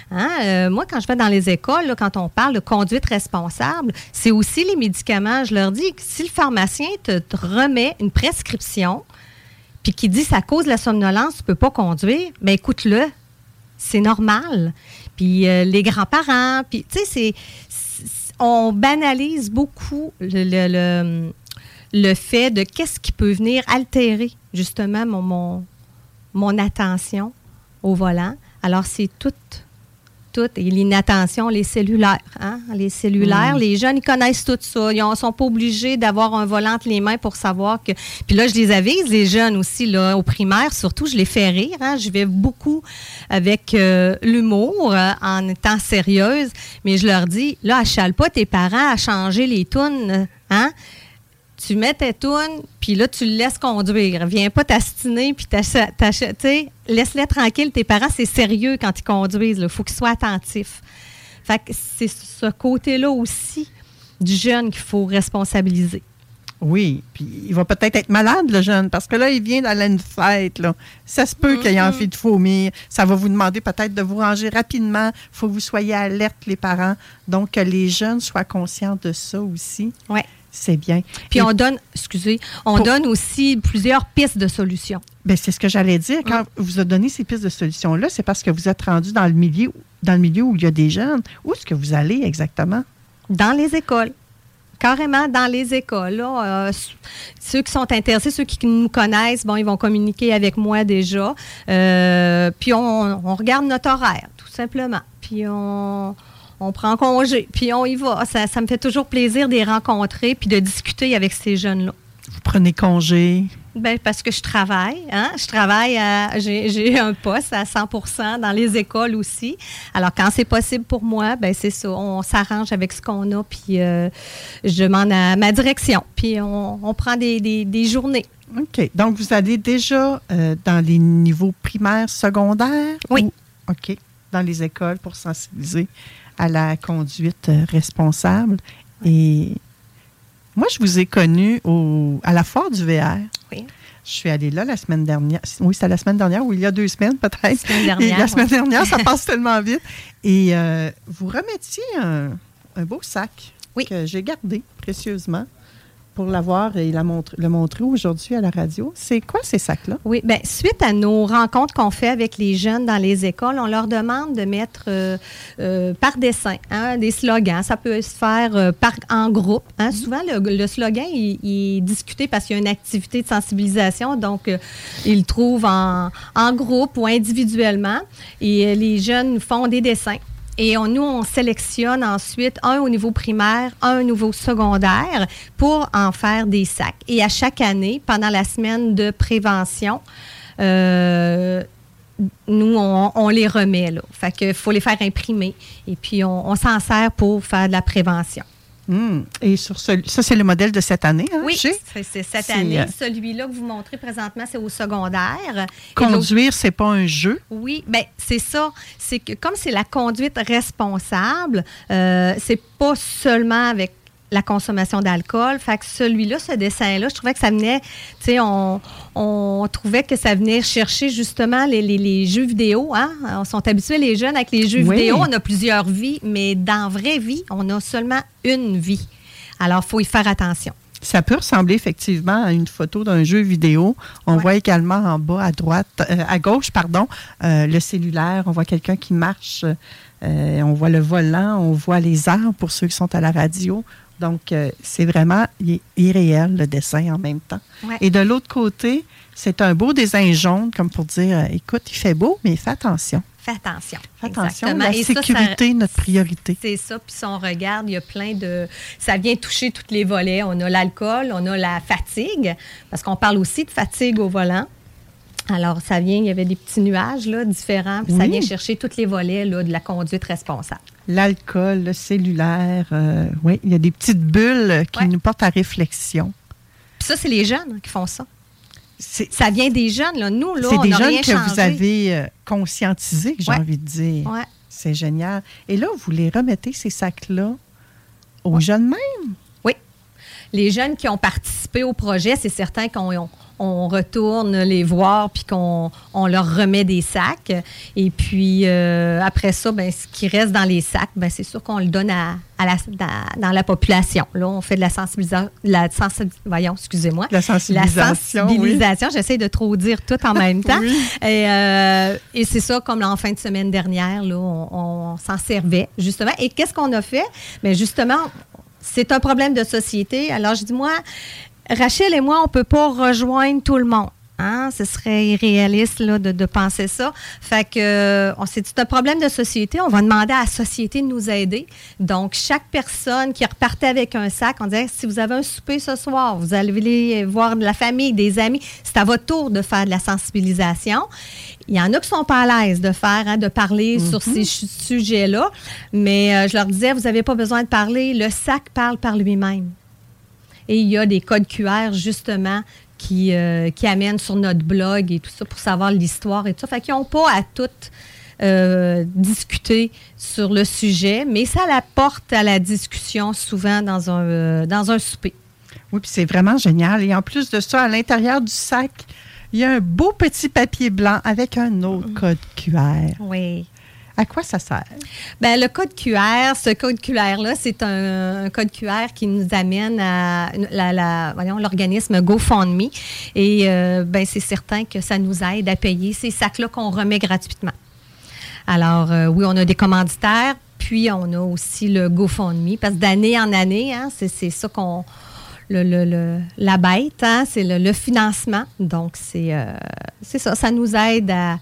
Hein, euh, moi, quand je vais dans les écoles, quand on parle de conduite responsable, c'est aussi les médicaments. Je leur dis que si le pharmacien te, remet une prescription, puis qui dit ça cause la somnolence, tu peux pas conduire, bien écoute-le, c'est normal. Puis euh, les grands-parents, puis tu sais, c'est, on banalise beaucoup le- le fait de qu'est-ce qui peut venir altérer justement mon, mon, mon attention au volant. Alors, c'est tout, tout, et l'inattention, les cellulaires. Hein? Les cellulaires, Mm. les jeunes, ils connaissent tout ça. Ils ne sont pas obligés d'avoir un volant entre les mains pour savoir que... Puis là, je les avise, les jeunes aussi, là, au primaire, surtout, je les fais rire. Hein? Je vais beaucoup avec euh, l'humour, euh, en étant sérieuse, mais je leur dis, là, achale pas tes parents à changer les tunes, hein? tu mets tes tunes, puis là, tu le laisses conduire. Viens pas t'astiner, puis sais, laisse-les tranquilles. Tes parents, c'est sérieux quand ils conduisent. Il faut qu'ils soient attentifs. Fait que c'est ce côté-là aussi du jeune qu'il faut responsabiliser. Oui, puis il va peut-être être malade, le jeune, parce que là, il vient d'aller à une fête. Là. Ça se peut qu'il ait envie de vomir. Ça va vous demander peut-être de vous ranger rapidement. Il faut que vous soyez alerte, les parents. Donc, que les jeunes soient conscients de ça aussi. Oui. C'est bien. Puis Et- on donne, excusez, on Pour- donne aussi plusieurs pistes de solutions. Ben, c'est ce que j'allais dire. Quand vous a donné ces pistes de solutions-là, c'est parce que vous êtes rendu dans le milieu, dans le milieu où il y a des jeunes. Où est-ce que vous allez exactement? Dans les écoles. Carrément dans les écoles. là. Euh, ceux qui sont intéressés, ceux qui nous connaissent, bon, ils vont communiquer avec moi déjà. Euh, puis on, on regarde notre horaire, tout simplement. Puis on, on prend congé, puis on y va. Ça, ça me fait toujours plaisir de les rencontrer puis de discuter avec ces jeunes-là. Vous prenez congé? Ben, parce que je travaille. Hein? Je travaille, j'ai un poste à 100% dans les écoles aussi. Alors, quand c'est possible pour moi, ben c'est ça. On s'arrange avec ce qu'on a, puis euh, je demande à ma direction. Puis on, on prend des, des- des journées. OK. Donc, vous allez déjà euh, dans les niveaux primaires, secondaires? Oui. OK. Dans les écoles pour sensibiliser à la conduite euh, responsable. Et moi, je vous ai connu au, à la foire du VR. Oui. Je suis allée là la semaine dernière. Oui, c'était la semaine dernière ou il y a deux semaines peut-être. Semaine dernière, Et la semaine dernière, ça passe tellement vite. Et euh, vous remettiez un, un beau sac que j'ai gardé précieusement pour l'avoir et la montre- le montrer aujourd'hui à la radio. C'est quoi ces sacs-là? Oui, bien, suite à nos rencontres qu'on fait avec les jeunes dans les écoles, on leur demande de mettre euh, euh, par dessin hein, des slogans. Ça peut se faire euh, par, en groupe. hein. Souvent, le, le slogan, il, il est discuté parce qu'il y a une activité de sensibilisation. Donc, ils le trouvent en, en groupe ou individuellement. Et les jeunes font des dessins. Et on, nous, on sélectionne ensuite un au niveau primaire, un au niveau secondaire pour en faire des sacs. Et à chaque année, pendant la semaine de prévention, euh, nous, on, les remet. Là. Fait qu'il faut les faire imprimer. Et puis, on s'en sert pour faire de la prévention. Hmm. Et sur ce, ça, c'est le modèle de cette année. hein, Oui, c'est cette année. euh, Celui-là que vous montrez présentement, c'est au secondaire. Conduire, c'est pas un jeu? Oui, ben c'est ça. C'est que comme c'est la conduite responsable, euh, c'est pas seulement avec la consommation d'alcool. Fait que celui-là, ce dessin-là, je trouvais que ça venait, tu sais, on, on trouvait que ça venait chercher justement les, les- les jeux vidéo. Hein? On sont habitués, les jeunes, avec les jeux Oui. vidéo. On a plusieurs vies, mais dans la vraie vie, on a seulement une vie. Alors, il faut y faire attention. Ça peut ressembler effectivement à une photo d'un jeu vidéo. On voit également en bas à droite, euh, à gauche, pardon, euh, le cellulaire. On voit quelqu'un qui marche. euh, on voit le volant, on voit les arbres pour ceux qui sont à la radio. Donc, euh, c'est vraiment irréel le dessin en même temps. Ouais. Et de l'autre côté, c'est un beau dessin jaune, comme pour dire, euh, écoute, il fait beau, mais fais attention. Fais attention. Fais attention, Exactement. la Et ça, ça- sécurité, notre priorité. C'est ça. Puis si on regarde, il y a plein de. Ça vient toucher tous les volets. On a l'alcool, on a la fatigue, parce qu'on parle aussi de fatigue au volant. Alors, ça vient, il y avait des petits nuages là, différents, puis ça vient chercher tous les volets là, de la conduite responsable. L'alcool, le cellulaire, euh, oui, il y a des petites bulles qui nous portent à réflexion. Puis ça, c'est les jeunes hein, qui font ça. Ça vient des jeunes. Là. Nous, là, C'est des jeunes rien que vous avez euh, conscientisés, j'ai Ouais. envie de dire. Ouais. C'est génial. Et là, vous les remettez, ces sacs-là, aux jeunes même? Oui. Les jeunes qui ont participé au projet, c'est certain qu'on on- retourne les voir puis qu'on on leur remet des sacs. Et puis, euh, après ça, ben, ce qui reste dans les sacs, ben, c'est sûr qu'on le donne à, à la, dans, dans la population. Là, on fait de la sensibilisation. La sensi- voyons, excusez-moi. La sensibilisation, sensibilisation. J'essaie de trop dire tout en même temps. Et, euh, et c'est ça, comme en fin de semaine dernière, là, on, on s'en servait, justement. Et qu'est-ce qu'on a fait? Bien, justement, c'est un problème de société. Alors, je dis, moi, Rachel et moi, on ne peut pas rejoindre tout le monde. Hein? Ce serait irréaliste là, de, de penser ça. Fait que euh, on s'est dit, c'est un problème de société. On va demander à la société de nous aider. Donc, chaque personne qui repartait avec un sac, on disait, si vous avez un souper ce soir, vous allez voir de la famille, des amis, c'est à votre tour de faire de la sensibilisation. Il y en a qui sont pas à l'aise de faire, hein, de parler sur ces sujets-là. Mais euh, je leur disais, vous n'avez pas besoin de parler. Le sac parle par lui-même. Et il y a des codes QR, justement, qui, euh, qui amènent sur notre blog et tout ça pour savoir l'histoire et tout ça. Fait qu'ils n'ont pas à tout euh, discuter sur le sujet, mais ça l'apporte à la discussion souvent dans un, euh, dans un souper. Oui, puis c'est vraiment génial. Et en plus de ça, à l'intérieur du sac, il y a un beau petit papier blanc avec un autre code QR. Oui. À quoi ça sert? Ben, le code QR, ce code QR-là, c'est un, code QR qui nous amène à l'organisme GoFundMe. Et euh, ben, c'est certain que ça nous aide à payer ces sacs-là qu'on remet gratuitement. Alors, euh, oui, on a des commanditaires, puis on a aussi le GoFundMe, parce que d'année en année, hein, c'est ça qu'on. Le, la bête, hein, c'est le, financement. Donc, euh, c'est ça. Ça nous aide à,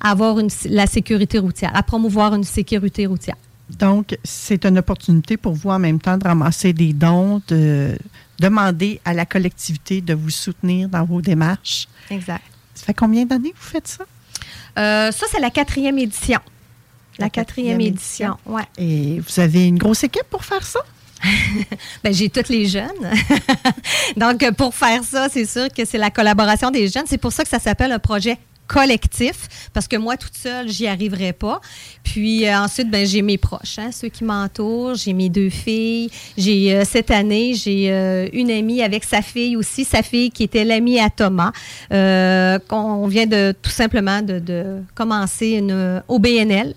à avoir une, la sécurité routière, à promouvoir une sécurité routière. Donc, c'est une opportunité pour vous en même temps de ramasser des dons, de demander à la collectivité de vous soutenir dans vos démarches. Exact. Ça fait combien d'années que vous faites ça? Euh, ça, c'est la quatrième édition. La, quatrième, quatrième édition, ouais. Et vous avez une grosse équipe pour faire ça? Ben, j'ai toutes les jeunes. Donc, pour faire ça, c'est sûr que c'est la collaboration des jeunes. C'est pour ça que ça s'appelle un projet collectif, parce que moi, toute seule, j'y arriverai pas. Puis euh, ensuite, ben, j'ai mes proches, hein, ceux qui m'entourent. J'ai mes deux filles. J'ai euh, cette année, j'ai euh, une amie avec sa fille aussi, sa fille qui était l'amie à Thomas. Euh, qu'on vient de tout simplement de, de commencer une OBNL.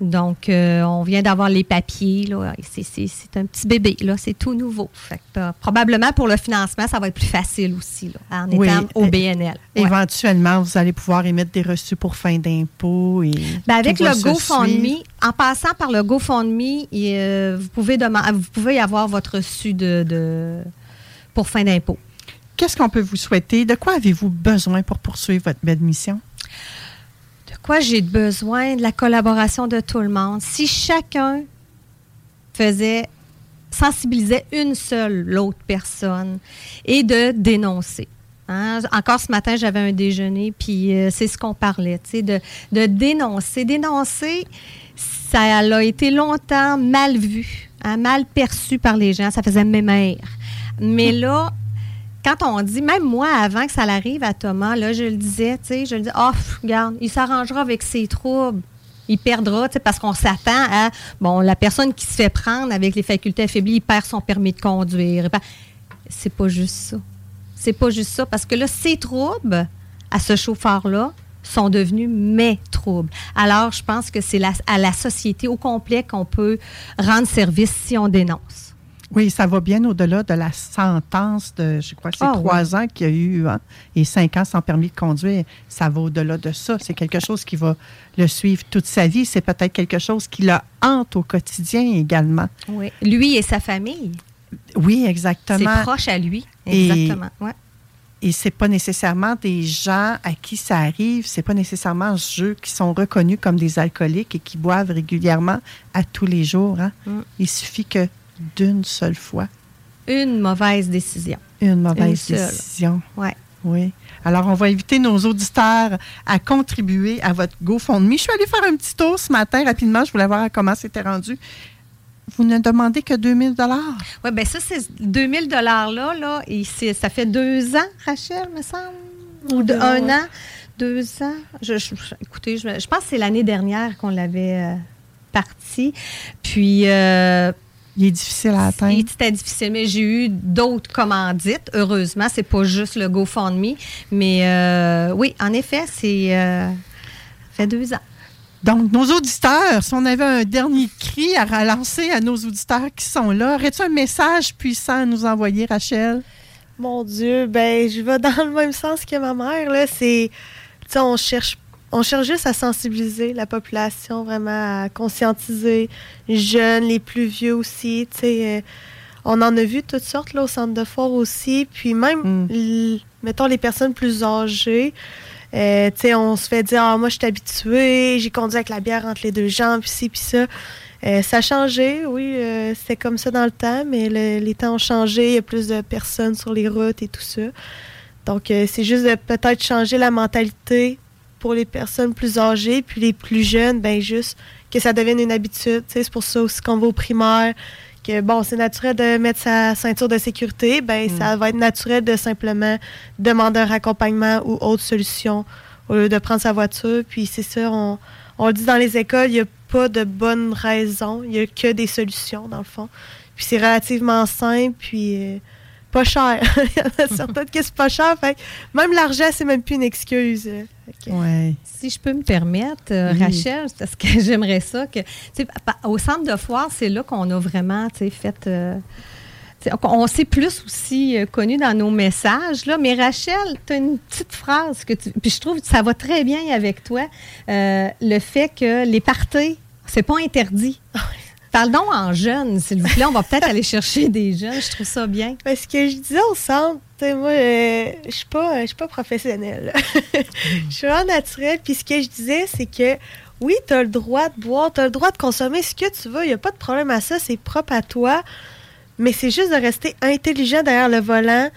Donc, euh, on vient d'avoir les papiers. C'est, un petit bébé, là. C'est tout nouveau. Fait que, euh, probablement pour le financement, ça va être plus facile aussi, là, en Oui. étant OBNL. Ouais. Éventuellement, vous allez pouvoir émettre des reçus pour fin d'impôt. et Ben, avec le GoFundMe, en passant par le GoFundMe, euh, vous, pouvez dema- vous pouvez avoir votre reçu de, de- pour fin d'impôt. Qu'est-ce qu'on peut vous souhaiter? De quoi avez-vous besoin pour poursuivre votre belle mission? De quoi j'ai besoin? De la collaboration de tout le monde. Si chacun faisait, sensibilisait une seule l'autre personne et de dénoncer. Hein? Encore ce matin, j'avais un déjeuner, puis euh, c'est ce qu'on parlait, tu sais, de, de dénoncer. Dénoncer, ça a été longtemps mal vu. hein, mal perçu par les gens. Ça faisait mémère. Mais là, quand on dit, même moi, avant que ça l'arrive à Thomas, là, je le disais, tu sais, je le dis, oh, regarde, il s'arrangera avec ses troubles. Il perdra, tu sais, parce qu'on s'attend à, bon, la personne qui se fait prendre avec les facultés affaiblies, il perd son permis de conduire. C'est pas juste ça. C'est pas juste ça, parce que là, ces troubles à ce chauffeur-là sont devenus mes troubles. Alors, je pense que c'est à la société au complet qu'on peut rendre service si on dénonce. Oui, ça va bien au-delà de la sentence de, je crois que c'est Ah, trois ans qu'il y a eu hein, et cinq ans sans permis de conduire. Ça va au-delà de ça. C'est quelque chose qui va le suivre toute sa vie. C'est peut-être quelque chose qui le hante au quotidien également. Oui. Lui et sa famille. Oui, exactement. C'est proche à lui. Et- Exactement. Ouais. Et c'est pas nécessairement des gens à qui ça arrive, c'est pas nécessairement ceux qui sont reconnus comme des alcooliques et qui boivent régulièrement à tous les jours. hein. Mm. Il suffit que d'une seule fois, Une mauvaise décision. une mauvaise Une décision. Ouais. Oui. Alors, on va inviter nos auditeurs à contribuer à votre GoFundMe. Je suis allée faire un petit tour ce matin rapidement. Je voulais voir comment c'était rendu. Vous ne demandez que 2000 dollars? Oui, bien ça, c'est 2000 $-là, là, et ça fait deux ans, Rachel, me semble? Ou de, un an, deux ans? Je, je- écoutez, je, je pense que c'est l'année dernière qu'on l'avait euh, parti. Puis. euh, il est difficile à atteindre. C'était difficile, mais j'ai eu d'autres commandites. Heureusement, c'est pas juste le GoFundMe. Mais euh, oui, en effet, c'est. euh, ça fait deux ans. Donc, nos auditeurs, si on avait un dernier cri à relancer à nos auditeurs qui sont là, aurais-tu un message puissant à nous envoyer, Rachel? Mon Dieu, ben je vais dans le même sens que ma mère. Là, c'est, tu sais, on cherche, on cherche juste à sensibiliser la population, vraiment à conscientiser les jeunes, les plus vieux aussi. Euh, on en a vu toutes sortes là au centre de foire aussi, puis même, l- mettons les personnes plus âgées. euh, on se fait dire, ah, moi, je suis habituée, j'ai conduit avec la bière entre les deux jambes, puis ci, puis ça. Euh, ça a changé, oui, c'était comme ça dans le temps, mais le- les temps ont changé, il y a plus de personnes sur les routes et tout ça. Donc, c'est juste de peut-être changer la mentalité pour les personnes plus âgées, puis les plus jeunes, ben juste que ça devienne une habitude. C'est pour ça aussi qu'on va au primaire, que bon, c'est naturel de mettre sa ceinture de sécurité, ben ça va être naturel de simplement demander un accompagnement ou autre solution au lieu de prendre sa voiture. Puis c'est ça, on, on le dit dans les écoles, il n'y a pas de bonne raison, il n'y a que des solutions dans le fond. Puis c'est relativement simple, puis euh, pas cher. il y en a certaines qui c'est pas cher, fait que même l'argent, c'est même plus une excuse. que- Si je peux me permettre, euh, Oui. Rachel, c'est parce que j'aimerais ça que, au centre de foire, c'est là qu'on a vraiment, tu sais, fait. euh, on s'est plus aussi euh, connu dans nos messages, là. Mais Rachel, tu as une petite phrase que tu. Puis je trouve que ça va très bien avec toi. euh, le fait que les parties, c'est pas interdit. Parle donc en jeunes, s'il vous plaît. On va peut-être aller chercher des jeunes. Je trouve ça bien. Parce que je disais au centre, tu sais, moi, euh, je suis pas, je suis pas professionnelle. Je suis vraiment naturelle. Puis ce que je disais, c'est que oui, tu as le droit de boire, tu as le droit de consommer ce que tu veux. Il n'y a pas de problème à ça. C'est propre à toi. Mais c'est juste de rester intelligent derrière le volant.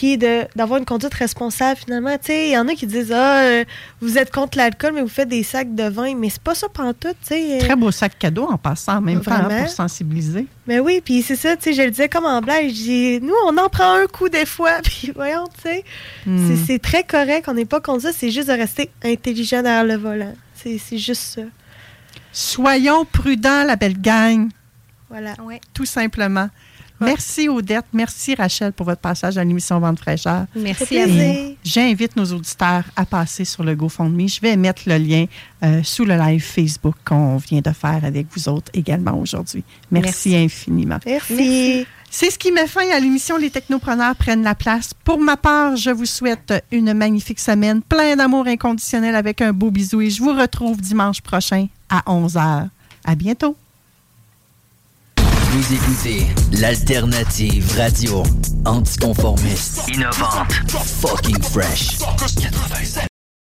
Puis de- d'avoir une conduite responsable finalement. Tu sais, il y en a qui disent Ah, euh, vous êtes contre l'alcool, mais vous faites des sacs de vin. Mais c'est pas ça pantoute, tu sais. Très beau sac cadeau en passant en même temps hein, Vraiment. pour sensibiliser. Mais oui, puis c'est ça, tu sais, je le disais comme en blague, je dis, nous, on en prend un coup des fois, puis voyons, tu sais, Hmm. c'est- très correct, on n'est pas contre ça, c'est juste de rester intelligent derrière le volant. C'est c'est juste ça. Soyons prudents, la belle gang. Voilà. Tout simplement. Merci Odette, merci Rachel pour votre passage à l'émission Vente fraîcheur. Merci J'invite nos auditeurs à passer sur le GoFundMe. Je vais mettre le lien euh, sous le live Facebook qu'on vient de faire avec vous autres également aujourd'hui. Merci, infiniment. Merci. C'est ce qui met fin à l'émission Les Technopreneurs prennent la place. Pour ma part, je vous souhaite une magnifique semaine, plein d'amour inconditionnel avec un beau bisou et je vous retrouve dimanche prochain à 11h. À bientôt. Vous écoutez l'alternative radio anticonformiste, innovante, fucking fresh. 96.